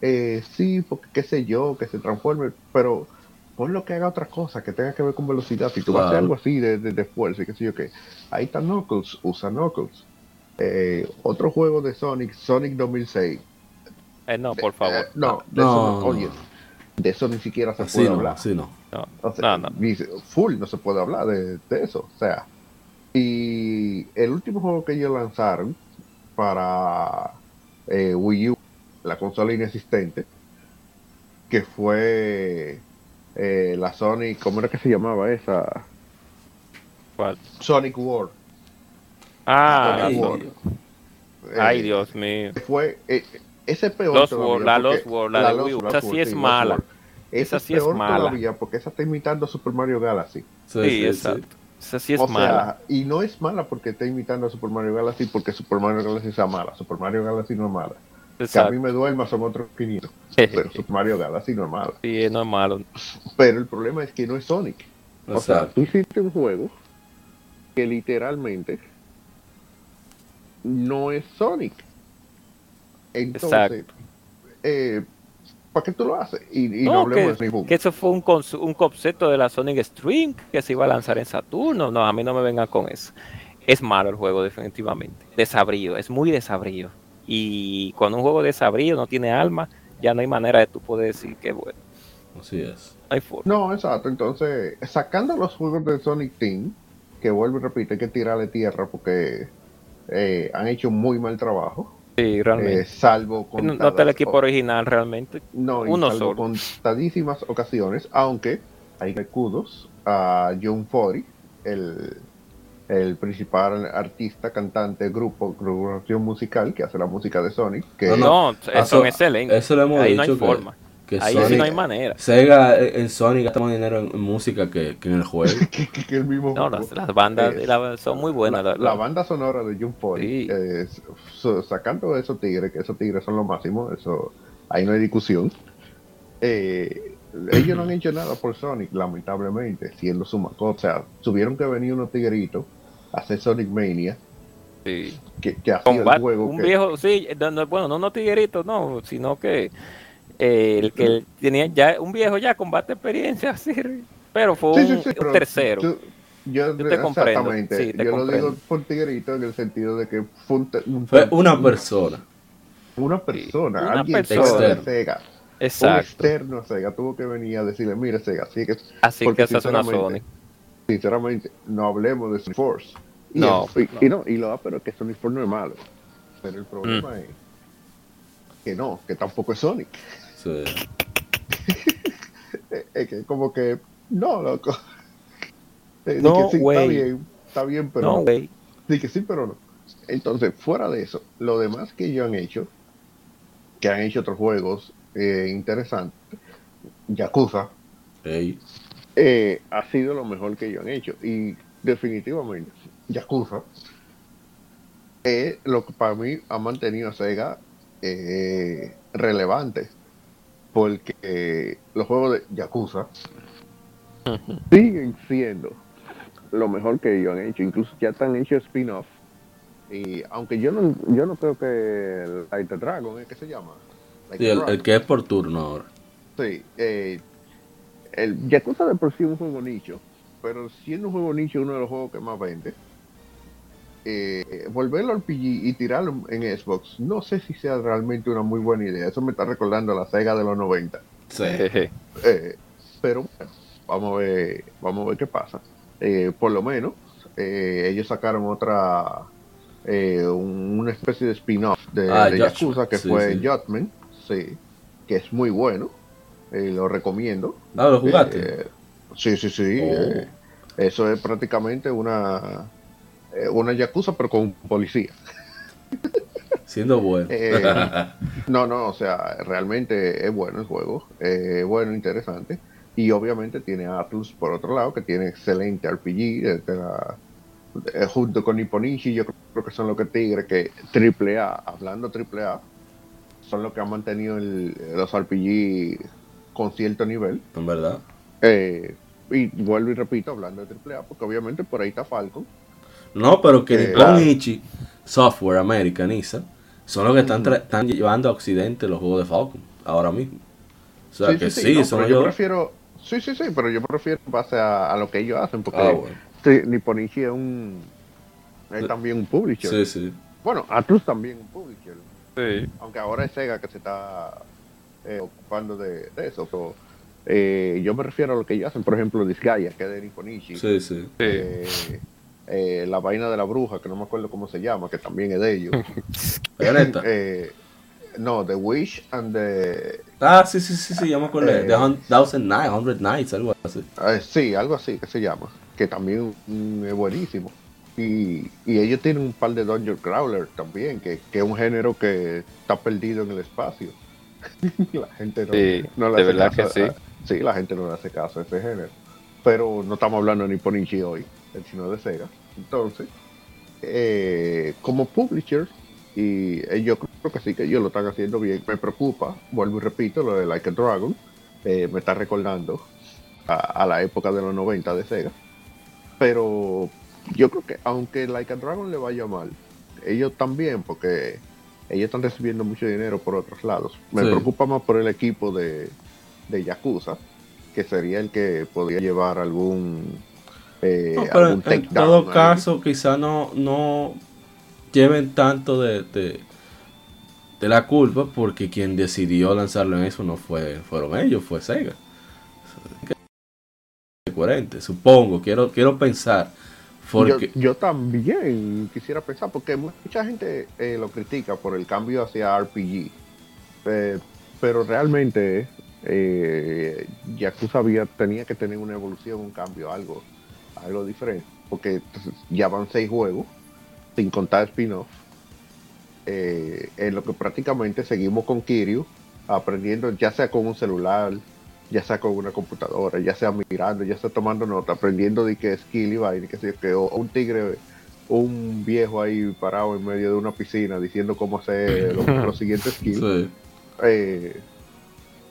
eh, sí, porque qué sé yo, que se transforme, pero pon lo que haga otra cosa, que tenga que ver con velocidad. Si tú vas a hacer algo así de, de, de fuerza, y qué sé yo qué, ahí está Knuckles, usa Knuckles. Eh, otro juego de Sonic, Sonic 2006. Eh, no, por favor. Eh, no, de No, eso no, no. oye, de eso ni siquiera se Así puede no, hablar. así no. No, O sea, no, no. dice, full no se puede hablar de, de eso. O sea, y el último juego que ellos lanzaron para eh, Wii U, la consola inexistente, que fue eh, la Sonic, ¿cómo era que se llamaba esa? ¿Cuál? Sonic World. Ah, Sonic World. Eh, ay, Dios mío. Fue, eh, ese es peor la de Wii U, esa sí es mala. Esa Esa es sí es peor mala. todavía porque esa está imitando a Super Mario Galaxy. Sí, exacto. Esa sí es o mala. sea, y no es mala porque está imitando a Super Mario Galaxy porque Super Mario Galaxy sea mala. Super Mario Galaxy no es mala. Que a Exacto. mí me duerma son otros 500. Pero Super Mario Galaxy no es mala. Sí, no es malo. Pero el problema es que no es Sonic. O sea, Exacto. tú hiciste un juego que literalmente no es Sonic. Entonces, Exacto. eh, ¿para qué tú lo haces? Y, y no, No, hablemos que, de que eso fue un, un concepto de la Sonic Stream que se iba a lanzar en Saturno. No, a mí no me vengan con eso. Es malo el juego, definitivamente. Desabrío, es muy desabrío. Y cuando un juego desabrío no tiene alma, ya no hay manera de tú poder decir que bueno. Así es. No, exacto. Entonces, sacando los juegos de Sonic Team, que vuelvo y repito, hay que tirarle tierra porque eh, han hecho muy mal trabajo. Sí, eh, realmente. salvo no, no está el equipo original realmente. No, uno salvo solo. contadísimas ocasiones, aunque hay recudos a John Fori, el, el principal artista, cantante, grupo, agrupación musical que hace la música de Sonic. Que No, No, eh, son Eso- excelentes. eso lo hemos Ahí no hay dicho que- forma. Que Ahí Sonic, sí no hay manera. Sega eh, en Sonic gasta más dinero en, en música que, que en el juego. que, que- que el mismo No, las, las bandas Eh, la- son muy buenas. La, la- la la- banda sonora de Jump Forty, Sí. eh, so- sacando esos tigres, que esos tigres son lo máximo, eso ahí no hay discusión. Eh, ellos no han hecho nada por Sonic, lamentablemente, siendo su mascota. O sea, tuvieron que venir unos tigritos a hacer Sonic Mania, sí. que, que hacía el juego. un que- viejo, sí, no, no, bueno, no unos tigueritos, no, sino que eh, el que tenía ya un viejo ya combate experiencia, sí, pero fue Sí, un, sí, sí, un pero tercero. tú- yo, Yo te comprendo, te yo comprendo. lo digo por tiguerito en el sentido de que fue, un un- Fue una persona. una persona, una alguien persona. de Sega. Un Exacto. externo a Sega tuvo que venir a decirle, mire Sega, así que Así porque que esa es una sinceramente, Sony. sinceramente, no hablemos de Sonic Force. Y No, el- y, y no, y lo da, pero que Sonic Force no es malo. Pero el problema Mm. es que no, que tampoco es Sonic. Sí. Es, que como que, no, loco. Eh, No, que sí, está bien, está bien, pero No. Di que sí, pero no. Entonces, fuera de eso, lo demás que ellos han hecho, que han hecho otros juegos eh, interesantes, Yakuza, eh, ha sido lo mejor que ellos han hecho. Y definitivamente, Yakuza es lo que para mí ha mantenido a Sega eh, relevante. Porque eh, los juegos de Yakuza siguen siendo lo mejor que ellos han hecho. Incluso ya están hechos spin-off. Y aunque yo no, yo no creo que el Light the Dragon, ¿eh? ¿qué se llama? Like Sí, el, el que es por turno ahora. Sí, eh, el Yakuza de por sí es un juego nicho, pero siendo un juego nicho uno de los juegos que más vende, eh, volverlo al PG y tirarlo en Xbox, no sé si sea realmente una muy buena idea. Eso me está recordando a la Sega de los 90. Sí. Eh, pero bueno, vamos a ver, vamos a ver qué pasa. Eh, por lo menos, eh, ellos sacaron otra, eh, un- una especie de spin-off de, Ah, de Yakuza que sí, fue sí. Judgment, sí, que es muy bueno. lo recomiendo. Ah, ¿lo jugaste? Sí, sí, sí. Oh. eso es prácticamente una, una Yakuza, pero con un policía. Siendo bueno. Eh, No, no, o sea, realmente es bueno el juego, eh, bueno, interesante. Y obviamente tiene Atlus por otro lado, que tiene excelente RPG, la- eh, junto con Nipponichi, yo creo que son los que Tigre, que AAA, hablando AAA, son los que han mantenido el- los RPG con cierto nivel. en verdad. Eh, y vuelvo y repito, hablando de AAA, porque obviamente por ahí está Falcon. No, pero que Eh, Nippon claro. Ichi Software Americaniza son los que están, tra- están llevando a Occidente los juegos de Falcon ahora mismo. O sea que sí, no, son pero yo ellos. prefiero, sí, sí, sí, pero yo prefiero en base a, a lo que ellos hacen, porque Ah, bueno. Sí, Nipponichi es un. Es Sí. también un publisher. Sí, sí. Bueno, Atlus también un publisher. Sí. Aunque ahora es Sega que se está eh, ocupando de, de eso. Pero, eh, yo me refiero a lo que ellos hacen. Por ejemplo, Disgaea, que es de Nipponichi. Sí, sí. Sí. Eh, la vaina de la bruja, que no me acuerdo cómo se llama, que también es de ellos. Eh, no, The Wish and the. Ah, sí, sí, sí, sí, yo me acuerdo. Eh. De Hun- Thousand Nights, Hundred Nights, algo así. eh, sí, algo así que se llama. Que también mm, es buenísimo. Y, y ellos tienen un par de Dungeon Crawler también, que, que es un género que está perdido en el espacio. la gente no, Sí, no le de hace verdad caso que a- sí. sí, la gente no le hace caso a ese género. Pero no estamos hablando de Nipponichi hoy, sino de Sega. Entonces, eh, como publisher, y eh, yo creo que sí, que ellos lo están haciendo bien. Me preocupa, vuelvo y repito, lo de Like a Dragon. eh, me está recordando a, a la época de los 90 de Sega. Pero yo creo que aunque Like a Dragon le vaya mal, ellos también, porque ellos están recibiendo mucho dinero por otros lados. Me Sí. preocupa más por el equipo de, de Yakuza, que sería el que podría llevar algún, eh, No, pero algún en, todo caso, quizá no, no lleven tanto de, de, de la culpa porque quien decidió lanzarlo en eso no fue fueron ellos, fue Sega. Coherente, supongo, quiero, quiero pensar. Porque, Yo, yo también quisiera pensar, porque mucha gente eh, lo critica por el cambio hacia RPG, eh, pero realmente eh, Yakuza había, tenía que tener una evolución, un cambio, algo, algo diferente, porque ya van seis juegos, sin contar spin-off, eh, en lo que prácticamente seguimos con Kiryu, aprendiendo ya sea con un celular, ya sea con una computadora, ya sea mirando, ya sea tomando nota, aprendiendo de qué skill y vaina, que sé yo, que o un tigre, un viejo ahí parado en medio de una piscina diciendo cómo hacer los, los siguientes skills. sí, Eh,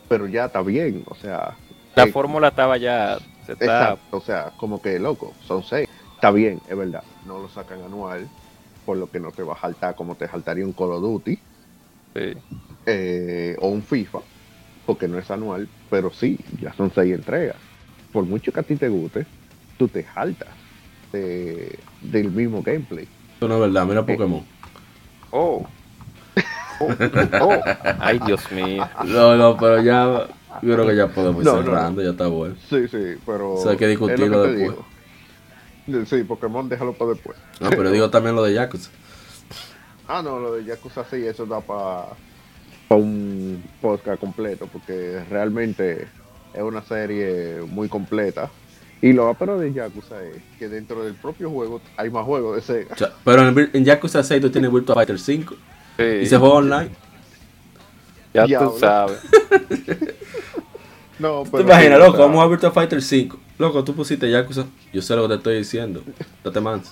pero ya está bien, o sea. La eh, fórmula estaba ya. Se está, Exacto, o sea, como que loco, son seis. Está bien, es verdad, no lo sacan anual, por lo que no te va a saltar como te saltaría un Call of Duty sí. eh, o un FIFA, porque no es anual, pero sí, ya son seis entregas. Por mucho que a ti te guste, tú te saltas de- del mismo gameplay. eso no es verdad, mira Pokémon. Oh, Oh, oh, ay, Dios mío. No, no, pero ya, yo creo que ya podemos ir No, no, no. cerrando, ya está bueno. sí, sí, pero. Eso hay que discutirlo después. digo. Sí, Pokémon déjalo para después. No, pero digo también lo de Yakuza. Ah, no, lo de Yakuza sí, eso da para un podcast completo, porque realmente es una serie muy completa. Y lo pero de Yakuza es que dentro del propio juego hay más juegos de Sega. O sea, pero en, en Yakuza 6 tú tienes Virtua Fighter 5 Sí, y se juega online. ya tú Diablo. sabes. No, ¿Te pero imaginas, sí, o loco? Vamos a Virtua Fighter 5. Loco, tú pusiste Yakuza. Yo sé lo que te estoy diciendo. Date mans.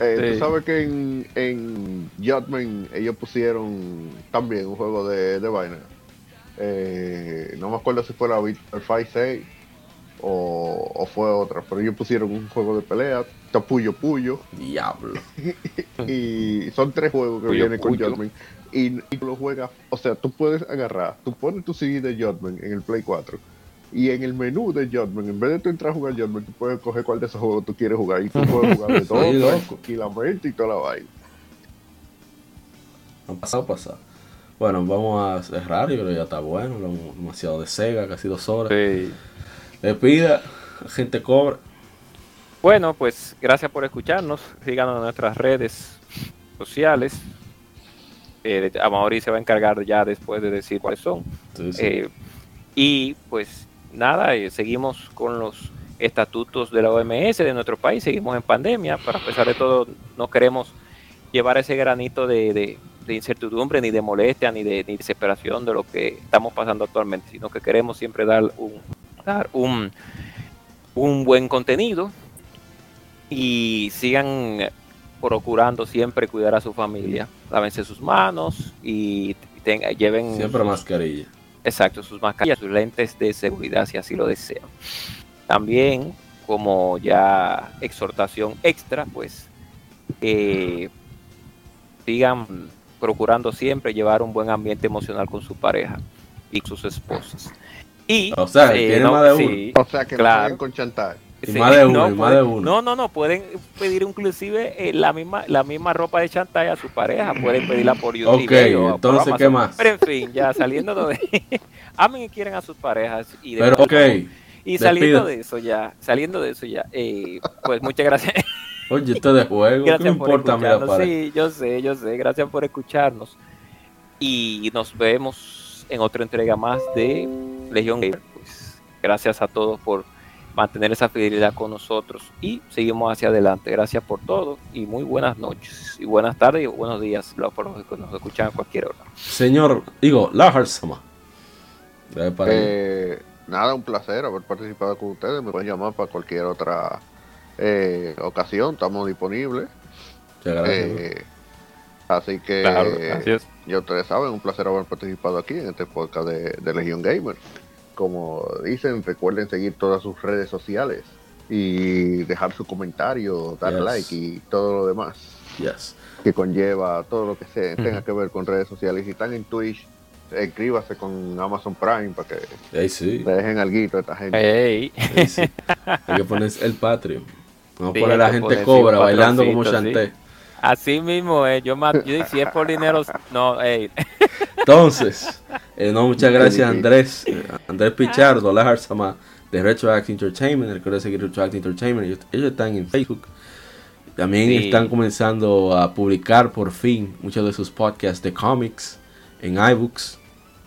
Eh, Sí. Tú sabes que en, en Judgment ellos pusieron también un juego de, de vaina. Eh, no me acuerdo si fue la Victor Fight 6 o, o fue otra, pero ellos pusieron un juego de pelea, está Puyo Puyo, Diablo. y son tres juegos que Puyo vienen con. Judgment. Y, y tú lo juegas, o sea, tú puedes agarrar, tú pones tu CD de Judgment en el Play 4 y en el menú de Judgment, en vez de tú entrar a jugar Judgment, tú puedes coger cuál de esos juegos tú quieres jugar y tú puedes jugar de todo, loco. tranquilamente y toda la vaina. Han pasado, pasado. Bueno, vamos a cerrar. Yo creo que ya está bueno. hablamos demasiado de Sega, casi dos horas. Sí. Despida, gente cobra. Bueno, pues gracias por escucharnos. Síganos en nuestras redes sociales. Eh, Amaury se va a encargar ya después de decir cuáles son. Sí, sí. Eh, y pues nada, eh, seguimos con los estatutos de la OMS de nuestro país, seguimos en pandemia, pero a pesar de todo no queremos llevar ese granito de, incertidumbre, ni de molestia, ni de ni desesperación de lo que estamos pasando actualmente, sino que queremos siempre dar un buen contenido y sigan procurando siempre cuidar a su familia, lávense sus manos y tenga- lleven Siempre mascarilla. Exacto, sus mascarillas, sus lentes de seguridad si así lo desean. También, como ya exhortación extra, pues que sigan procurando siempre llevar un buen ambiente emocional con su pareja y sus esposas. Y, O sea, tiene más de uno. sí, O sea que Claro. no con chantaje. Y más de uno, y más de uno. No, no, no, pueden pedir inclusive eh, la misma la misma ropa de chantaje a su pareja, pueden pedirla por YouTube. Ok, o entonces. ¿qué más? Pero en fin, ya saliendo de amen y quieren a sus parejas y de Pero ok. y saliendo de eso ya, saliendo de eso ya, eh, pues muchas gracias, Oye, esto de juego. ¿Qué me por importa a mí la escucharnos. pared? Sí, yo sé, yo sé, gracias por escucharnos. Y nos vemos en otra entrega más de Legion Gamer. Pues gracias a todos por mantener esa fidelidad con nosotros y seguimos hacia adelante. Gracias por todo y muy buenas noches y buenas tardes y buenos días los por los que nos escuchan a cualquier hora. Señor, para allá. Eh, nada, un placer haber participado con ustedes. Me pueden llamar para cualquier otra eh, ocasión. Estamos disponibles. Muchas gracias. Eh, así que Claro, gracias. ya ustedes saben, un placer haber participado aquí en este podcast de, de Legion Gamer. Como dicen, recuerden seguir todas sus redes sociales y dejar su comentario, dar Yes. like y todo lo demás Yes. que conlleva todo lo que se tenga que ver con redes sociales. Si están en Twitch, escríbase con Amazon Prime para que Ey, sí. le dejen algo a esta gente. Hey. Ey, sí. Hay que poner el Patreon. Vamos a Sí, poner hay la gente cobra bailando como Chanté. Así mismo, eh, yo, yo si es por dinero, no, hey. Entonces, eh, no, muchas gracias. Andrés. eh, Andrés Pichardo, Laharsama de Retroact Entertainment. Recuerda seguir Retroact Entertainment. Ellos, ellos están en Facebook. También Sí. están comenzando a publicar por fin muchos de sus podcasts de cómics en iBooks.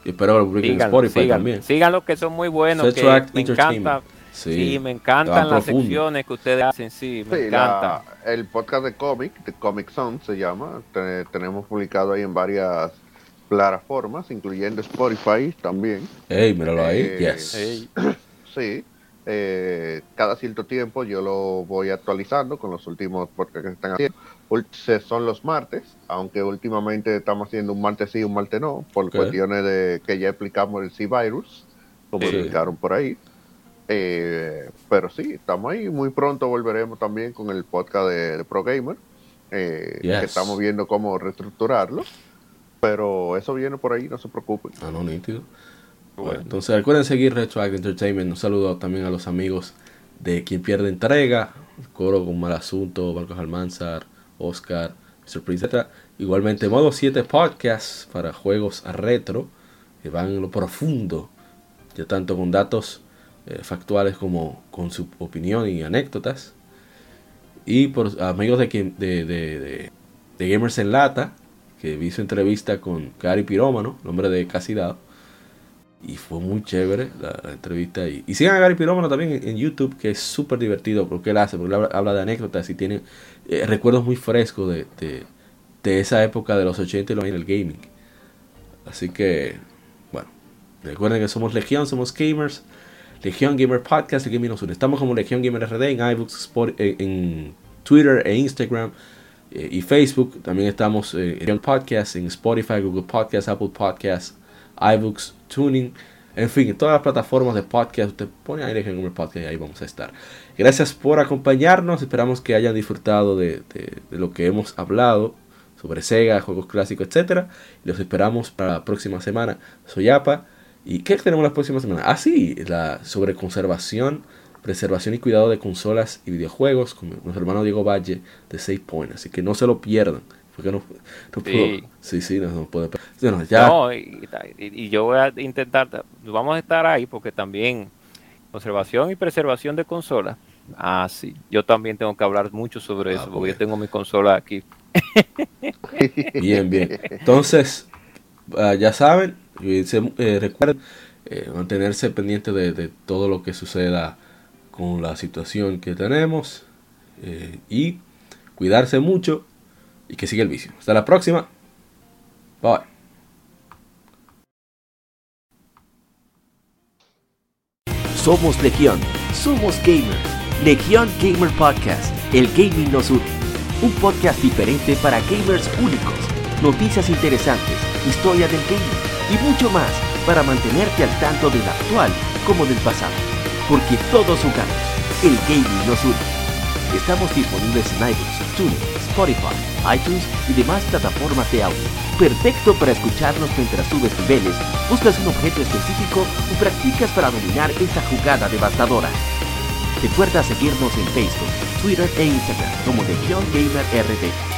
Y espero que lo publiquen en Spotify síganlo, también. síganlo, que son muy buenos, que Retroact me Entertainment. encanta, Sí, sí, me encantan las profundo. secciones que ustedes hacen, sí, me Sí, encanta. la- el podcast de cómic, de Comic Zone se llama. Te- tenemos publicado ahí en varias plataformas, incluyendo Spotify también. Ey, míralo ahí. Eh, yes. Ey. Sí. eh, cada cierto tiempo yo lo voy actualizando con los últimos podcasts que se están haciendo. Son los martes, aunque últimamente estamos haciendo un martes sí, un martes no, por Ok. cuestiones de que ya explicamos el C-Virus, como Sí. explicaron por ahí. Eh, pero sí, estamos ahí. Muy pronto volveremos también con el podcast de, de Pro Gamer, eh, Yes. que estamos viendo cómo reestructurarlo. Pero eso viene por ahí, no se preocupen. Ah, no, nítido. Bueno, Bueno. entonces recuerden seguir Retroact Entertainment. Un saludo también a los amigos de Quien Pierde Entrega, Coro con Mal Asunto, Marcos Almanzar, Oscar, Mr. Prince, etc. Igualmente, Modo 7 Podcasts para juegos retro, que van en lo profundo, ya tanto con datos eh, factuales como con su opinión y anécdotas. Y por amigos de, de, de, de- de Gamers en Lata, que vi su entrevista con Gary Pirómano, nombre de Casi Dado. Y fue muy chévere la, entrevista. Y, y sigan a Gary Pirómano también en, YouTube, que es súper divertido porque él hace, porque él habla, de anécdotas y tiene eh, recuerdos muy frescos de, de, de esa época de los 80 y los 90 en el gaming. Así que, bueno, recuerden que somos Legión, somos gamers. Legión Gamer Podcast, gaming nos une. Estamos como Legión Gamer RD en iBooks, Spot- en, Twitter e Instagram eh, y Facebook. También estamos eh, en podcast, en Spotify, Google Podcast, Apple Podcast, iBooks, Tuning. En fin, en todas las plataformas de podcast, usted pone ahí Legion Gamer Podcast y ahí vamos a estar. Gracias por acompañarnos. Esperamos que hayan disfrutado de, lo que hemos hablado sobre Sega, juegos clásicos, etcétera. Los esperamos para la próxima semana. Soy Apa. ¿Y qué tenemos la próxima semana? Ah, sí, la sobre conservación, preservación y cuidado de consolas y videojuegos con nuestro hermano Diego Valle de 6 Point. Así que no se lo pierdan. Porque no, no Sí. puedo- sí, sí, no, no puede. Bueno, ya. No, y, yo voy a intentar, vamos a estar ahí porque también conservación y preservación de consolas. Ah, sí, yo también tengo que hablar mucho sobre Ah, eso porque yo tengo mi consola aquí. Bien, bien. Entonces, ah, ya saben, eh, recuerden eh, mantenerse pendiente de, todo lo que suceda con la situación que tenemos eh, y cuidarse mucho y que siga el vicio. Hasta la próxima. Bye. Somos Legión, somos gamer. Legión Gamer Podcast, el gaming nos une. Un podcast diferente para gamers únicos, noticias interesantes, historia del gaming y mucho más para mantenerte al tanto del actual como del pasado. Porque todos jugamos, el gaming nos une. Estamos disponibles en iTunes, TuneIn, Spotify, iTunes y demás plataformas de audio. Perfecto para escucharnos mientras subes niveles, buscas un objeto específico o practicas para dominar esa jugada devastadora. Recuerda seguirnos en Facebook, Twitter e Instagram como Legión Gamer RD